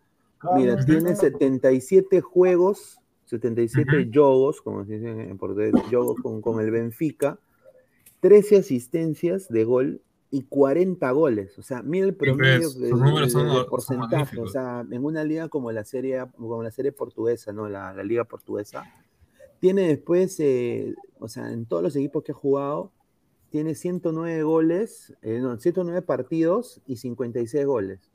Mira, tiene 77 juegos, 77 jogos, como se dice en portugués, jogos con, con el Benfica, 13 asistencias de gol y 40 goles. O sea, mira el promedio de, porcentaje. o sea, en una liga como la serie, como la serie portuguesa, ¿no? La, la liga portuguesa. Tiene después, eh, o sea, en todos los equipos que ha jugado, tiene 109 goles, eh, no, 109 partidos y 56 goles.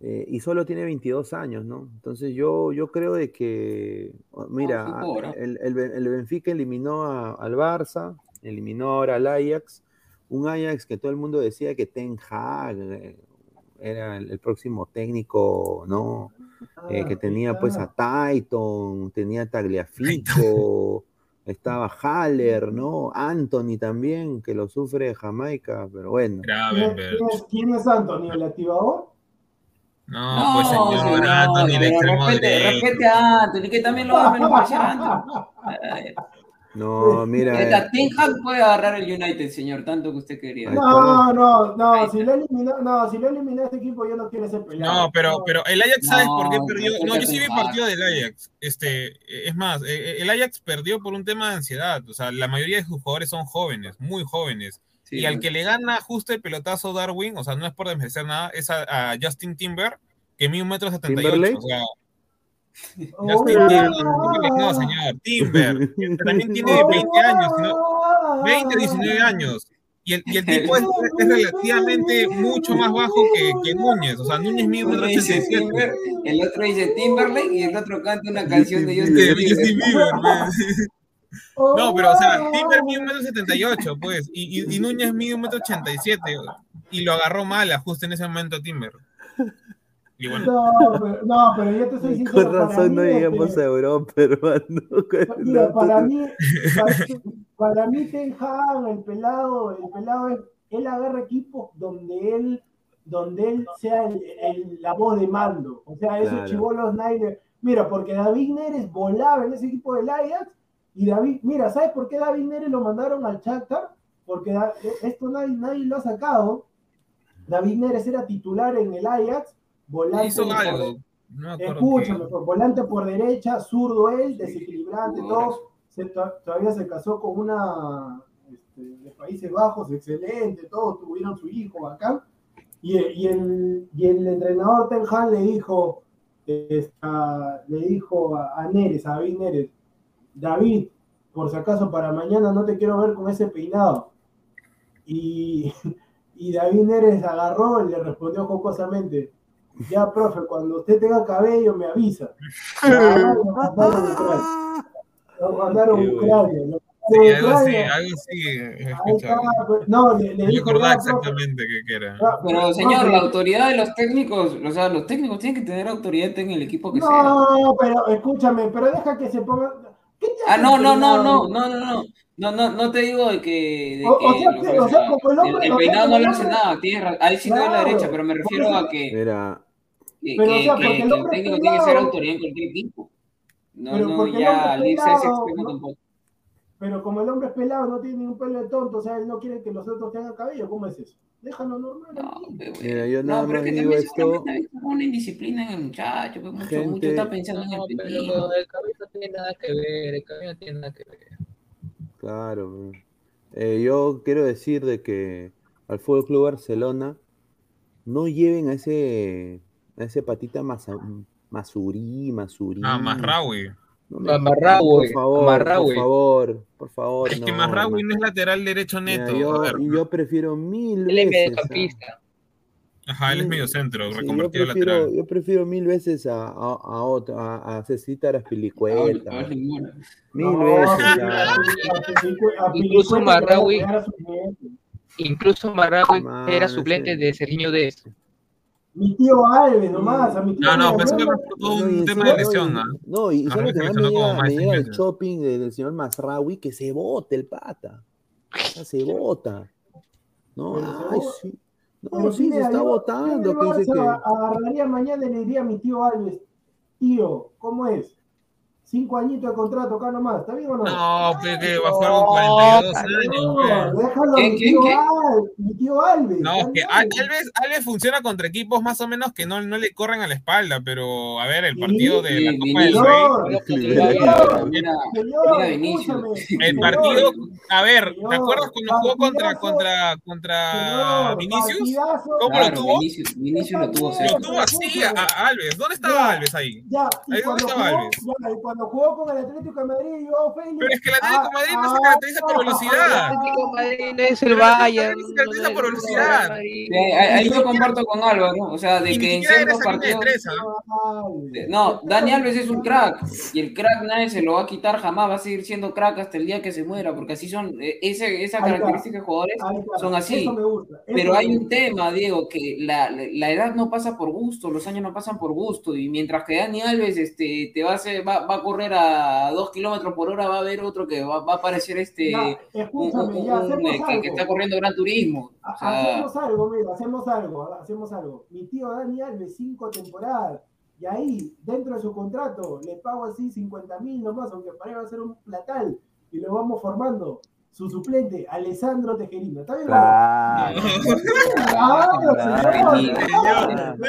Eh, y solo tiene 22 años, ¿no? Entonces yo, yo creo de que, mira, el, el, Benfica eliminó al Barça, eliminó ahora al Ajax, un Ajax que todo el mundo decía que Ten Hag eh, era el, próximo técnico, ¿no? que ah, tenía pues a Titan, tenía a Tagliafico, estaba Haller, ¿no? Anthony también, que lo sufre de Jamaica, pero bueno. ¿Quién, es, Anthony, el activador? No, pues señor Anthony, el extremo respete, respete a Anthony, que también lo va a menospreciar Anthony. No, mira. Ten Hag puede agarrar el United, señor, tanto que usted quería. No, no, no, si lo eliminó, no, si lo eliminó este equipo, yo no quiero ser peleado. No, pero, pero el Ajax, ¿sabes por qué perdió? No, yo sí vi partido del Ajax. Este, es más, eh, eh, el Ajax perdió por un tema de ansiedad. O sea, la mayoría de sus jugadores son jóvenes, muy jóvenes. y al que le gana justo el pelotazo Darwin, o sea, no es por desmerecer nada, es a, Justin Timber, que mide un metro setenta y ocho. O sea, no, señor, Timber, también tiene 20 años, 20, 19 años. Y el, y el tipo es, es, relativamente mucho más bajo que, que Núñez. O sea, Núñez mide un Timber, El otro dice Timberlake y el otro canta una canción de Justin Bieber. No, pero o sea, Timber mide un metro 78, pues, y, y, y Núñez mide un metro 87, y lo agarró mal justo en ese momento Timber. No, pero, no, pero yo te estoy diciendo. Con razón no llegamos a Europa, hermano. Mira, para mí, para, mí Ten Hag, el pelado, el pelado es, él agarra equipos donde él, donde él sea el, la voz de mando. O sea, esos chivolos Snyder. Mira, porque David Neres volaba en ese equipo del Ajax y David, mira, ¿sabes por qué David Neres lo mandaron al Shakhtar? Porque esto nadie, nadie lo ha sacado. David Neres era titular en el Ajax volante. Por, volante por derecha, zurdo él, desequilibrante, todo. todavía se casó con una este, de Países Bajos, excelente, todos tuvieron su hijo acá. Y, y, el, y el entrenador Ten Hag le dijo, le dijo a, a, Neres, a David Neres, David, por si acaso para mañana no te quiero ver con ese peinado. Y, y David Neres agarró y le respondió jocosamente, ya, profe, cuando usted tenga cabello me avisa. Lo mandaron a Ucrania. Sí, algo así, algo así. No, le, le dijo. exactamente qué era. Pero, señor, la autoridad de los técnicos, o sea, los técnicos tienen que tener autoridad en el equipo que no, sea. No, pero escúchame, pero deja que se ponga. Ah, no, no, no, no, no, no, no. No, no, no te digo de que, de o, que o sea, el, el, peinado no le hace nada, tienes ahí sí claro, la derecha, pero me refiero a que, Mira, que, pero, que, o sea, que, el, que el técnico tiene que ser autoridad en cualquier equipo. No, pero no ya al irse a ese extremo no, tampoco. Pero como el hombre es pelado, no tiene ningún pelo de tonto, o sea, él no quiere que los otros tengan cabello, ¿cómo es eso? Déjalo normal. No, Mira, yo nada no, pero más que digo esto. una indisciplina en el muchacho, pues mucho, Gente... mucho está pensando en el pero el cabello no tiene nada que ver, el cabello no tiene nada que ver. Claro. Eh, yo quiero decir de que al Fútbol Club Barcelona no lleven a ese ese patita Masurí, Masurí. Ah, Masraoui. No Por favor, por favor, por favor. Es que Masraoui no es lateral derecho neto. yo, yo, prefiero mil veces. Él es mediocampista. Ajá, él es medio centro, reconvertido yo prefiero, lateral. Yo prefiero mil veces a, a, a otro, a, a Cecita Araspilicueta. Mil veces. Incluso Marraui, incluso Marraui era suplente de Sergiño de eso. Mi tío Alves nomás, a mi tío No, no, pero eso ¿no? es un tema de lesión, ¿no? No, y sabes que me llega, me seis llega el shopping del señor Masraoui que se bote el pata. Ya se bota. No, ay, sí. No, Pero sí, se está votando. que dice que... agarraría mañana y le diría a mi tío Alves, tío, ¿cómo es? Cinco añitos de contrato acá nomás, ¿está bien o no? No, que va a jugar con 42 años. No, déjalo, ¿Quién, mi tío? Al- mi tío Alves. No, que Alves. Alves, funciona contra equipos más o menos que no, no le corren a la espalda, pero a ver, el partido de la Copa del. Rey. El partido, a ver, ¿te acuerdas cuando jugó contra, contra, contra Vinicius? ¿Cómo lo tuvo? Vinicius, Vinicius lo tuvo así a, a Alves. ¿Dónde estaba Ya. Alves ahí? Dónde jugó, estaba Alves. Cuando jugó con el Atlético de Madrid, yo, Félix. Pero es que el Atlético de Madrid no se ah, caracteriza por ah, velocidad. ah, Atlético de Madrid no es el el Bayern. Atlético de Madrid se caracteriza por es el velocidad. Sí, ahí, yo comparto con Álvaro, ¿no? o sea, de que en ciertos partidos. No, Dani Alves es un crack y el crack nadie se lo va a quitar jamás, va a seguir siendo crack hasta el día que se muera, porque así son, eh, ese, esa característica de jugadores son así. Pero hay un tema, Diego, que la, la edad no pasa por gusto, los años no pasan por gusto, y mientras que Dani Alves este, te va a, hacer, va, va a correr a dos kilómetros por hora, va a haber otro que va, va a aparecer este, Ya, un- un- escúchame, ya, un- hacemos que, está corriendo Gran Turismo. Ha- O sea, Hacemos algo, mira, hacemos algo, hacemos algo. Mi tío Dani Alves, cinco temporadas. Y ahí, dentro de su contrato, le pago así 50 mil nomás, aunque para él va a ser un platal. Y lo vamos formando. Su suplente, Alessandro Tejerino. ¿Está bien? Claro.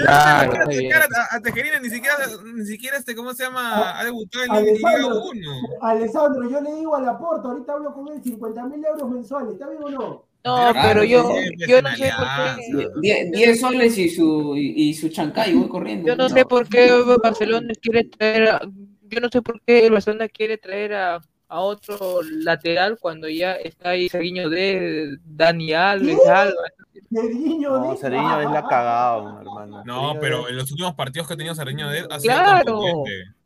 A, Tejerina ni siquiera, ni siquiera este, ¿cómo se llama? Ha debutado en Liga Alessandro, 1. Alessandro, yo le digo a la porta, ahorita hablo con él, 50 mil euros mensuales, ¿está bien o no? No, Claro, pero yo, yo no sé por qué. Alianza. 10 10 soles y su, y, y su chancay, voy corriendo. Yo no sé por qué Barcelona quiere traer, a- yo no sé por qué el Barcelona quiere traer a, a otro lateral cuando ya está ahí Sergiño de Dani Alves. Alba. Sergiño No, es la cagado, hermano. No, pero en los últimos partidos que ha tenido Cerreño de él ha sido Claro.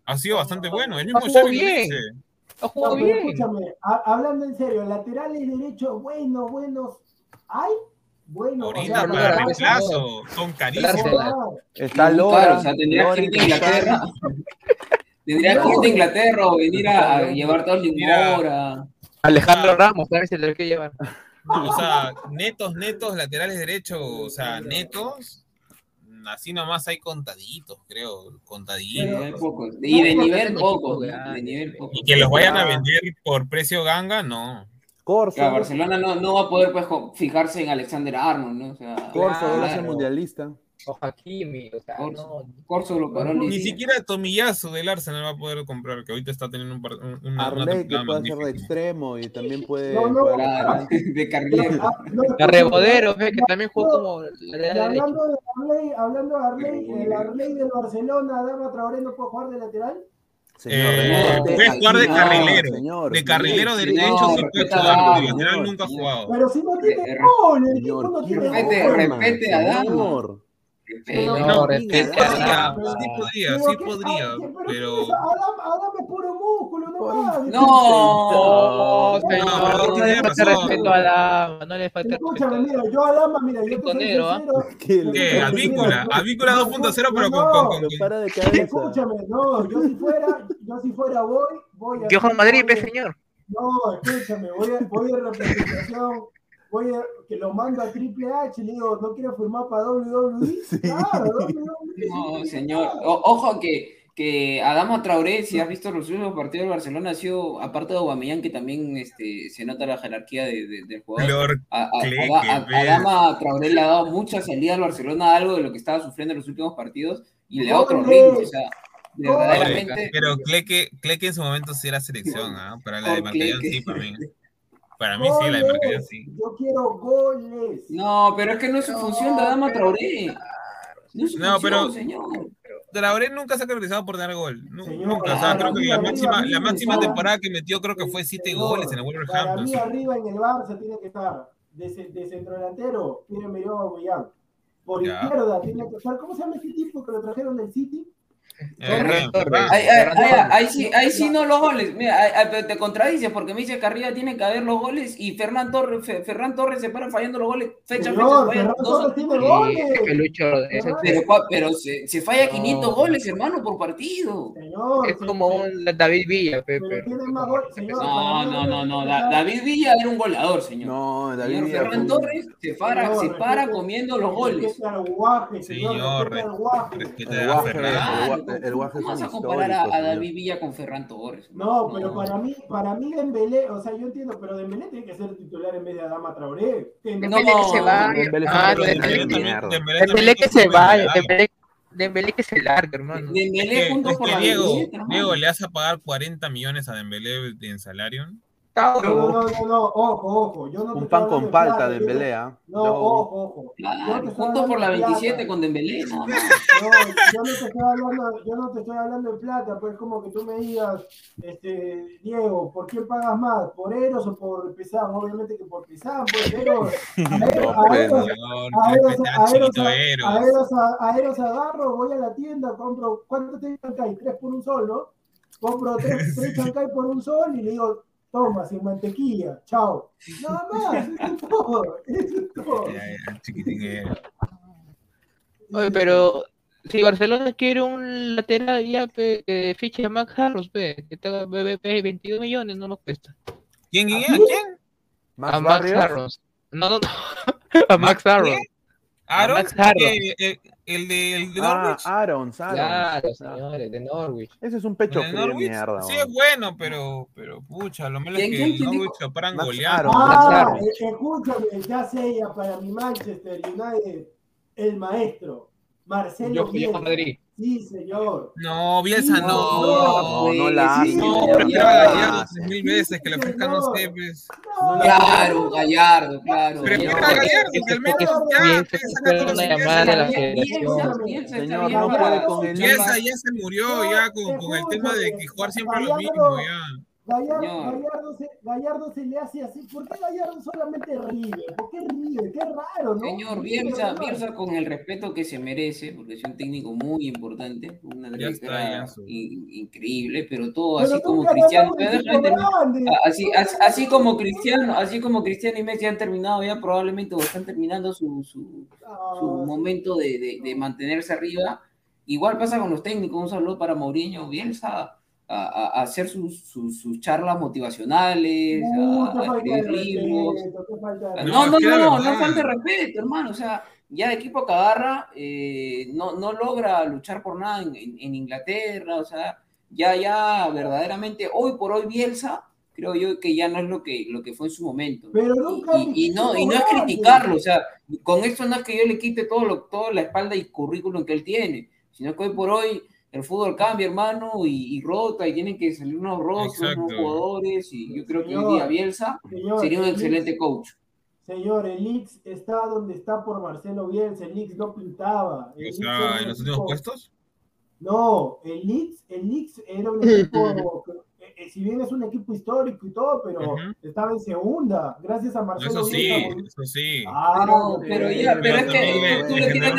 Ha sido bastante bueno. El mismo Xavi lo bien. dice. Ha No, jugado pero bien. escúchame, ha- hablando en serio, laterales derechos buenos, buenos, ¿hay? Bueno, Ahorita sea, para reemplazo. Son carísimos. Está Lora. caro, o sea, tendrías que en irte a Inglaterra. Tendrías que irte a Inglaterra o venir a, a llevar todo el Mira. Mora. Alejandro Ramos, a ver si te lo que llevar. O sea, netos, netos, laterales derechos, o sea, netos. Así nomás hay contaditos, creo. Contaditos. Hay pocos. Y de nivel pocos. De nivel pocos. Y que los vayan a vender por precio ganga, no. Corso. Claro, Barcelona no, no va a poder pues, fijarse en Alexander Arnold, ¿no? O sea, Corso, claro. gracias mundialista. O Hakimi, o sea, Corso. no. Corso lo paró Ni siquiera Tomillazo del Arsenal va a poder comprar, que ahorita está teniendo un par- un- una, una Arley, que puede ser de magnífica. extremo y también puede. No, no, Claro, de carrilero. No, ve, que también jugó como hablando de Arley, hablando de Arley, el Arley del Barcelona, Dama Traoré no puede jugar de lateral. Señor, Eh, puede jugar de no, carrilero. señor, De carrilero Sí, derecho no, sí puede jugar, de lateral señor, nunca ha señor. jugado. Pero si no tiene gol, el equipo Señor, no ¿qué tiene Respete, gol. respete a Dama. Señor? Eh, respete Podría, sí podría, sí podría, pero... puro músculo. No, No, señor, no, le falta respeto a Dama, no le falta Escúchame, respeto. mira, yo a Dama, mira, yo te ¿ah? ¿Qué? Advíncula, Advíncula 2.0, pero con... para de. Escúchame, no, yo si fuera, yo si fuera voy, voy a. Yo con Madrid, señor. No, escúchame, voy a, voy a representación, voy a, que lo mando a Triple H, le digo, ¿no quiero firmar para WWE? Claro, WWE. No, señor. O- ojo que, que Adama Traoré, si has visto los últimos partidos del Barcelona, ha sido, aparte de Aubameyang, que también este, se nota la jerarquía de- de- del jugador. Flor A, a- Cleque, a- a- ves. Adama Traoré le ha dado mucha salida al Barcelona, algo de lo que estaba sufriendo en los últimos partidos, y le da otro ritmo. O sea, verdaderamente. Pero Cleque, Cleque en su momento sí era selección, ¿ah? Para la de Cleque. sí, para mí. Para mí sí, la de sí. Yo quiero goles. No, pero es que no es su función de Adama Traoré. No, es su No, función, pero- señor. Traoré nunca se ha caracterizado por dar gol. Señor, nunca. O sea, creo que arriba, la máxima, arriba, la máxima arriba. temporada que metió creo que fue siete Señor, goles en el Para Wolverhampton. mí sí. arriba en el Barça tiene que estar de, de centrodelantero, tiene medio Aubameyang. Por Ya. izquierda tiene que estar, ¿cómo se llama este tipo que lo trajeron del City? Eh. Ahí, sí, ahí sí no los goles. Mira, te contradices porque me dice que arriba tiene que haber los goles y Ferran Torres, Fe- Ferran Torres se para fallando los goles. Fecha Torres tiene goles. que Lucho, Ferran- pero, se, se falla 500 No. goles, hermano, por partido. Señor, es como un David Villa, Pepe. No, no, no, no. Da- David Villa era un goleador, señor. No, David Señor Villa Ferran Torres se para, Señor, se para comiendo los goles. señor, a Ferran. El gua- el guaje ¿Cómo vas es a comparar a. David Villa con Ferran Torres? No, pero para mí, para mí Dembélé, o sea, yo entiendo, pero Dembélé tiene que ser titular en vez de Adama Traoré. Dembélé No, que se vaya. Dembélé es Ah, que es se vaya. Dembélé, Dembélé que se largue, hermano. Dembélé Es junto que por la Diego. Diego, ¿le vas a pagar 40 millones a Dembélé en salario? No, no, no, no, no, ojo, ojo. Yo no te Un pan con palta plata, de Dembélé. No, ojo, ojo. Claro, junto por la hablando de 27 plata. con Dembélé. No, yo no te estoy hablando, yo no te estoy hablando de plata, pues como que tú me digas, este, Diego, ¿por quién pagas más? ¿Por Eros o por Pesán? Obviamente que por Pesán, pues Eros. A Eros, a Eros, a Eros, respeta a al Eros, chiquito a Eros. a Eros, a- a Eros agarro, voy a la tienda, compro, ¿cuánto te chancay? Tres por un sol, ¿no? Compro tres, tres chancay por un sol y le digo, toma, sin mantequilla, chao. Nada más, eso es todo, eso es todo. Oye, pero si Barcelona quiere un lateral, ya pe, fiche a Max Harros, pe, que tenga BBP 22 millones, no nos cuesta. ¿Quién, quién, ¿A quién? quién? ¿Quién? Max a Max. Harros. No, no, no. a Max Harros. ¿Aaron? Max Harron. ¿Qué? ¿El, el de, el de Ah, Norwich? Arons, Arons. Claro, señores, de Norwich. Ese es un pecho ¿El de frío de Norwich? mierda. Sí, es bueno, pero, pero pucha, lo malo es ¿Quién, que el Norwich lo paran goleando. Ah, escúchame, ya sé, ya para mi Manchester United, el maestro, Marcelo Yo fui a Bielsa. Madrid. Sí, señor. No, Bielsa No, no. No, no la Sí, hace. No, prefiero a. Gallardo tres mil veces que le ofrezcan no sé, pues. Claro, Gallardo, claro. Prefiero a Gallardo, que al menos ya, fue saca todos los Señor, no puede para- con el Bielsa ya se murió ya con, con el tema de que jugar siempre lo mismo ya. Gallardo, Señor. Gallardo, se, Gallardo se le hace así. ¿Por qué Gallardo solamente ríe? ¿Por qué ríe? Qué raro, ¿no? Señor Bielsa. Bielsa con el respeto que se merece, porque es un técnico muy importante, una trayectoria in- increíble, pero todo Pero así como Cristiano, así, así, así como Cristiano, así como Cristiano y Messi han terminado ya probablemente o están terminando su, su, Ah, su momento de, de- de mantenerse arriba. Igual pasa con los técnicos, un saludo para Mourinho, Bielsa, a, a- hacer sus, sus, sus charlas motivacionales, Uh, a, a escribir libros. respeto, No, no, no, no, no falta de respeto, hermano. O sea, ya el equipo que agarra eh, no, no logra luchar por nada en, en- en Inglaterra. O sea, ya, ya verdaderamente, hoy por hoy Bielsa, creo yo que ya no es lo que, lo que fue en su momento. Pero Y- nunca y, y no, y no es criticarlo, o sea, con esto no es que yo le quite todo lo, toda la espalda y currículum que él tiene, sino que hoy por hoy el fútbol cambia, hermano, y, y rota, y tienen que salir unos rostros, nuevos Exacto. jugadores, y yo creo que hoy día Bielsa Señor, sería un el excelente Leeds- coach. Señor, el Leeds está donde está por Marcelo Bielsa. El Leeds no pintaba. El O Leeds sea, era en los últimos puestos. No, el Leeds, el Leeds era un equipo, eh, eh, si bien es un equipo histórico y todo, pero estaba en segunda, gracias a Marcelo Eso sí, Bielsa. eso sí. Ah, Pero, ya, pero pero- ya, pero es que tú, tú le- quieres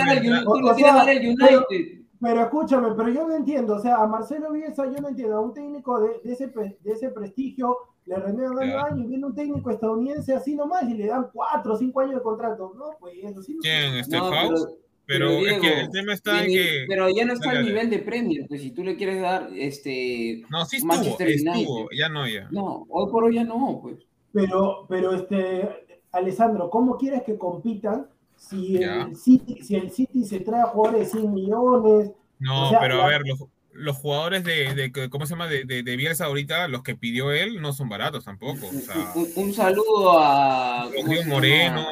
dar al United, Pero escúchame, pero yo no entiendo, o sea, a Marcelo Bielsa yo no entiendo, a un técnico de, de ese, pre- de ese prestigio le renuevan año Ya. a año y viene un técnico estadounidense así nomás y le dan cuatro o cinco años de contrato. No, pues así no se- ¿Quién? Este No, Faust. Pero, pero es que el tema está en que. Pero ya no está al nivel de Premier, pues si tú le quieres dar, este, No, sí estuvo, Manchester estuvo, United. ya no, ya. no, hoy por hoy ya no, pues. Pero, pero este, Alessandro, ¿cómo quieres que compitan si el, City, si el City se trae a jugadores de 100 millones? No, O sea, pero la- a ver, los, los jugadores de, de, ¿cómo se llama? De, de, de Bielsa ahorita, los que pidió él, no son baratos tampoco. O sea, Un, un saludo a ¿cómo Rodrigo? Moreno.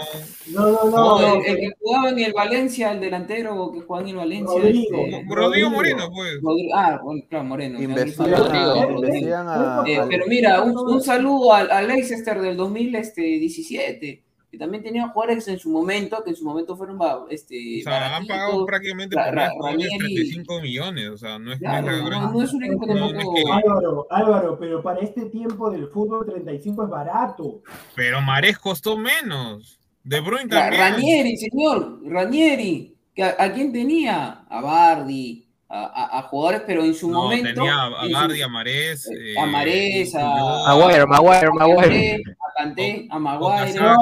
No, no, no. No, el, el que jugaba en el Valencia, el delantero que jugaba en el Valencia. Rodrigo. este, Rodrigo Rodrigo. Moreno, pues. Rodri- ah, bueno, claro, Moreno. Rodrigo. Eh, al- pero mira, un, un saludo al, al Leicester del 2017. Que también tenían jugadores en su momento, que en su momento fueron este, O sea, han pagado prácticamente por Ra- mes jugadores Ranieri- 35 millones. O sea, no es, Claro, no gran- no es un equipo no, no es tampoco- que- Álvaro, Álvaro, pero para este tiempo del fútbol 35 es barato. Pero Marés costó menos. De Bruyne Ra- también. Ranieri, señor, Ranieri, que a, a quién tenía? A Bardi, a, a- a jugadores, pero en su No, momento. tenía a su- Bardi, a Marés. eh, a Marés, a, Maguire, Maguire, a Maguire. Kanté, a Maguire, No,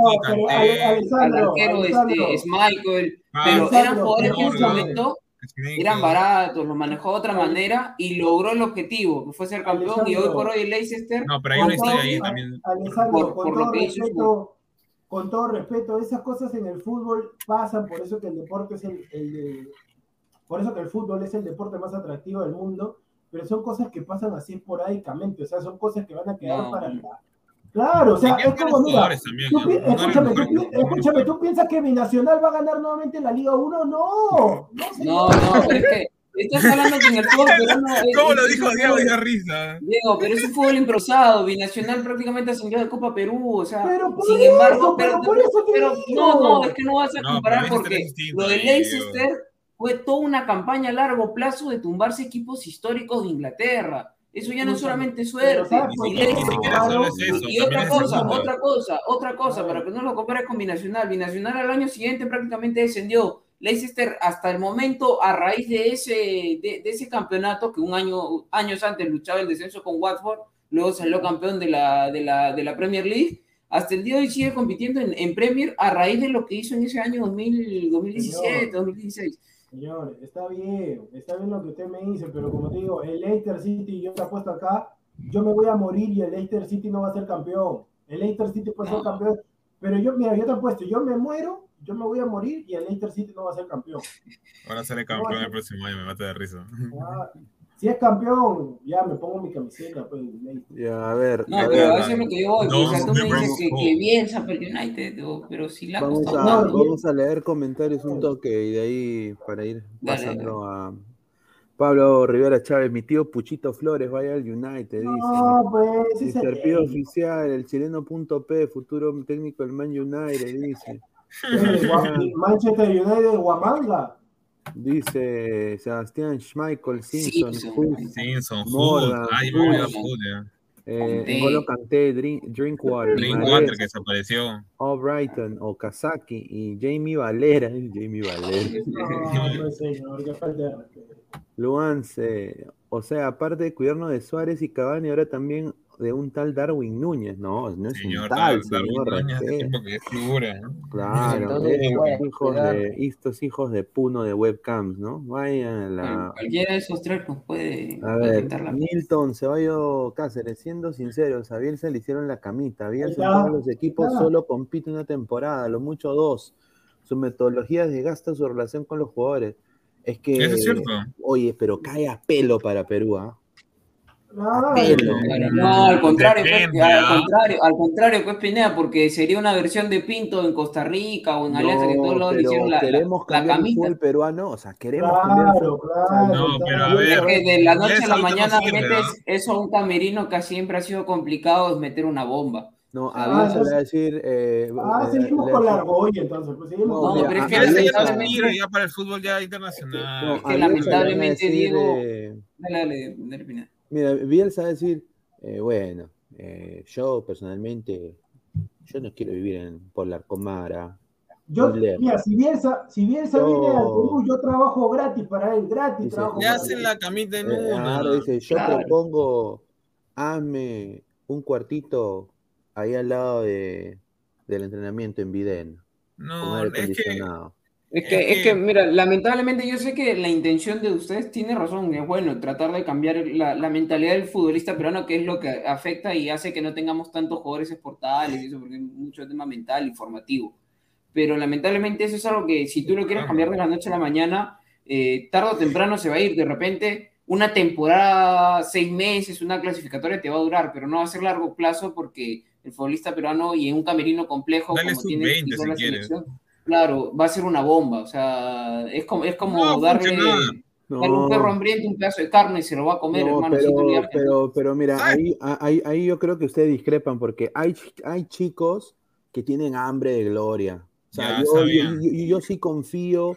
al arquero este, Michael, Ah, pero eran jugadores que en su momento eran baratos, los manejó de otra manera y logró el objetivo, que fue ser campeón. Y hoy por hoy el Leicester, No, pero hay con una historia todo- ahí también. Alessandro, Por- con por lo todo que hizo su- respeto, con todo respeto, esas cosas en el fútbol pasan, por eso que el deporte es el, el de- por eso que el fútbol es el deporte más atractivo del mundo, pero son cosas que pasan así esporádicamente, o sea, son cosas que van a quedar No. para la... Claro, o sea, es como, mira, escúchame, tú, escúchame, ¿tú piensas que Binacional va a ganar nuevamente la Liga 1? No, no, no, señor. no, pero es que estás hablando que en el fútbol peruano es- ¿Cómo lo dijo Diego? Dio risa. Diego, pero es un fútbol improvisado, Binacional prácticamente ascendió de Copa Perú, o sea, Pero por sin eso, embargo, pero pero, por eso te pero- digo. no, no, es que no vas a No, comparar Leicester porque lo de Diego. Leicester fue toda una campaña a largo plazo de tumbarse equipos históricos de Inglaterra. Eso ya no es solamente suerte. ¿sabes Y eso. y otra cosa, otra cosa, otra cosa, para que no lo compares con Binacional. Binacional al año siguiente prácticamente descendió. Leicester hasta el momento, a raíz de ese, de, de ese campeonato, que un año, años antes luchaba el descenso con Watford, luego salió campeón de la, de la, de la Premier League, hasta el día de hoy sigue compitiendo en, en Premier a raíz de lo que hizo en ese año 2000, 2017, 2016. Señor, está bien, está bien lo que usted me dice, pero como te digo, el Leicester City, yo te apuesto acá, yo me voy a morir y el Leicester City no va a ser campeón. El Leicester City puede ser No. campeón, pero yo, mira, yo te apuesto, yo me muero, yo me voy a morir y el Leicester City no va a ser campeón. Ahora sale campeón el próximo año, me mata de risa. Ah, si es campeón, ya me pongo mi camiseta, pues. Ya, a ver, No, a pero ver, a eso es lo que yo voy. o sea, tú me dices que, que Bielsa para el United, pero si la vamos a, vamos a leer comentarios un toque y de ahí para ir Dale, pasando a Pablo Rivera Chávez, mi tío Puchito Flores, vaya al United, dice. No, pues, ese Mr. Pío oficial, el chileno.p, futuro técnico del Man United, dice. eh, Manchester United Guamanga. Dice Sebastián Schmeichel, Simpson, Simpson, Huth, Simpson, Hood. Ay. Hood, eh, Kanté. N'Golo Kanté, Drink, Drinkwater, Drinkwater que desapareció. O'Brighton, Okazaki y Jamie Valera. Jamie Valera. No, señor, qué falta de respeto. Luance, o sea, aparte de cuidarnos de Suárez y Cavani, ahora también de un tal Darwin Núñez. No, no es Señor, un tal, Darwin señor. Núñez, que es figura. ¿no? Claro, Entonces, estos bueno, hijos, de, estos hijos de Puno de webcams, ¿no? Vayan a la... Cualquiera de esos tres nos puede, A ver, la Milton, Ceballo Cáceres, siendo sinceros, a Bielsa le hicieron la camita. Bielsa en está, todos los equipos solo compite una temporada, lo mucho dos. Su metodología desgasta su relación con los jugadores. Es que, Eso es cierto. oye, pero cae a pelo para Perú, ¿ah? No. Claro, no, al contrario, pues, Depende, al ¿ah? contrario, al contrario, pues Pineda, porque sería una versión de Pinto en Costa Rica o en Alianza que todos lados hicieron la, la, queremos la cambiar el camita. fútbol peruano, o sea, queremos cambiar el Claro, fútbol. claro. No, pero a claro. ver, Es que de la noche a la no mañana sirve, metes ¿ah? eso a un camerino que siempre ha sido complicado, es meter una bomba. No, a Ah, Bielsa le entonces- va a decir... Eh, Ah, eh, seguimos con la argolla, entonces, pues seguimos No, No, pero es a- que a ya no se lamentablemente, tira ya para el fútbol ya internacional. no, es que a a lamentablemente, decir, Diego- eh, dale, dale, dale, Pineda. Mira, Bielsa va a decir, eh, bueno, eh, yo personalmente, yo no quiero vivir en por la Comara. Yo, mira, si Bielsa, si Bielsa Yo- viene al Perú, yo trabajo gratis para él, gratis Dice, trabajo Le hacen la camita en Eh, una. ahora dice, yo Claro. propongo, hazme un cuartito ahí al lado de, del entrenamiento en con No, aire es que acondicionado. Es que, Es es que- que, mira, lamentablemente yo sé que la intención de ustedes tiene razón, es bueno, tratar de cambiar la, la mentalidad del futbolista peruano, que es lo que afecta y hace que no tengamos tantos jugadores exportables y eso, porque hay mucho tema mental y formativo. Pero lamentablemente eso es algo que si tú lo quieres cambiar de la noche a la mañana, eh, tarde o temprano se va a ir. De repente, una temporada, seis meses, una clasificatoria te va a durar, pero no va a ser largo plazo porque el futbolista peruano y en un camerino complejo Dale como tiene sub-20 quizá si la quieres. Claro, va a ser una bomba, o sea, es como, es como No, darle, a un perro No, hambriento un pedazo de carne y se lo va a comer, no, hermano, pero, pero, pero mira, ahí, ahí, ahí yo creo que ustedes discrepan porque hay, hay chicos que tienen hambre de gloria. O sea, Ya, yo, está yo- bien. yo- yo sí confío,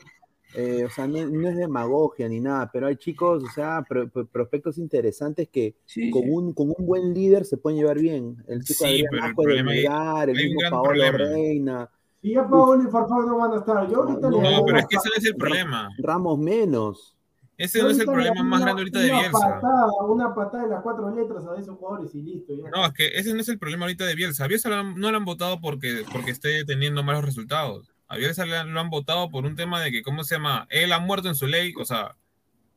eh, o sea, no, no es demagogia ni nada, pero hay chicos, o sea, pro- pro- prospectos interesantes que Sí, con, sí. Un, con un buen líder se pueden llevar bien. El chico Sí, Adrián Ascuez de Melgar, el mismo Paolo problema. Reina, Y ya Paolo y Farfán no van a estar. Yo ahorita No, le pero una es que ese no es el problema. Ramos menos. Ese no es el problema doy más una- grande ahorita de una Bielsa. Patada, una patada de las cuatro letras a esos jugadores y listo. Ya. No, es que ese no es el problema ahorita de Bielsa. A Bielsa lo han- no lo han votado porque, porque esté teniendo malos resultados. A Bielsa le han- lo han votado por un tema de que, ¿cómo se llama? Él ha muerto en su ley, o sea,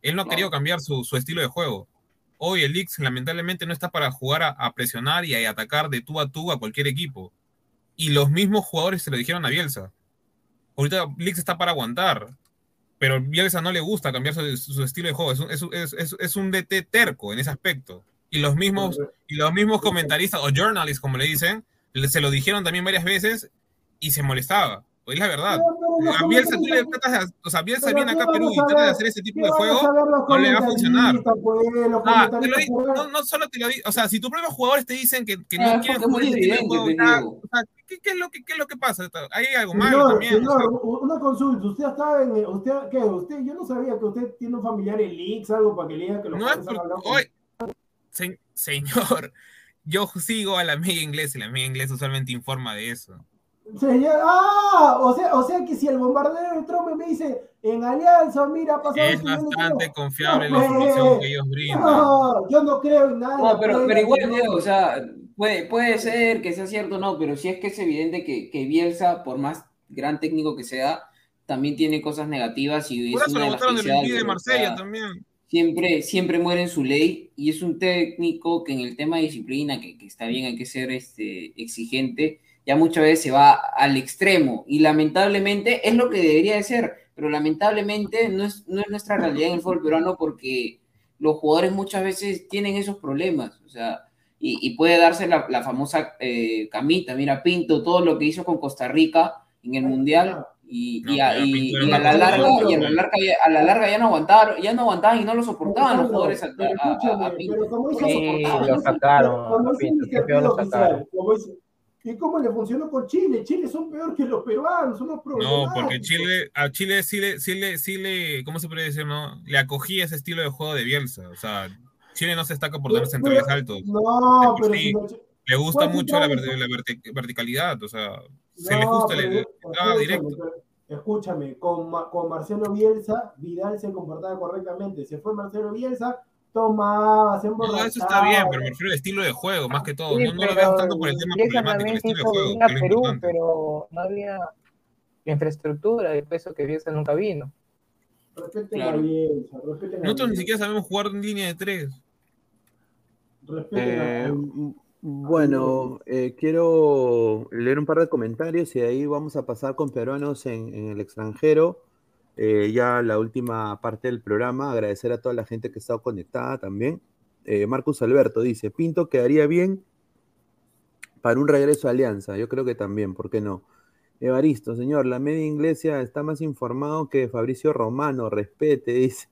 él no ha No. querido cambiar su, su estilo de juego. Hoy el Leeds lamentablemente no está para jugar a, a presionar y a atacar de tú a tú a cualquier equipo. Y los mismos jugadores se lo dijeron a Bielsa. Ahorita Leeds está para aguantar, pero Bielsa no le gusta cambiar su, su estilo de juego. Es un, es, es- es- un DT terco en ese aspecto. Y los mismos y los mismos comentaristas o journalists, como le dicen, se lo dijeron también varias veces y se molestaba. Pues es la verdad. No, pero los A Bielsa, tú le tratas de- o sea, Bielsa viene ¿qué acá a Perú y trata de hacer ese tipo ¿Qué de juego, no le va a funcionar. pues? Ah, te lo digo, no, no solo te lo digo, o sea, si tus propios jugadores te dicen que, que Ah, no es quieren jugar ese de evidente, juego, o sea, ¿qué, qué es lo que, qué es lo que pasa? Hay algo malo Señor, también. o sea. señor, una consulta. Usted estaba en. Usted, ¿qué? Usted, yo no sabía que usted tiene un familiar en Leaks, algo para que le diga que los No es hoy, se- señor, yo sigo a la amiga inglesa y la amiga inglesa usualmente informa de eso. Señor, ah, o sea, o sea que si el bombardero del Trump me dice en alianza, mira, pasado Es bastante confiable No, la información pues, que ellos brindan. No, yo no creo en nada. No, pero, pero igual, no. Diego, o sea, puede, puede ser que sea cierto o no, pero sí es que es evidente que, que Bielsa, por más gran técnico que sea, también tiene cosas negativas y Por es eso una lo de las votaron del de Marsella también. siempre, siempre muere en su ley y es un técnico que en el tema de disciplina, que, que está bien, hay que ser este, exigente, ya muchas veces se va al extremo. Y lamentablemente es lo que debería de ser, pero lamentablemente no es, no es nuestra realidad en el fútbol peruano porque los jugadores muchas veces tienen esos problemas, o sea, y, y puede darse la, la famosa eh, camita, mira, Pinto, todo lo que hizo con Costa Rica en el Mundial y, No, y a, y- y la larga, y a la larga, ya, a la larga ya no aguantaban, ya no aguantaban y no lo soportaban los jugadores a, Pero a- a- escúchame, a Pinto. pero como dice- Sí, lo Pinto, sacaron. ¿Y cómo le funcionó con Chile? Chile son peor que los peruanos, somos No, problemáticos. porque Chile, a Chile sí le, sí le, sí le, ¿cómo se puede decir, no? Le acogía ese estilo de juego de Bielsa. O sea, Chile no se destaca por tener centrales altos. No, pero sí. si no- Le gusta ¿Cuál mucho la, la verti- verticalidad, o sea, se le No, gusta pero entraba escúchame, directo. pero- Escúchame, con, con Marcelo Bielsa, Vidal se comportaba correctamente. Se fue Marcelo Bielsa, tomaba, se No, emborrachaba. eso está bien, pero me refiero al estilo de juego, más que todo. Sí, no, no lo veo tanto por el tema problemático, el estilo de juego, a Perú, pero no había infraestructura, y por eso que Bielsa nunca vino. Respeten Claro. a Bielsa, respeten a Nosotros ni siquiera sabemos jugar en línea de tres. respeten Eh, bueno, eh, quiero leer un par de comentarios y de ahí vamos a pasar con peruanos en, en el extranjero. Eh, ya la última parte del programa, agradecer a toda la gente que ha estado conectada también. Eh, Marcus Alberto dice, Pinto quedaría bien para un regreso a Alianza. Yo creo que también, ¿por qué no? Evaristo, señor, la media iglesia está más informado que Fabricio Romano, respete, dice.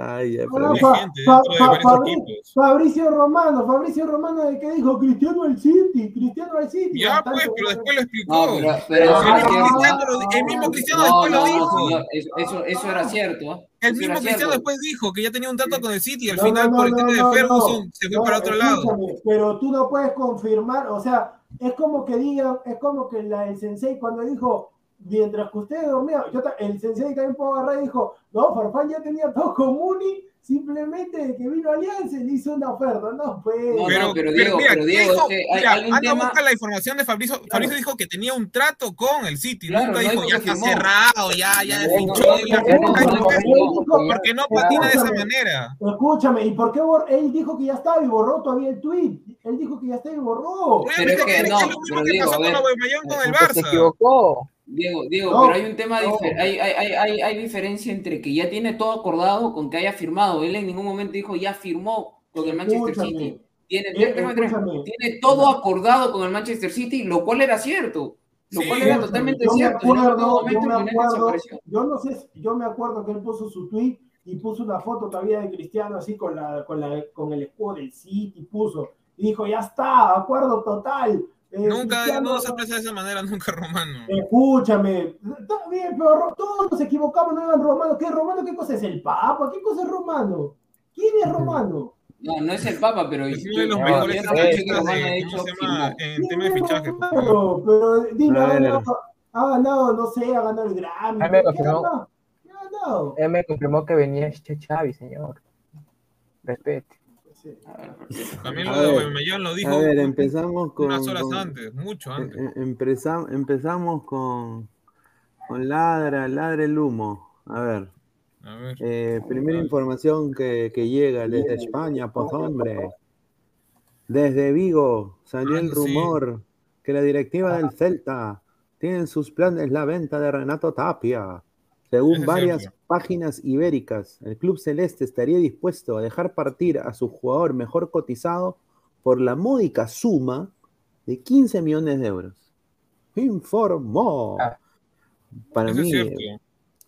Ay, ya, No, pero- no, Hay Fa- gente Fa- dentro de Fa- varios Fabri- equipos. Fabricio Romano, Fabricio Romano de que dijo Cristiano al City, Cristiano al City. Ya, pues, pero después lo explicó. No, pero, pero eso era el, mismo Cristiano el mismo después lo dijo. señor, eso, eso era cierto. El mismo Cristiano después dijo que ya tenía un trato con el City y al No, final no, por el tema no, de no, Ferguson se fue no, para otro lado. Pero tú no puedes confirmar, o sea, es como que digan, es como que la, el sensei cuando dijo, mientras que ustedes dormían, yo el sensei también puedo agarrar y dijo, no, Farfán ya tenía todo con Muni, simplemente de que vino Alianza y le hizo una oferta, no, pues. No, Pero, no, pero pero Diego, mira, anda, tema. busca la información de Fabrizio. Fabrizio dijo que tenía un trato con el City. Claro, Nunca no dijo ya está cerrado, ya, ya porque no patina de esa manera. Escúchame, ¿y por qué él dijo que ya estaba y borró todavía el tweet? Él dijo que ya estaba y borró. Pero es que no, es lo mismo pero que Diego, pasó a ver, con el se equivocó. Diego, Diego, No, pero hay un tema, no. hay, hay, hay, diferencia entre que ya tiene todo acordado con que haya firmado. Él en ningún momento dijo ya firmó con el Manchester Escúchame. City. Tiene, Eh, escúchame. tiene todo acordado con el Manchester City, lo cual era cierto. Lo Sí, cual era totalmente yo cierto. acuerdo, yo me acuerdo, yo no sé, yo me acuerdo que él puso su tweet y puso una foto todavía de Cristiano así con la, con la, con el escudo del City, puso, y dijo, ya está, acuerdo total. Eh, Nunca, Cristiano- no se expresa de esa manera nunca Romano. Escúchame, está bien, pero Ro- todos nos equivocamos, no eran Romano. ¿Qué Romano? ¿Qué cosa es el Papa? ¿Qué cosa es Romano? ¿Quién es Romano? No, no es el Papa, pero Es uno de los mejores. En tema de ¿Quién es fichaje. por favor. Romano? Pero dime, ha ganado, ha ganado, no sé, ha ganado el Grammy. ¿Qué ha confirmó. ganado? ¿Qué ha ganado? Él me confirmó que venía este Xavi, señor. Respete. Sí. También lo de dijo A ver, empezamos con. unas horas con- antes, mucho antes. eh, eh, empeza- empezamos con, con Ladra, Ladra el humo. A ver, A ver. eh, primera información que, que llega desde España, pues hombre. Desde Vigo salió Ah, el sí. rumor que la directiva del Celta tiene en sus planes la venta de Renato Tapia. Según varias cierto. Páginas ibéricas, el club celeste estaría dispuesto a dejar partir a su jugador mejor cotizado por la módica suma de 15 millones de euros. Informó. Ah. Para mí, cierto.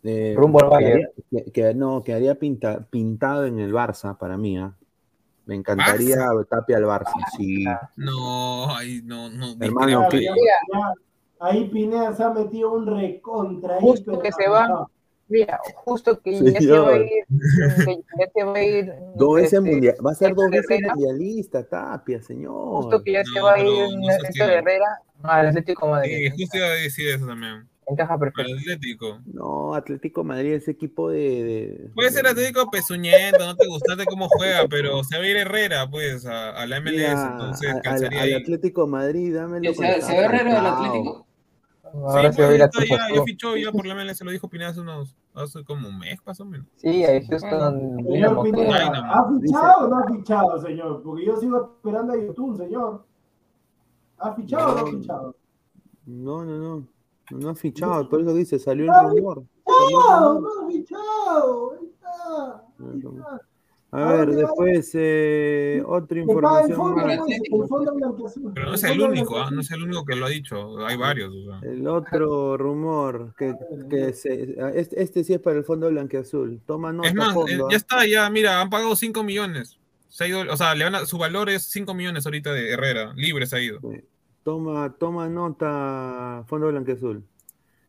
eh, Rumbo al quedaría, que- que- no, quedaría pinta- pintado en el Barça para mí. ¿ah? Me encantaría Tapia al Barça. Sí. No, ahí no, no. Hermano. Ahí Pineda se ha metido un recontra. Justo que se va. Mira, justo que ya se va a ir. Que ya se va a ir. Dos veces este, mundial, va a ser dos veces Herrera. mundialista, Tapia, señor. Justo que ya se No, va a ir no se estila. Herrera al Atlético Madrid. Sí, justo iba a decir eso también. Encaja perfecto. el Atlético. No, Atlético Madrid es equipo de. de- Puede ser Atlético pezuñento, no te gustaste cómo juega, pero se va a ir Herrera, pues, a, a la MLS, Mira, entonces al- al, al. Atlético Madrid, dámelo. ¿Se, se va Herrera del Falcao. Atlético? Ahora Sí, se va a ir pues, a está ya, ya fichó ya por la MLS, se lo dijo Pineda hace unos, hace como un mes, más o menos. Sí, ahí Houston. Señor Pineda, pues. ¿ha fichado o no ha fichado, señor? Porque yo sigo esperando a YouTube, señor. ¿Ha fichado o no ha fichado? No, no, no. No, no ha fichado, por eso dice, salió el rumor. ¡No! ¡No ha fichado! Ahí está. Ahí está. A ver, después eh, otra información más. Pero no es El único, ¿ah? no es el único que lo ha dicho, hay varios. o sea. El otro rumor que, que se, este, este sí es para el fondo blanqueazul. Toma nota, Es más, eh, fondo. ya ¿ah? está, ya, mira, han pagado 5 millones. Se ha ido, o sea, le van a- su valor es 5 millones ahorita de Herrera, libre se ha ido. Toma, toma nota, fondo blanqueazul.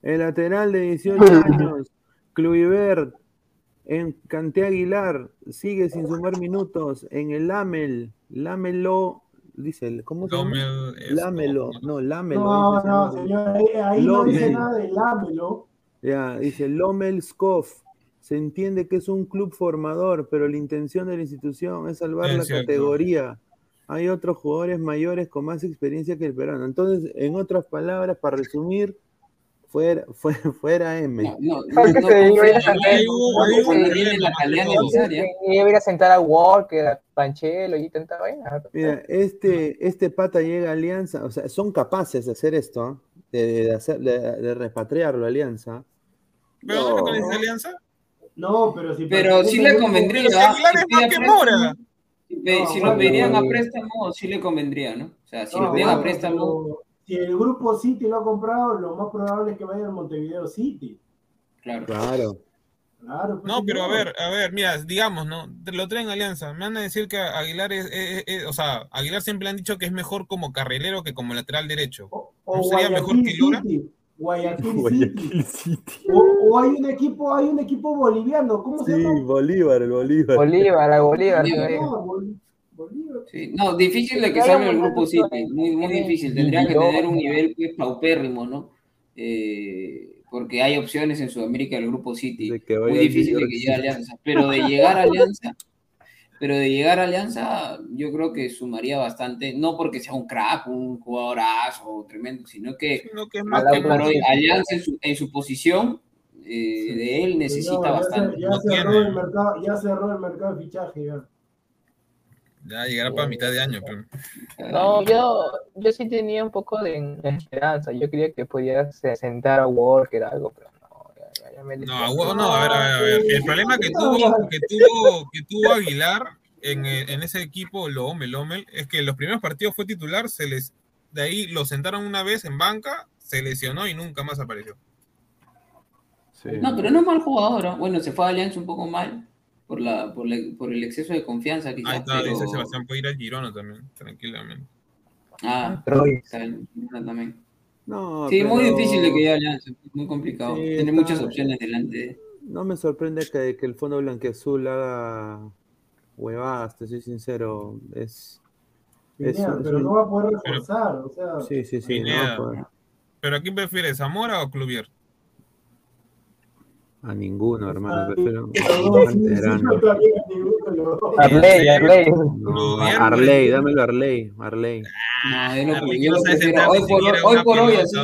El lateral de 18 años, Kluivert, en Canté Aguilar, sigue sin sumar minutos. En el Lamel, Lámelo, dice, ¿cómo se llama? Lámelo, no, Lámelo. No, dice, no, señor, ahí, ahí no dice nada de lámelo. Ya, dice Lomel Skoff. Se entiende que es un club formador, pero la intención de la institución es salvar Es la cierto. categoría. Hay otros jugadores mayores con más experiencia que el peruano. Entonces, en otras palabras, para resumir, fuera, fuera, fuera M. No, no, no, Porque no se iba a ir a confían sentar- a Walker, a Panchelo y tanta vaina. Mira, este, este pata llega a Alianza, o sea, son capaces de hacer esto, ¿ah? de, de hacer, de, de repatriarlo a Alianza. ¿Pero No. dónde esa alianza? No, pero si Pero sí le convendría. Pero si Aguilar si es pide más que préstamo, Mora. Si, pe- No, si bueno, lo pedirían a préstamo, sí le convendría, ¿no? O sea, si No, lo piden a préstamo, Si el grupo City lo ha comprado, lo más probable es que vaya al Montevideo City. claro. Claro. Claro. pues, No, pero a ver, a ver, mira, digamos, ¿no? Te Lo traen Alianza. Me van a decir que Aguilar es, es- es- o sea, Aguilar siempre han dicho que es mejor como carrilero que como lateral derecho. O, ¿no o sería mejor que Lora? City. Guayaquil City. Guayaquil City. O, o hay un equipo, hay un equipo boliviano, ¿cómo se Sí, llama? Bolívar, el Bolívar. Bolívar, a Bolívar. Bolívar. Sí. No, difícil de que salga el grupo City, muy, muy difícil. Tendrían que tener un ¿no? nivel pues, paupérrimo, ¿no? Eh, porque hay opciones en Sudamérica del grupo City. De Muy difícil de que llegue a. Alianza. Pero de llegar a Alianza, pero de llegar a Alianza, yo creo que sumaría bastante, no porque sea un crack, un jugadorazo tremendo, sino que Sino que es Hoy más que por Alianza. hoy, Alianza en su, en su posición eh, de él necesita Señor, ya se- bastante. Ya, No cerró tiene. el mercado, ya cerró el mercado de fichaje. Ya. Ya llegará para mitad de año, pero. No, yo, yo sí tenía un poco de esperanza. Yo creía que podía se- sentar a Walker algo, pero no, ya, ya- ya me No, a ver, a ver, a ver. El problema que tuvo, que tuvo, que tuvo Aguilar en, en ese equipo, Lomel, Lomel, es que los primeros partidos fue titular, se les, de ahí lo sentaron una vez en banca, se lesionó y nunca más apareció. Sí. No, pero no es mal jugador. Bueno, se fue a Alianza un poco mal por, la, por, la- por el exceso de confianza, Ahí quizás. está, pero... dice Sebastián, puede ir al Girona también, tranquilamente. Ah, está bien, también. No, Sí, muy pero difícil de que ya Alianza, muy complicado. Sí, Tiene está- muchas opciones delante. No me sorprende que, que el fondo blanqueazul haga huevadas, te soy sincero. Es. es- Pineda, es pero un- no va a poder reforzar, o sea. Sí, sí, sí. no va Pineda. a poder. ¿Pero a quién prefieres, Zamora o Clubier? A ninguno, hermano. Ah, Prefiero. Arley, Arley. No, Clubier, Arley, dámelo a Arley. Arley. No, yo lo, Arley, yo prefiero. Hoy por, hoy por así,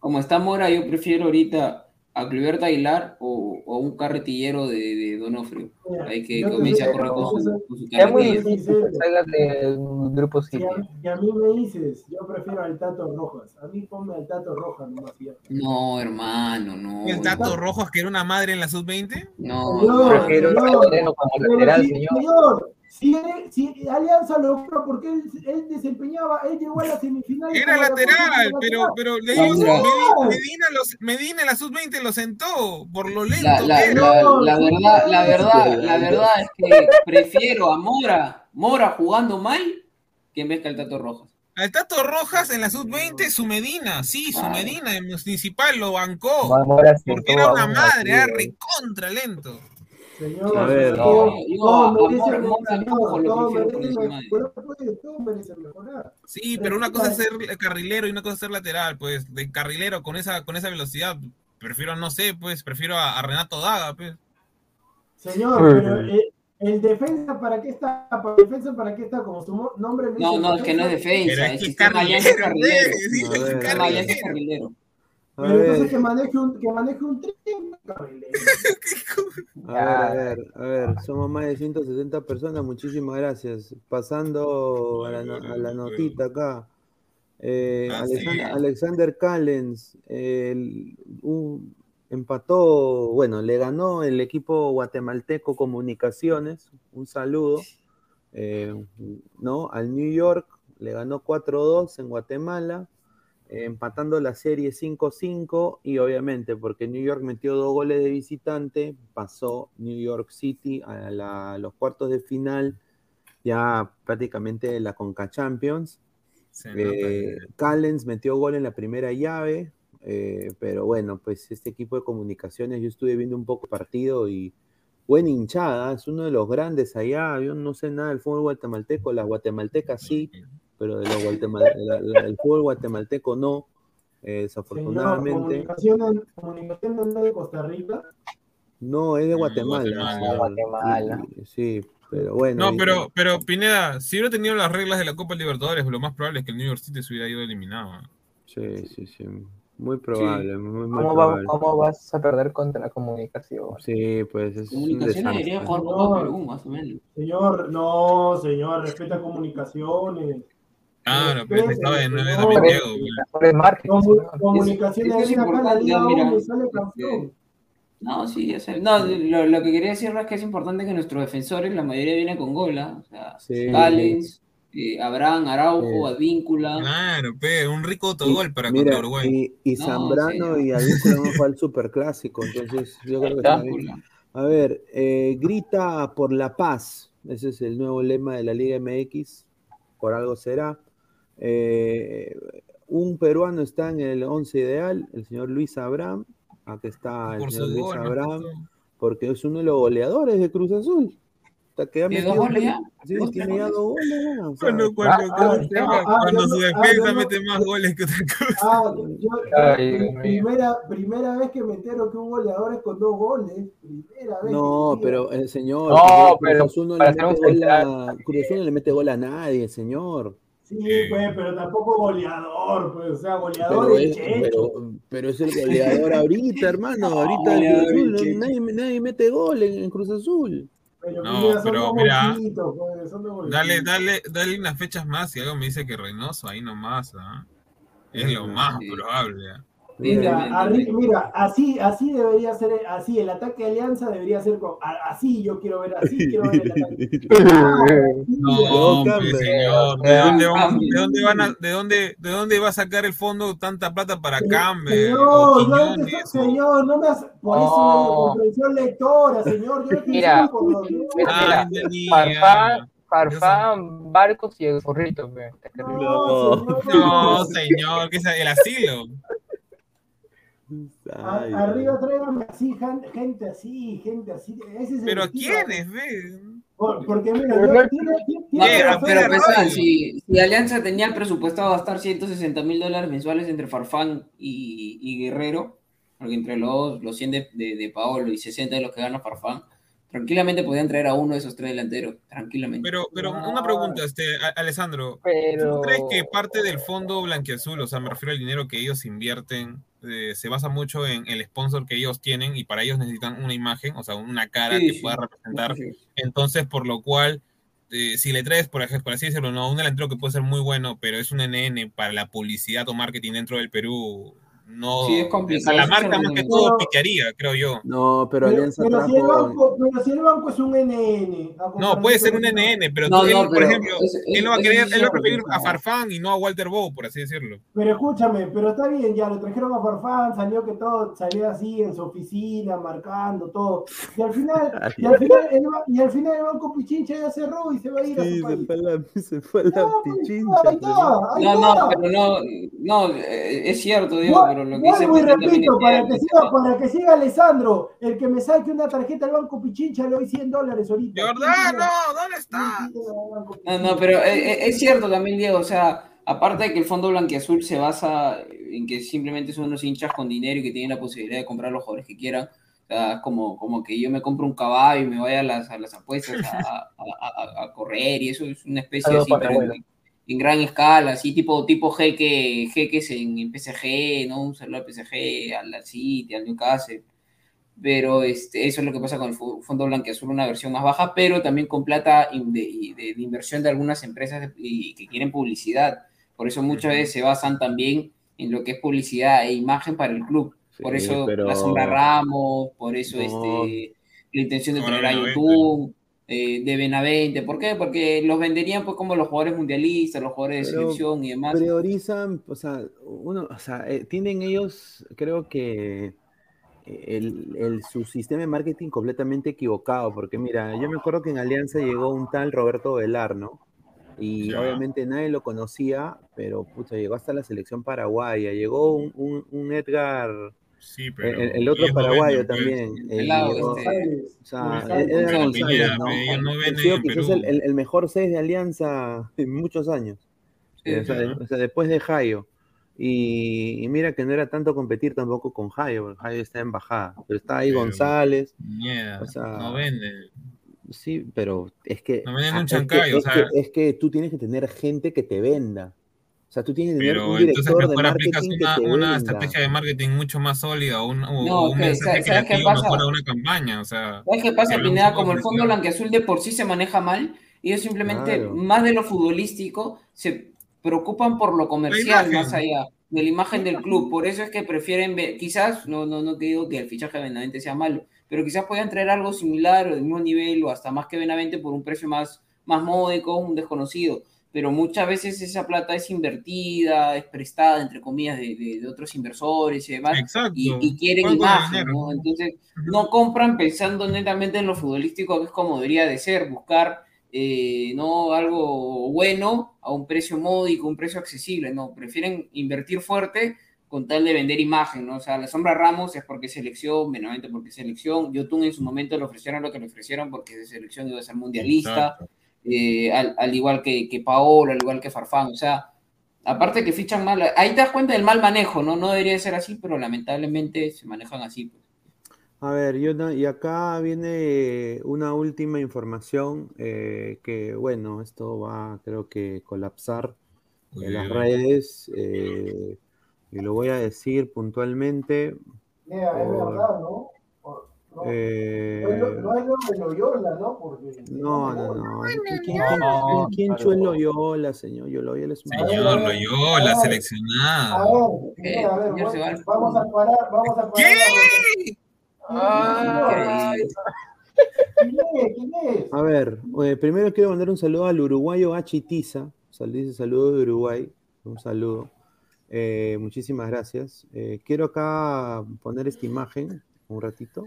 como está Mora, yo prefiero ahorita a Clubert Aguilar o, o un carretillero de, de Donofrio. Hay que comience a correr con su, con su Es muy difícil que salgan del grupo Si City. a, mí me dices, yo prefiero al Tato Rojas. A mí ponme al Tato Rojas nomás. y. No, hermano, no. ¿El Tato Rojas que era una madre en la sub-20? No, Señor, hermano. Prefiero señor, a Moreno como lateral, señor. señor, si, él- si Alianza logró porque él, él desempeñaba, él llegó a la semifinal. Era lateral, pero, pero le No, digo. Medina, Medina, los, Medina en la sub-20 lo sentó por lo lento La, la, la, No, la sí, verdad, la verdad, la verdad es que prefiero a Mora, Mora jugando mal, que en vez que al Tato Rojas. Al Tato Rojas en la sub-20, su Medina, sí, su Medina en Municipal lo bancó. Porque era una un madre, era recontra lento. Señor, A ver. No, todo merece mejorar. Sí, pero una cosa es ser carrilero y una cosa es ser lateral, pues, de carrilero con esa, con esa velocidad, prefiero, no sé, pues, prefiero a, a Renato Daga, pues. Señor, pero el, el defensa para qué está, para el defensa para qué está, como su nombre No, no, es que no es Pero defensa, es el que Alianza es carrilero, carrilero. sí, Alianza es. A Pero entonces ver, que maneje un, que maneje un tren, carrilero. a ver, a ver, a ver, somos más de 160 personas, muchísimas gracias. Pasando a la, no- a la notita acá. Eh, Ah, Alexander, sí. Alexander Callens el- un- empató, bueno, le ganó el equipo guatemalteco Comunicaciones, un saludo, eh, ¿no? Al New York, le ganó 4-2 en Guatemala, eh, empatando la serie 5-5 y obviamente porque New York metió dos goles de visitante, pasó New York City a, la- a los cuartos de final, ya prácticamente de la Conca Champions. Eh. Callens metió gol en la primera llave, eh, pero bueno, pues este equipo de comunicaciones, yo estuve viendo un poco el partido y buena hinchada, es uno de los grandes allá, yo no sé nada del fútbol guatemalteco, las guatemaltecas sí, pero de los guatemal- la- la- el fútbol guatemalteco no, eh, desafortunadamente. comunicación, comunicación no es de Costa Rica. No, es de Guatemala. Guatemala. Guatemala. Sí, sí, pero bueno. No, pero, pero Pineda, si hubiera tenido las reglas de la Copa Libertadores, lo más probable es que el New York City se hubiera ido eliminado. Sí, sí, sí. Muy probable, muy, muy ¿Cómo, va- probable. ¿Cómo vas a perder contra la comunicación? Sí, pues es un Comunicaciones debería jugar Perú, más o menos. Señor, no, señor, respeta comunicaciones. Claro, pero estaba de nueve también Diego. Comunicaciones es la importante, Liga mira, No, sí, ya sé. No, lo, lo que quería decir es que es importante que nuestros defensores, la mayoría viene con gol, ¿ah? O sea, Sí. Eh, Abraham, Araujo, Sí. Advíncula. Claro, pe, un rico autogol para Mira, contra Uruguay. y, y No, Zambrano sí. y Advíncula van a jugar el superclásico, entonces yo creo que está bien. Advíncula. A ver, eh, grita por la paz. Ese es el nuevo lema de la Liga MX. Por algo será. Eh, un peruano está en el 11 ideal, el señor Luis Abraham. Aquí está el señor Luis Abraham, porque es uno de los goleadores de Cruz Azul. Hasta que ha ¿Tiene dos metido- goles ya? Sí, ¿Dos, tiene ya dos goles. ya, o sea, Cuando, cuando, ah, ¿cómo se ah, ah, su ah, defensa no- mete más goles que otra cosa. Ah, yo, Ay, primera, primera vez que me entero que un goleador es con dos goles. Primera vez. No, que pero el señor. No, Cruz pero Azul no le para mete ser un gol a, central. Cruz Azul no le mete gol a nadie, señor. Sí, pues, pero tampoco goleador, pues, o sea, goleador Pero es pero, pero es el goleador ahorita, hermano. Ahorita el goleador Cruz Azul, nadie, nadie mete gol en, en Cruz Azul. Pero, No, mira, son pero mira, pues. Dale, dale, dale unas fechas más y algo me dice que Reynoso ahí nomás, ¿ah? Es lo más Sí. probable. ¿ah? Mira, mira, así, así debería ser, así, el ataque de Alianza debería ser con, así yo quiero ver, así quiero ver el ataque. Ah, sí, No, señor, ¿de Eh, dónde, vamos- cambie. de dónde van a, de dónde, de dónde va a sacar el fondo tanta plata para o Señor, no señor, no me hace, por eso No. no comprensión lectora, señor, yo no Mira, por lo Mira, Farfán, Barcos y el gorrito. No, no, señor, que es el asilo. A- arriba tráigame así, gente así, gente así. Ese es el Pero. ¿quiénes? Por- porque mira, Pero yo- tiene- tiene- No, tiene pero, pero, Rayo. si, si Alianza tenía el presupuestado gastar 160 mil dólares mensuales entre Farfán y, y Guerrero, porque entre los, los 100 de, de, de Paolo y 60 de los que gana Farfán, tranquilamente podían traer a uno de esos tres delanteros, tranquilamente. Pero, pero una pregunta, este, Alessandro, Pero. ¿Tú crees que parte del fondo blanquiazul, o sea, me refiero al dinero que ellos invierten, eh, se basa mucho en el sponsor que ellos tienen y para ellos necesitan una imagen, o sea, una cara Sí, que sí. pueda representar? Sí. Entonces, por lo cual, eh, si le traes, por ejemplo, por así decirlo, no, un delantero que puede ser muy bueno, pero es un NN para la publicidad o marketing dentro del Perú, no. Sí, es complicado, la marca más que todo No. piquearía, creo yo. No, pero Pero, Alianza pero si el banco, pero si el banco es un NN. a No, puede ser un NN, pero No, tú- él, no, por pero ejemplo, es- es- él no va a querer, él va a preferir a. Farfán y no a Walter Bow, por así decirlo. Pero escúchame, pero está bien, ya lo trajeron a Farfán, salió que todo salía así en su oficina, marcando todo. Y al final, y al final, el, y al final el banco Pichincha ya cerró y se va a ir a Sí, su se país. fue la, se fue la pues, pichincha. ahí está, ahí No, está. no, pero no, no, eh, es cierto, Diego, Vuel- lo que Vuelvo y repito, para que, siga, para que siga Alessandro, el que me saque una tarjeta al banco Pichincha le doy 100 dólares ahorita. Jordano, ¿dónde está? No, no, pero eh, eh, es cierto también, Diego, o sea, aparte de que el fondo blanquiazul se basa en que simplemente son unos hinchas con dinero y que tienen la posibilidad de comprar los jugadores que quieran, o sea, es como, como que yo me compro un caballo y me vaya a las, a las apuestas a, a- a- a correr y eso es una especie así, pero. En, gran escala, así tipo, tipo jeque, jeques en, en PSG, ¿no? Un saludo al PSG, al City, al Newcastle pero este, eso es lo que pasa con el Fondo Blanquiazul, una versión más baja, pero también con plata in- de, de- de inversión de algunas empresas de- y que quieren publicidad. Por eso muchas veces se basan también en lo que es publicidad e imagen para el club. Por Sí, eso pero- la sombra Ramos, por eso No. este, la intención de Ahora traer a. YouTube, eh, de Benavente. ¿Por qué? Porque los venderían pues como los jugadores mundialistas, los jugadores de selección y demás. priorizan, o sea, uno, o sea, eh, tienen ellos, creo que el, el- su sistema de marketing completamente equivocado, porque mira, yo me acuerdo que en Alianza llegó un tal Roberto Velar, ¿no? Y obviamente nadie lo conocía, pero pucha, llegó hasta la selección paraguaya, llegó un, un- un Edgar, Sí, el, pero. el otro paraguayo también, El el, mejor 6 de Alianza en muchos años. Sí, Eh, o, sea, sí. de- o sea, después de Jairo. Y, y mira que no era tanto competir tampoco con Jairo, porque Jairo está en bajada. Pero está ahí Pero- González, Mierda, o sea, no venden. sí, pero es que, No venden un es que- chancayo, o es, sea- que, es que tú tienes que tener gente que te venda. O sea, tú tienes que tener Pero un entonces director de mejor aplicas marketing que una, te una venda. estrategia de marketing mucho más sólida o un, o No, un que- mensaje ¿sabes- qué pasa? mejor a una campaña. O sea, ¿Sabes qué pasa, Pineda? Como el de fondo blanqueazul de por sí se maneja mal, ellos simplemente, Claro. más de lo futbolístico, se preocupan por lo comercial, más allá de la imagen del club. Por eso es que prefieren ver, quizás, no, no, no te digo que el fichaje de Benavente sea malo, pero quizás puedan traer algo similar o del mismo nivel o hasta más que Benavente por un precio más, más módico, un desconocido. Pero muchas veces esa plata es invertida, es prestada, entre comillas, de, de- de otros inversores y demás y, y quieren imagen. ¿no? Entonces, no compran pensando netamente en lo futbolístico, que es como debería de ser, buscar eh, no algo bueno a un precio módico, un precio accesible, no, prefieren invertir fuerte con tal de vender imagen, ¿no? O sea, la sombra Ramos es porque selección, menos porque selección, Yotun en su momento le ofrecieron lo que le ofrecieron porque de selección iba a ser mundialista, Exacto. Eh, al, al igual que, que Paolo, al igual que Farfán, o sea, aparte que fichan mal, ahí te das cuenta del mal manejo, ¿no? No debería ser así, pero lamentablemente se manejan así. pues. A ver, yo no- y acá viene una última información eh, que, bueno, esto va, creo que colapsar en las redes eh, y lo voy a decir puntualmente. Mira, es verdad, ¿no? No, eh, no es lo- no es lo de Loyola, ¿no? Porque, no, no, no. ¿Quién, quién, No, quién, Loyola, señor? Yo Loyola es un Señor, Loyola, seleccionado. A ver, mira, a ver, señor vamos- a parar, vamos a parar. ¿Qué? Ay, ¿Quién es? ¿Quién es? A ver, eh, primero quiero mandar un saludo al uruguayo Achitiza. Dice saludo de Uruguay. Un saludo. Eh, muchísimas gracias. Eh, quiero acá poner esta imagen un ratito.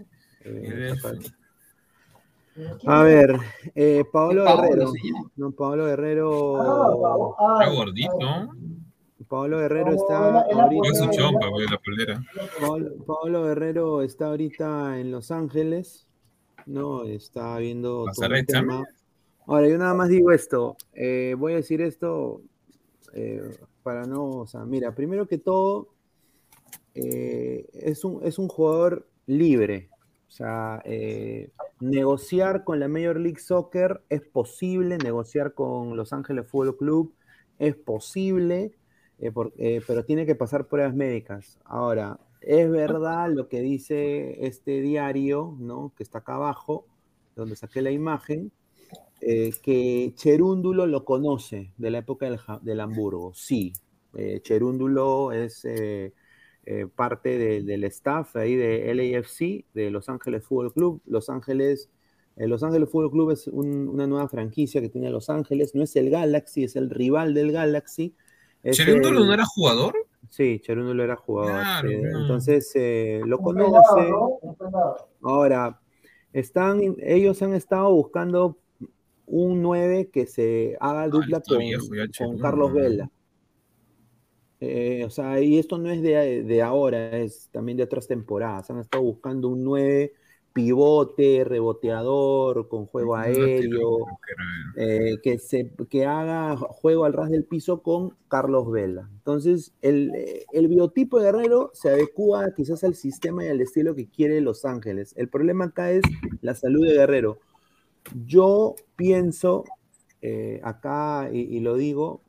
A ver, eh, Paolo Guerrero. No, Paolo Guerrero. Ah, está gordito. Paolo Guerrero está ahorita. Es chompa, güey, la polera. Paolo, Guerrero está ahorita en Los Ángeles. No, está viendo. todo el tema. Ahora, yo nada más digo esto. Eh, voy a decir esto eh, para no. O sea, mira, primero que todo, eh, es, un, es un jugador libre. O sea, negociar con la Major League Soccer es posible, negociar con Los Ángeles Fútbol Club es posible eh, eh, pero tiene que pasar pruebas médicas. Ahora, es verdad lo que dice este diario, ¿no? Que está acá abajo, donde saqué la imagen, eh, que Cherúndulo lo conoce de la época del, Hamburgo. Sí, Cherúndulo es parte del staff ahí de LAFC, de Los Ángeles Fútbol Club. Los Ángeles, Los Ángeles Fútbol Club es una nueva franquicia que tiene Los Ángeles, no es el Galaxy, es el rival del Galaxy ¿Cherúndulo no era jugador? Sí, Cherúndulo era jugador. Entonces eh, lo conoce. Ahora, están, ellos han estado buscando un 9 que se haga dupla con, Carlos Vela. Eh, o sea, y esto no es de, de, ahora, es también de otras temporadas. Han estado buscando un 9 pivote, reboteador, con juego aéreo, eh, que, se, que haga juego al ras del piso con Carlos Vela. Entonces, el, el, biotipo de Guerrero se adecua quizás al sistema y al estilo que quiere Los Ángeles. El problema acá es la salud de Guerrero. Yo pienso, eh, acá, y, lo digo, eh,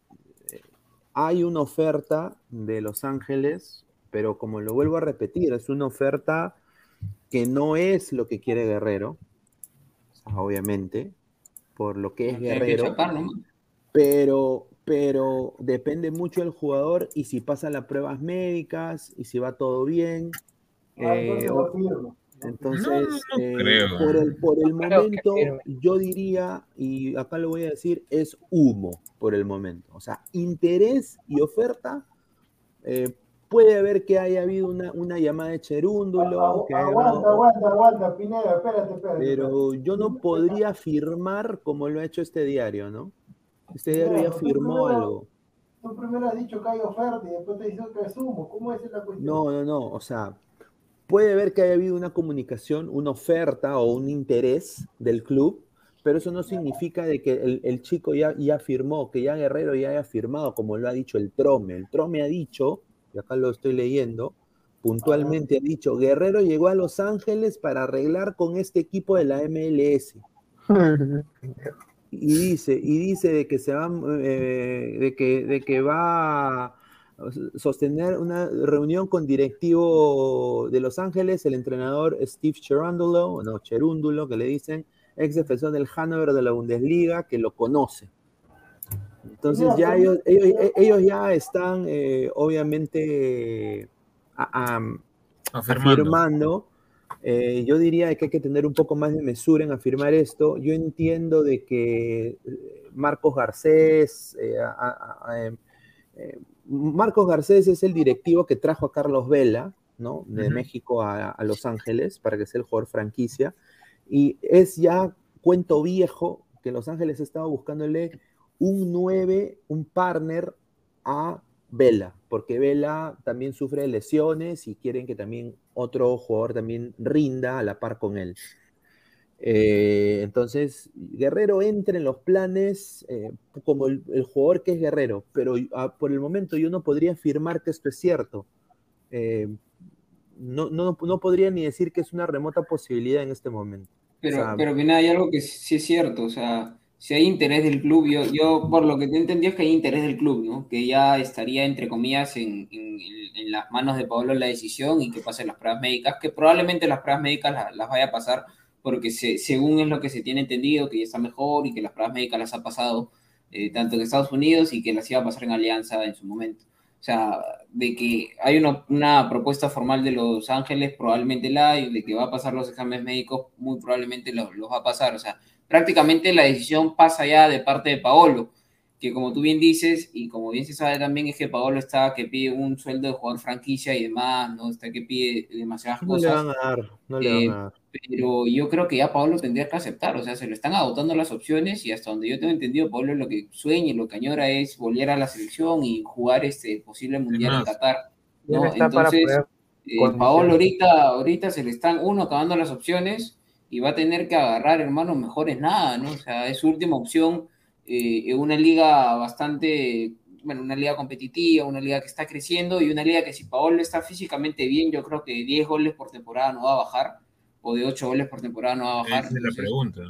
hay una oferta de Los Ángeles, pero como lo vuelvo a repetir, es una oferta que no es lo que quiere Guerrero, obviamente, por lo que es Guerrero, pero, pero depende mucho del jugador y si pasa las pruebas médicas y si va todo bien. Ah, eh, entonces, eh, por el, por el momento, yo diría, y acá lo voy a decir, es humo por el momento. O sea, interés y oferta eh, Puede haber que haya habido una, una llamada de Cherúndulo. aguanta, aguanta, aguanta, Pineda, espérate, espérate. Pero yo no podría afirmar como lo ha hecho este diario, ¿no? Este diario ya firmó algo. Tú primero has dicho que hay oferta y después te dices que es humo. ¿Cómo es la cuestión? No, no, no. O sea, puede haber que haya habido una comunicación, una oferta o un interés del club, pero eso no significa de que el, el chico ya, ya firmó, que ya Guerrero ya haya firmado, como lo ha dicho el Trome. El Trome ha dicho acá lo estoy leyendo, puntualmente ha dicho, Guerrero llegó a Los Ángeles para arreglar con este equipo de la MLS. y dice, y dice de que se va, eh, de, que, de que va a sostener una reunión con directivo de Los Ángeles, el entrenador Steve Cherundulo, no, Cherundulo, que le dicen, ex defensor del Hannover de la Bundesliga, que lo conoce. Entonces ya ellos, ellos, ya están eh, obviamente afirmando. Eh, yo diría que hay que tener un poco más de mesura en afirmar esto. Yo entiendo de que eh, Marcos Garcés, Marcos Garcés es el directivo que trajo a Carlos Vela, ¿no? De México a, a, Los Ángeles para que sea el jugador franquicia. Y es ya cuento viejo que Los Ángeles estaba buscándole un 9, un partner a Vela, porque Vela también sufre lesiones y quieren que también otro jugador también rinda a la par con él. Eh, entonces, Guerrero entra en los planes eh, como el, jugador que es Guerrero, pero ah, por el momento yo no podría afirmar que esto es cierto. Eh, no, no, no, podría ni decir que es una remota posibilidad en este momento. Pero, pero bien, hay algo que sí es cierto, o sea, si hay interés del club, yo, yo por lo que te entendí es que hay interés del club, ¿no? Que ya estaría, entre comillas, en, en, las manos de Pablo la decisión y que pasen las pruebas médicas, que probablemente las pruebas médicas las, vaya a pasar porque según es lo que se tiene entendido, que ya está mejor y que las pruebas médicas las ha pasado eh, tanto en Estados Unidos y que las iba a pasar en Alianza en su momento. O sea, de que hay una, una propuesta formal de Los Ángeles, probablemente la hay, de que va a pasar los exámenes médicos, muy probablemente los, los va a pasar. O sea, prácticamente la decisión pasa ya de parte de Paolo. que como tú bien dices, y como bien se sabe también, es que Paolo está que pide un sueldo de jugador franquicia y demás, ¿no? Está que pide demasiadas No le cosas. van a dar, no le Eh, van a dar. Pero yo creo que ya Pablo tendría que aceptar, o sea, se le están agotando las opciones y hasta donde yo tengo entendido, Pablo lo que sueña y lo que añora es volver a la selección y jugar este posible mundial en Qatar. ¿no? Entonces, eh. Paolo ahorita, ahorita se le están, uno, acabando las opciones y va a tener que agarrar, hermano, mejores nada, ¿no? O sea, es su última opción eh, en una liga bastante, bueno, una liga competitiva, una liga que está creciendo y una liga que si Paolo está físicamente bien, yo creo que 10 goles por temporada no va a bajar o de 8 goles por temporada no va a bajar. Esa es la pregunta.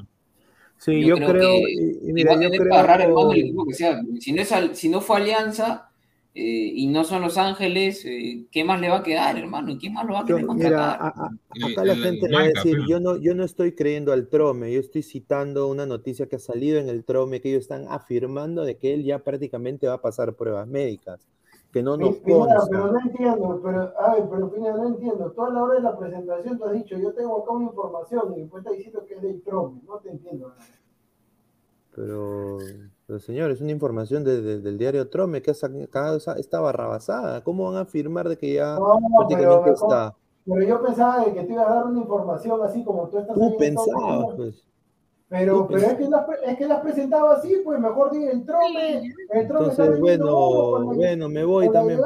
Sí, yo yo, creo creo, que- mira, va a yo agarrar creo, el equipo que sea. Si no, es al- si no fue Alianza eh, y no son Los Ángeles, eh, ¿qué más le va a quedar, hermano? ¿Y quién más lo va a yo- querer mira, contratar? a- a- acá la gente va a decir, pero- yo no, yo no estoy creyendo al Trome, yo estoy citando una noticia que ha salido en el Trome, que ellos están afirmando de que él ya prácticamente va a pasar pruebas médicas, que no nos Pineda, pero no entiendo, pero, a ver, pero Pineda, no entiendo. Tú a la hora de la presentación tú has dicho, yo tengo acá una información y después estás diciendo que es del Trump. No te entiendo. Pero, pero señor, es una información de- de- del diario Trome que ha sacado esa- esta barrabasada. ¿Cómo van a afirmar de que ya No, pero, prácticamente mejor- está? pero yo pensaba de que te iba a dar una información así como tú estás Tú pensabas, pues. Pero, tú pero es que la es que la has presentado así, pues mejor di el trome, el trome está Entonces, bueno, con la- bueno, me voy también.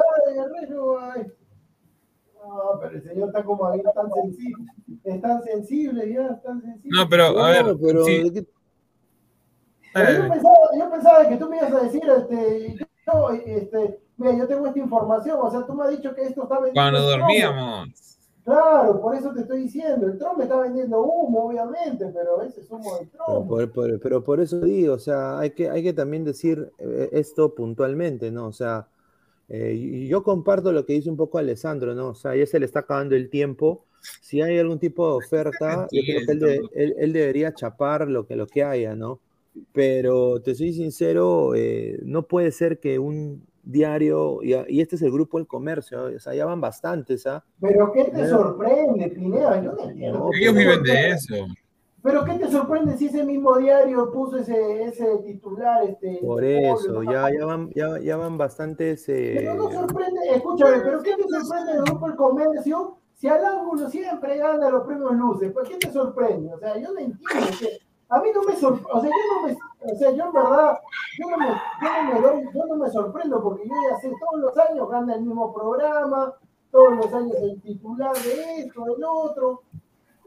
No, pero el señor está como ahí, tan sensible, es tan sensible ya, es tan sensible. No, pero a ver, pero sí, ¿de qué- Pero eh, yo, pensaba, yo pensaba que tú me ibas a decir, este, yo, este, mira, yo tengo esta información, o sea, tú me has dicho que esto está vendiendo. cuando dormíamos. Claro, por eso te estoy diciendo, el Trome está vendiendo humo, obviamente, pero ese es humo del Pero Trome. por, por- pero por eso digo, o sea, hay que, hay que también decir eh, esto puntualmente, ¿no? O sea, eh, y yo comparto lo que dice un poco Alessandro, ¿no? O sea, ya se le está acabando el tiempo. Si hay algún tipo de oferta, yo creo que él, de- él- él debería chapar lo que, lo que haya, ¿no? Pero te soy sincero, eh, no puede ser que un diario, y, y este es el grupo del comercio, o sea, ya van bastantes, ¿ah? Pero ¿qué te sorprende, Pineda? Yo no entiendo. Ellos viven de eso. Pero ¿qué te sorprende si ese mismo diario puso ese, ese titular? Este, Por eso, ya, ya, van, ya, ya van bastantes... eh, Pero no sorprende, escúchame, pero ¿qué te sorprende del grupo El Comercio si al ángulo siempre gana los premios luces? Pues ¿qué te sorprende? O sea, yo no entiendo. que- a mí no me sorprende, o sea, yo no me, o sea, yo en verdad, yo no me, yo no me doy, yo no me sorprendo porque yo ya sé, todos los años gana el mismo programa, todos los años el titular de esto, del otro.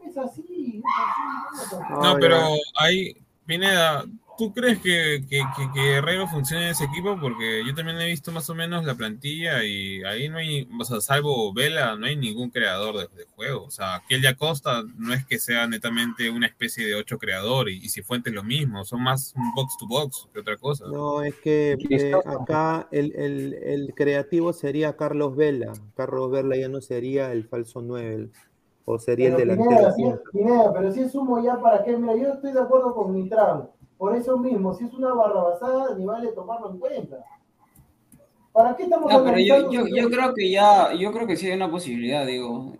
Es así, es así. no me sorprendo. No, pero ahí, Pineda, ¿tú crees que, que, que- funcione en ese equipo? Porque yo también he visto más o menos la plantilla y ahí no hay, o sea, salvo Vela, no hay ningún creador de, de juego. O sea, Kelly Acosta no es que sea netamente una especie de ocho creador y, y si Fuentes lo mismo, son más un box to box que otra cosa. No, es que eh, acá el, el- el creativo sería Carlos Vela. Carlos Vela ya no sería el falso 9, o sería el delantero. Pineda, si es- centro. Pineda, pero si es humo ya para qué, mira, yo estoy de acuerdo con Mitrán. Por eso mismo, si es una barrabasada, ni vale tomarlo en cuenta. ¿Para qué estamos No, pero yo, yo, creo que ya, yo creo que sí hay una posibilidad, digo. O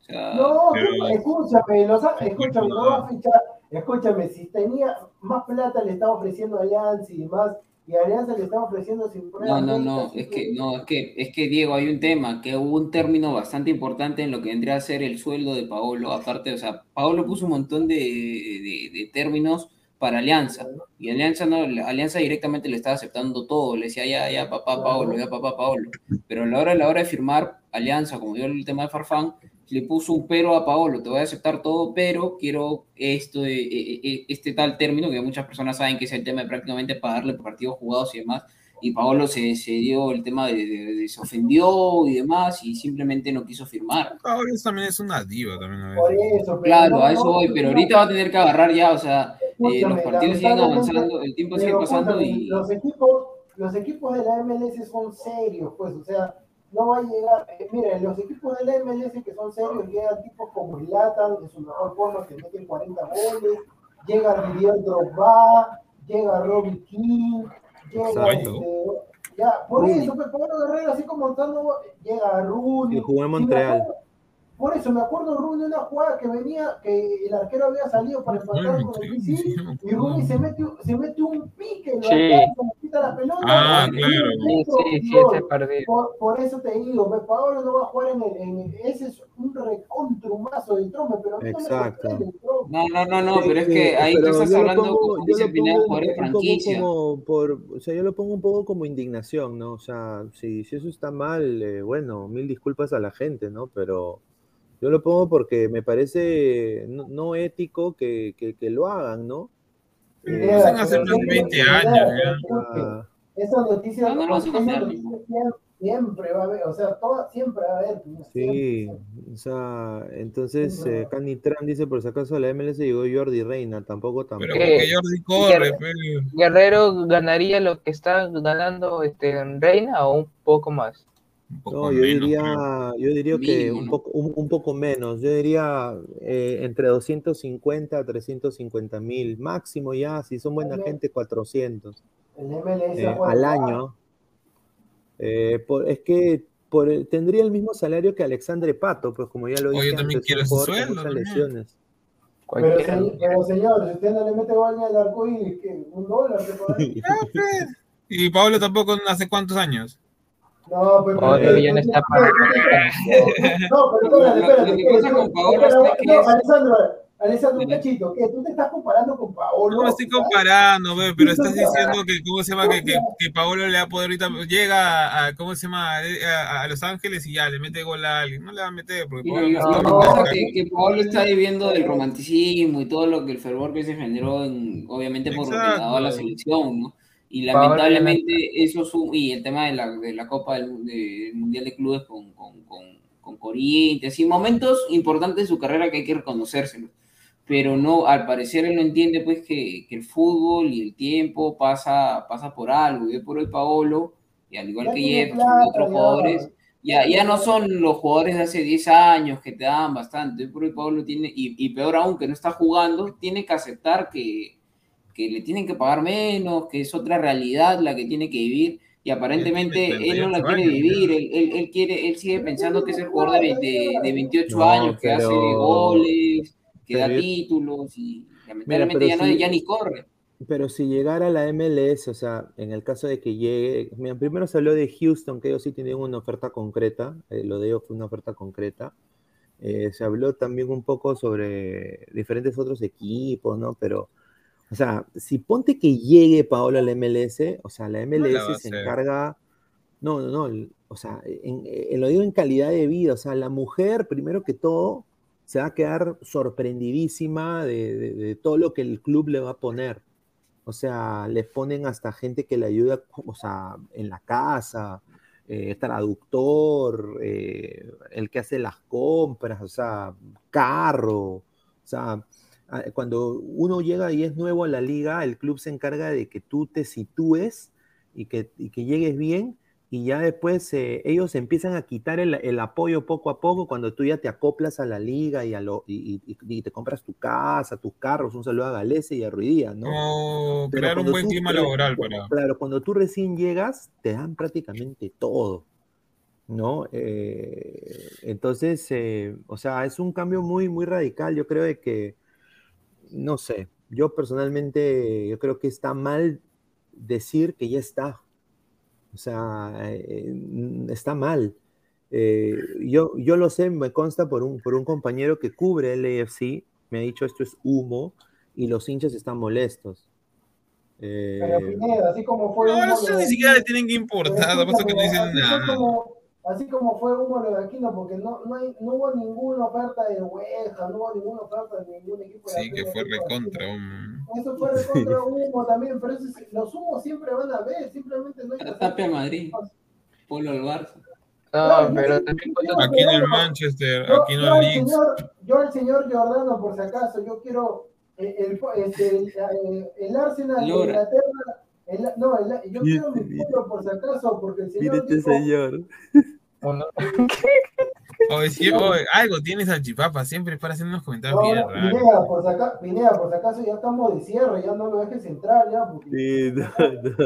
sea, No, Pero- escúchame, los, escúchame, no no. va a fichar. Escúchame, si tenía más plata le estaba ofreciendo a Alianza y demás, y a Alianza le estaba ofreciendo sin No, pruebas no, no, sin es que, que- no, es que, es que Diego, hay un tema, que hubo un término bastante importante en lo que vendría a ser el sueldo de Paolo, aparte, o sea, Paolo puso un montón de, de- de términos para Alianza, y Alianza no, Alianza directamente le estaba aceptando todo, le decía ya, ya, papá Paolo, ya, papá Paolo, pero a la hora, a la hora de firmar Alianza, como dio el tema de Farfán, le puso un pero a Paolo, te voy a aceptar todo, pero quiero esto, de- e- e- este tal término que muchas personas saben que es el tema de prácticamente pagarle partidos jugados y demás, y Paolo se, se dio el tema de, de- de- se ofendió y demás, y simplemente no quiso firmar. Ahora eso también es una diva también a Por eso, Claro, no, a eso voy, pero ahorita va a tener que agarrar ya, o sea, eh, los partidos siguen avanzando, el tiempo sigue pasando y... los equipos, los equipos de la MLS son serios, pues, o sea, no va a llegar, eh, mira, los equipos de la MLS que son serios llegan tipos como Zlatan, de su mejor forma, que meten 40 goles, llega Didier Drogba, llega Robbie King, llega, este, ya, por Rooney. eso, pues, Pablo Guerrero, así como estando, llega Rooney. Y jugó en Montreal. Por eso me acuerdo Rubén de una jugada que venía, que el arquero había salido para empatar con el misil, y Rubén se mete, se mete un pique, lo Sí. alcanza, quita la pelota. Ah, claro. Sí, sí, ese partido. Por, por eso te digo, Paolo no va a jugar en el, en el- ese es un recontrumazo de Trome, pero a mí no me Exacto. No, no, no, no, Sí, pero es que ahí tú estás hablando, pongo- como yo dice lo Pineda, poco franquicia. como por, o sea, yo lo pongo un poco como indignación, ¿no? O sea, si, si eso está mal, eh, bueno, mil disculpas a la gente, ¿no? Pero yo lo pongo porque me parece no, no ético que, que, que lo hagan, ¿no? Lo Eh, hacen hace pero más de siempre- 20 años ya. ah, Esa noticia, No, no a siempre, va a haber, o sea, toda, siempre va a haber. pues, Sí, siempre. o sea, entonces eh, Candy Tran dice por si acaso a la MLS llegó Jordi Reina, tampoco tampoco. Pero porque Jordi corre, Guerra- pe. Guerrero ganaría lo que está ganando este Reina o un poco más. Un poco No, yo menos, diría, creo. yo diría que Mínimo, un poco, un, un poco menos. Yo diría eh, entre 250 a 350 mil, máximo ya, si son buena gente, 400 El MLS eh, al año. Eh, por- es que por, el- tendría el mismo salario que Alexandre Pato, pues como ya lo Oye, dije yo también antes, quiero ese sueldo muchas lesiones. Pero, Cualquiera. se- pero señor, si usted no le mete ni al arco iris, ¿qué? ¿Un dólar te puede? Y Pablo tampoco hace cuántos años. No, pues, pero. Pablo ya no está para- No, pero espérate, lo espérate. que ¿qué? pasa Tú- con Paolo espera, es que no, es- Alessandro, Alessandro, un cachito, ¿qué? ¿Tú te estás comparando con Paolo? No me estoy comparando, ve, pero estás diciendo que, ¿cómo se llama? Que, que, que Paolo le va a poder ahorita, llega a, ¿cómo se llama? A, a Los Ángeles y ya, le mete gol a alguien. No le va a meter, porque Paolo lo, no lo está que no, pasa acá. es que, que Pablo está viviendo del romanticismo y todo lo que el fervor que se generó, en, obviamente por lo que le daba la selección, ¿no? Y lamentablemente eso sum- y el tema de la, de la Copa del, del Mundial de Clubes con, con, con, con Corinthians y momentos importantes de su carrera que hay que reconocérselo. Pero no, al parecer él no entiende pues que, que el fútbol y el tiempo pasa, pasa por algo. Y hoy por hoy Paolo, y al igual Ya que Jefferson y otros ya. jugadores, ya, ya no son los jugadores de hace 10 años que te dan bastante. Hoy por hoy Pablo tiene, y, y peor aún que no está jugando, tiene que aceptar que, que le tienen que pagar menos, que es otra realidad la que tiene que vivir. Y aparentemente él no la 38 quiere años, vivir, él, él, él quiere, él sigue pensando que es el jugador de, de, de 28 No, años que hace pero- goles, que da títulos y lamentablemente pero ya, no, sí- ya ni corre. Pero si llegara a la MLS, o sea, en el caso de que llegue, mira, primero se habló de Houston, que ellos sí tenían una oferta concreta, eh, lo de ellos fue una oferta concreta. Eh, se habló también un poco sobre diferentes otros equipos, ¿no? Pero, o sea, si ponte que llegue Paolo a la MLS, o sea, la MLS se encarga, no, no, no, o sea, en- en- lo digo en calidad de vida, o sea, la mujer, primero que todo, se va a quedar sorprendidísima de, de- de todo lo que el club le va a poner. O sea, les ponen hasta gente que le ayuda, o sea, en la casa, eh, traductor, eh, el que hace las compras, o sea, carro, o sea, cuando uno llega y es nuevo a la liga, el club se encarga de que tú te sitúes y que, y que llegues bien y ya después eh, ellos empiezan a quitar el, el apoyo poco a poco cuando tú ya te acoplas a la liga y, a lo, y, y- y te compras tu casa, tus carros, un saludo a Galese y a Ruidía, ¿no? Pero crear un buen tú- clima laboral para. Claro, cuando tú recién llegas, te dan prácticamente todo, ¿no? Eh, entonces, eh, o sea, es un cambio muy, muy radical. Yo creo de que, no sé, yo personalmente, yo creo que está mal decir que ya está. O sea, eh, está mal. Eh, yo, yo lo sé, me consta por un, por un compañero que cubre el AFC, me ha dicho esto es humo y los hinchas están molestos. Eh, Pero Pineda, así como fue No, eso ni siquiera le tienen que importar, que pasa es que no dicen nada. como- Así como fue humo lo de Aquino, porque no, no, hay, no hubo ninguna oferta de Hueja, no hubo ninguna oferta de ningún equipo. de Sí, que fue recontra. Hombre. Eso fue recontra humo también, pero eso es- los humos siempre van a haber, simplemente no hay que Tapia a Madrid, Polo al Barça. No, pero también cuando- Aquí en el Manchester, Yo, aquí en el Leeds. yo al señor Giordano, por si acaso, yo quiero eh, el, este, el, eh, el Arsenal de. Inglaterra. el- no, el- yo quiero mi Mire, pueblo por si acaso, porque el señor este dijo, señor. sí, oye, algo tienes al chipapa, siempre para hacer unos comentarios no, bien no, raros. Pineda, por si Pineda, por si acaso ya estamos de cierre, ya no lo dejes entrar ya, porque Sí, no, no.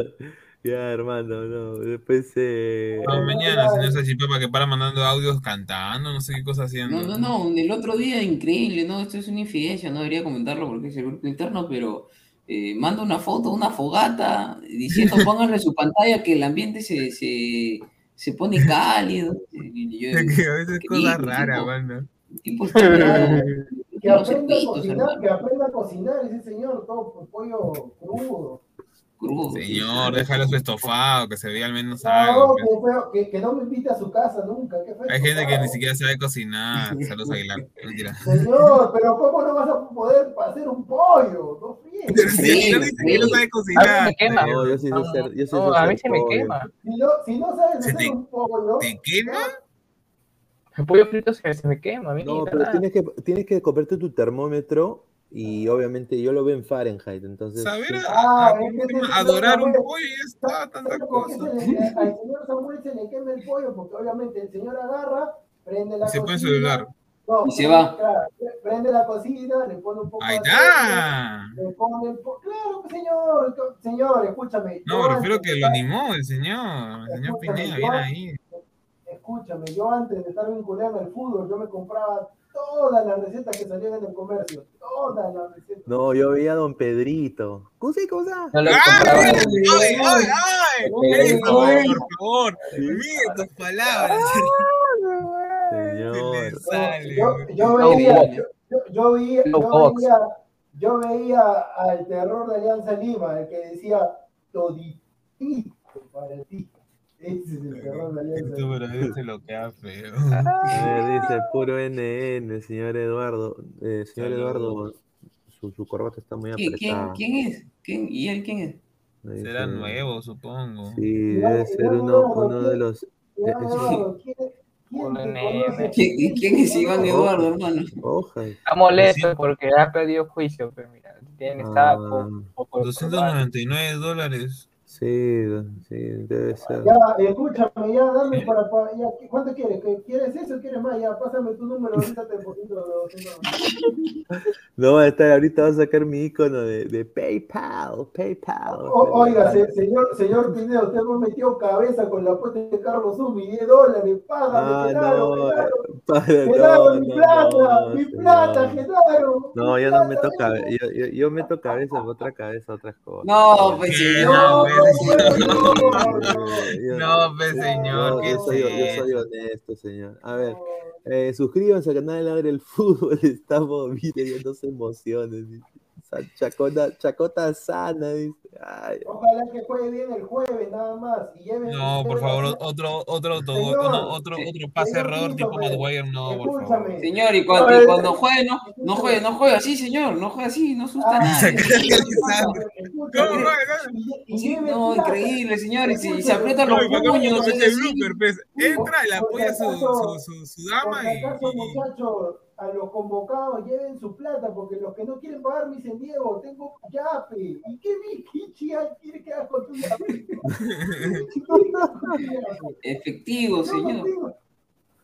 Ya, hermano, no. Después. Eh... No, mañana, señor Salchipapa, que para mandando audios cantando, no sé qué cosa haciendo. No, no, no, el otro día increíble, ¿no? Esto es una infidencia, no debería comentarlo porque es el grupo interno, pero eh, manda una foto, una fogata, diciendo pónganle su pantalla que el ambiente se, se, se pone cálido. Y yo, Es que a veces ¿qué cosas tipo, raras, tipo? mano. tipo Que aprenda a cocinar, que aprenda a cocinar ese señor, todo por pollo crudo. Crudo. Señor, déjalo su estofado, que se vea al menos algo. No, pues. que, feo, que, que no me invite a su casa nunca. Hay gente que ni siquiera sabe cocinar. Saludos Aguilar. Mentira. Señor, pero ¿cómo no vas a poder hacer un pollo? No fríes. Sí, no sabe A mí cocinar. me quema. No, yo sí sé No, hacer. Yo sí no, sé a mí se me quema. Si no, si no sabes ¿Se hacer te- un pollo, ¿Te quema? El pollo frito se, se me quema. A mí, No, nada. pero tienes que, tienes que comprarte tu termómetro y obviamente yo lo veo en Fahrenheit, entonces... Saber a, Ah, a- ese señor adorar un pollo y está, tanta ¿Sabes por qué cosa. se le- al señor Samuel se le quema el pollo? Porque obviamente el señor agarra, prende la Y se pone el cocina, celular. no, Y se va. claro, prende la cocina, le pone un poco Ahí de está. le pone po- Claro, señor, señor, escúchame. No, yo prefiero antes que lo animó el señor. El señor Escúchame, Pineda, yo- bien ahí. Escúchame, yo antes de estar vinculado al fútbol, yo me compraba todas las recetas que salían en el comercio, todas las recetas. No, yo veía a don Pedrito. ¿Cosa y cosa? No ¡Ay, ay, ay, ay! Ay, Eso, ay. por favor. Mire tus palabras. Se Señor. le sale. Yo, yo veía, yo, yo- veía, yo veía, yo veía al terror de Alianza Lima, el que decía toditito para ti. Ese es el terror de Alianza Esto, Lima. pero a veces lo queda feo. A ver, dice puro NN, señor Eduardo. Eh, señor. Eduardo, su, su corbata está muy ¿Quién, quién, apretada. quién es? ¿Quién, ¿Y él quién es? Será está. nuevo, supongo. Sí, debe ser uno, de ¿quién- los. Eh, ¿quién, es Iván Eduardo, hermano? Está molesto porque ha perdido juicio, pero mira, tiene Ah. de 299 dólares. Sí, sí, debe ser. Ya, escúchame, ya dame para, para ya, ¿cuánto quieres? ¿Que- ¿Quieres eso o quieres más? Ya, pásame tu número, ahorita te deposito los 200. No estar, ahorita va a sacar mi icono de, de PayPal, PayPal. O- oiga, se- señor, señor Pineda, usted me metió cabeza con la apuesta de Carlos Zumi, 10 dólares, págame, Ah, Genaro, no, Genaro, para, Genaro, no, mi no, plata, no, mi señor. plata, Genaro. No, yo no meto cabeza, yo, yo, yo meto cabeza otra cabeza, otras cosas. No, pues Sí, señor. no, pues, señor, yo- ¿qué yo, soy, yo soy honesto, señor. A ver, eh, suscríbanse al canal de Ladre el Fútbol. Estamos, se emocionen. dice. Sa- Chacota, chacota sana, dice. Ay, Ojalá que juegue bien el jueves, nada más. y No, por favor, otro, otro, autogol, Señor, no, otro, sí, otro pase señor error tipo Maguire, no, por favor. Señor, y cuando, y cuando juegue, no, no juegue, no juegue así, señor, no juegue así, no asusta Ah, lleven no, increíble, señor, y se aprietan No, los puños, pues, entra y le apoya su, su, su, dama y, acaso, y- muchachos, a los convocados lleven su plata, porque los que no quieren pagar me dicen, Diego, tengo yape. ¿Y qué mi Kichi quiere que haga con tu yape? Efectivo, no señor. tengo-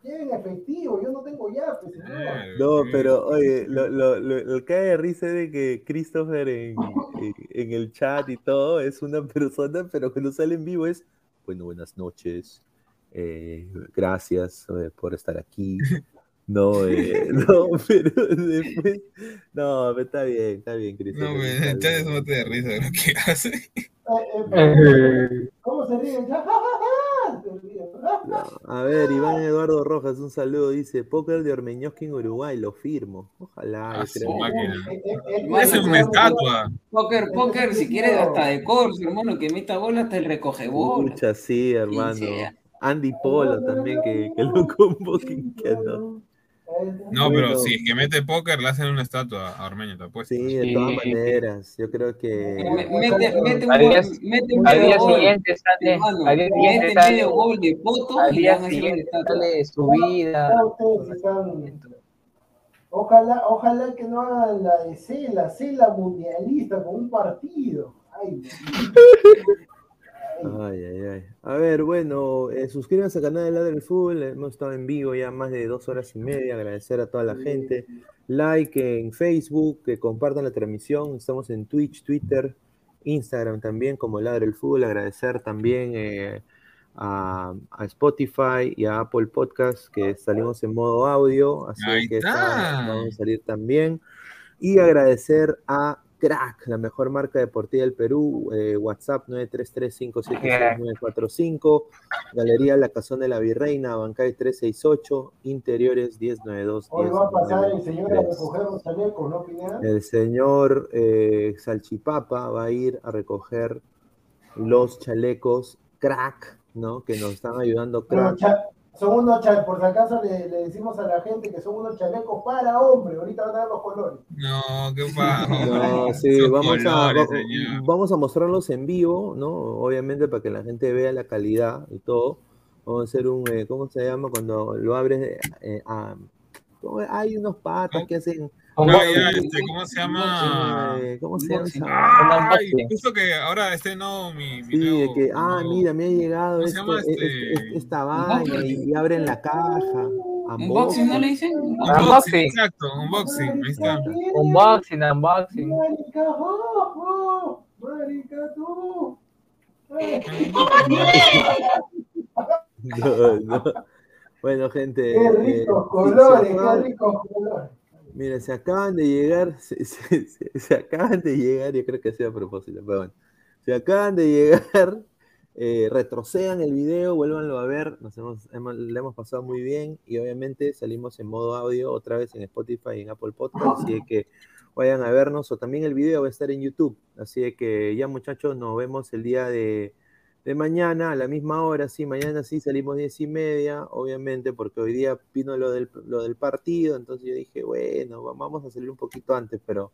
Lleven efectivo, yo no tengo yape, señor. Eh, No, eh, pero oye, lo, lo, lo, lo que hay de risa es de que Christopher en, en, en el chat y todo es una persona, pero cuando sale en vivo es, bueno, buenas noches, eh, gracias eh, por estar aquí. No, eh, no, pero después, no, pero está bien, está bien, Christopher. No, me está chat es bote de risa de lo que hace. Eh, eh, ¿Cómo se ríen? Ríen. No, A ver, Iván Eduardo Rojas, un saludo, dice, póker de Ormeñoski en Uruguay, lo firmo. Ojalá, Ah. Eh, eh, eh, Es una estatua. Póker, póker, si quieres hasta de corso, hermano, que meta bola hasta el recoge bola. Pucha, sí, hermano. Andy Polo también, que, que lo convoquen, que no. No, pero si es que mete póker, le hacen una estatua a Ormeño, te apuesto. Sí, de todas maneras, yo creo que... Mete, mete un gol, día- mete un Al día gol, siguiente sale, al día siguiente mete sale, medio gol de poto al día van a hacer una siguiente estatua. sale su vida. Ojalá, ojalá que no hagan la de Cela, Cela mundialista con un partido. Ay, Ay, ay, ay. A ver, bueno, eh, suscríbanse al canal de Ladre del Fútbol. Hemos estado en vivo ya más de dos horas y media. Agradecer a toda la gente. Like en Facebook, que compartan la transmisión. Estamos en Twitch, Twitter Instagram también como Ladre el Fútbol. Agradecer también eh, a, Spotify y a Apple Podcast que salimos en modo audio, así que vamos a salir también. Y agradecer a Crack, la mejor marca deportiva del Perú, eh, WhatsApp 933-576-945, Galería La Cazón de la Virreina, Bancay 368, Interiores 1092. Hoy va a pasar el señor a recoger un chaleco, ¿no, Pineda? El señor eh, Salchipapa va a ir a recoger los chalecos Crack, ¿no? Que nos están ayudando Crack son unos chalecos, por si acaso le, decimos a la gente que son unos chalecos para hombre, ahorita van a dar los colores. No, qué pasa. No, sí, vamos, a, vamos a mostrarlos en vivo, ¿no? Obviamente para que la gente vea la calidad y todo. Vamos a hacer un, eh, ¿cómo se llama? Cuando lo abres, eh, a, hay unos patas que hacen este, ¿Cómo se llama? ¿Cómo se llama? Ah, justo que ahora este no, mi, mi sí, que, ah, mira, me ha llegado esto, e, e, este? esta vaina y, abren la caja. Unboxing, ¿no le dicen? Unboxing. Exacto, unboxing, ahí está. Unboxing, unboxing. No, no. Bueno, gente. Qué ricos eh, colores, qué ricos colores. Mira, se acaban de llegar, se, acaban de llegar, yo creo que sea a propósito, pero bueno, se acaban de llegar, eh, retrocedan el video, vuélvanlo a ver, nos hemos, le hemos pasado muy bien y obviamente salimos en modo audio otra vez en Spotify y en Apple Podcast, así que vayan a vernos o también el video va a estar en YouTube, así que ya muchachos, nos vemos el día de de mañana a la misma hora, sí, mañana sí salimos diez y media, obviamente, porque hoy día vino lo del, lo del partido, entonces yo dije, bueno, vamos a salir un poquito antes, pero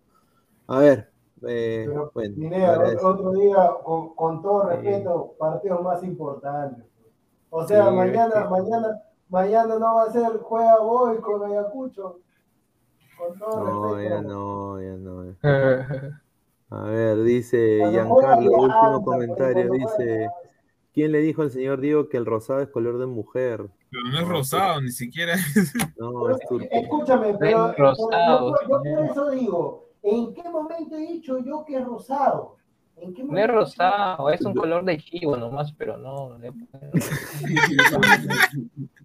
a ver. Eh, otro día, con, todo respeto, partido más importante. O sea, mañana, mañana, mañana no va a ser juega hoy con Ayacucho. Con todo no, respeto. ya no, ya no. A ver, dice Giancarlo, último comentario, dice, ¿quién le dijo al señor Diego que el rosado es color de mujer? Pero no es rosado, ni siquiera es... No, es turco. Escúchame, pero, rosado, yo, por eso digo, ¿en qué momento he dicho yo que es rosado? ¿En qué no es rosado, es un color de chivo nomás, pero no...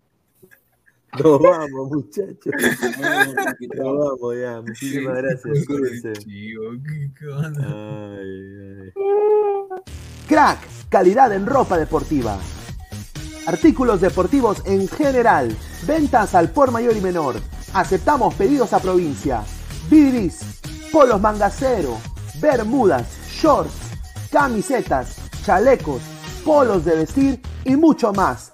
Nos vamos, muchachos. Nos vamos ya. Muchísimas gracias. Cuídense. Crack, calidad en ropa deportiva. Artículos deportivos en general. Ventas al por mayor y menor. Aceptamos pedidos a provincia. Bidris, polos mangacero, bermudas, shorts, camisetas, chalecos, polos de vestir y mucho más.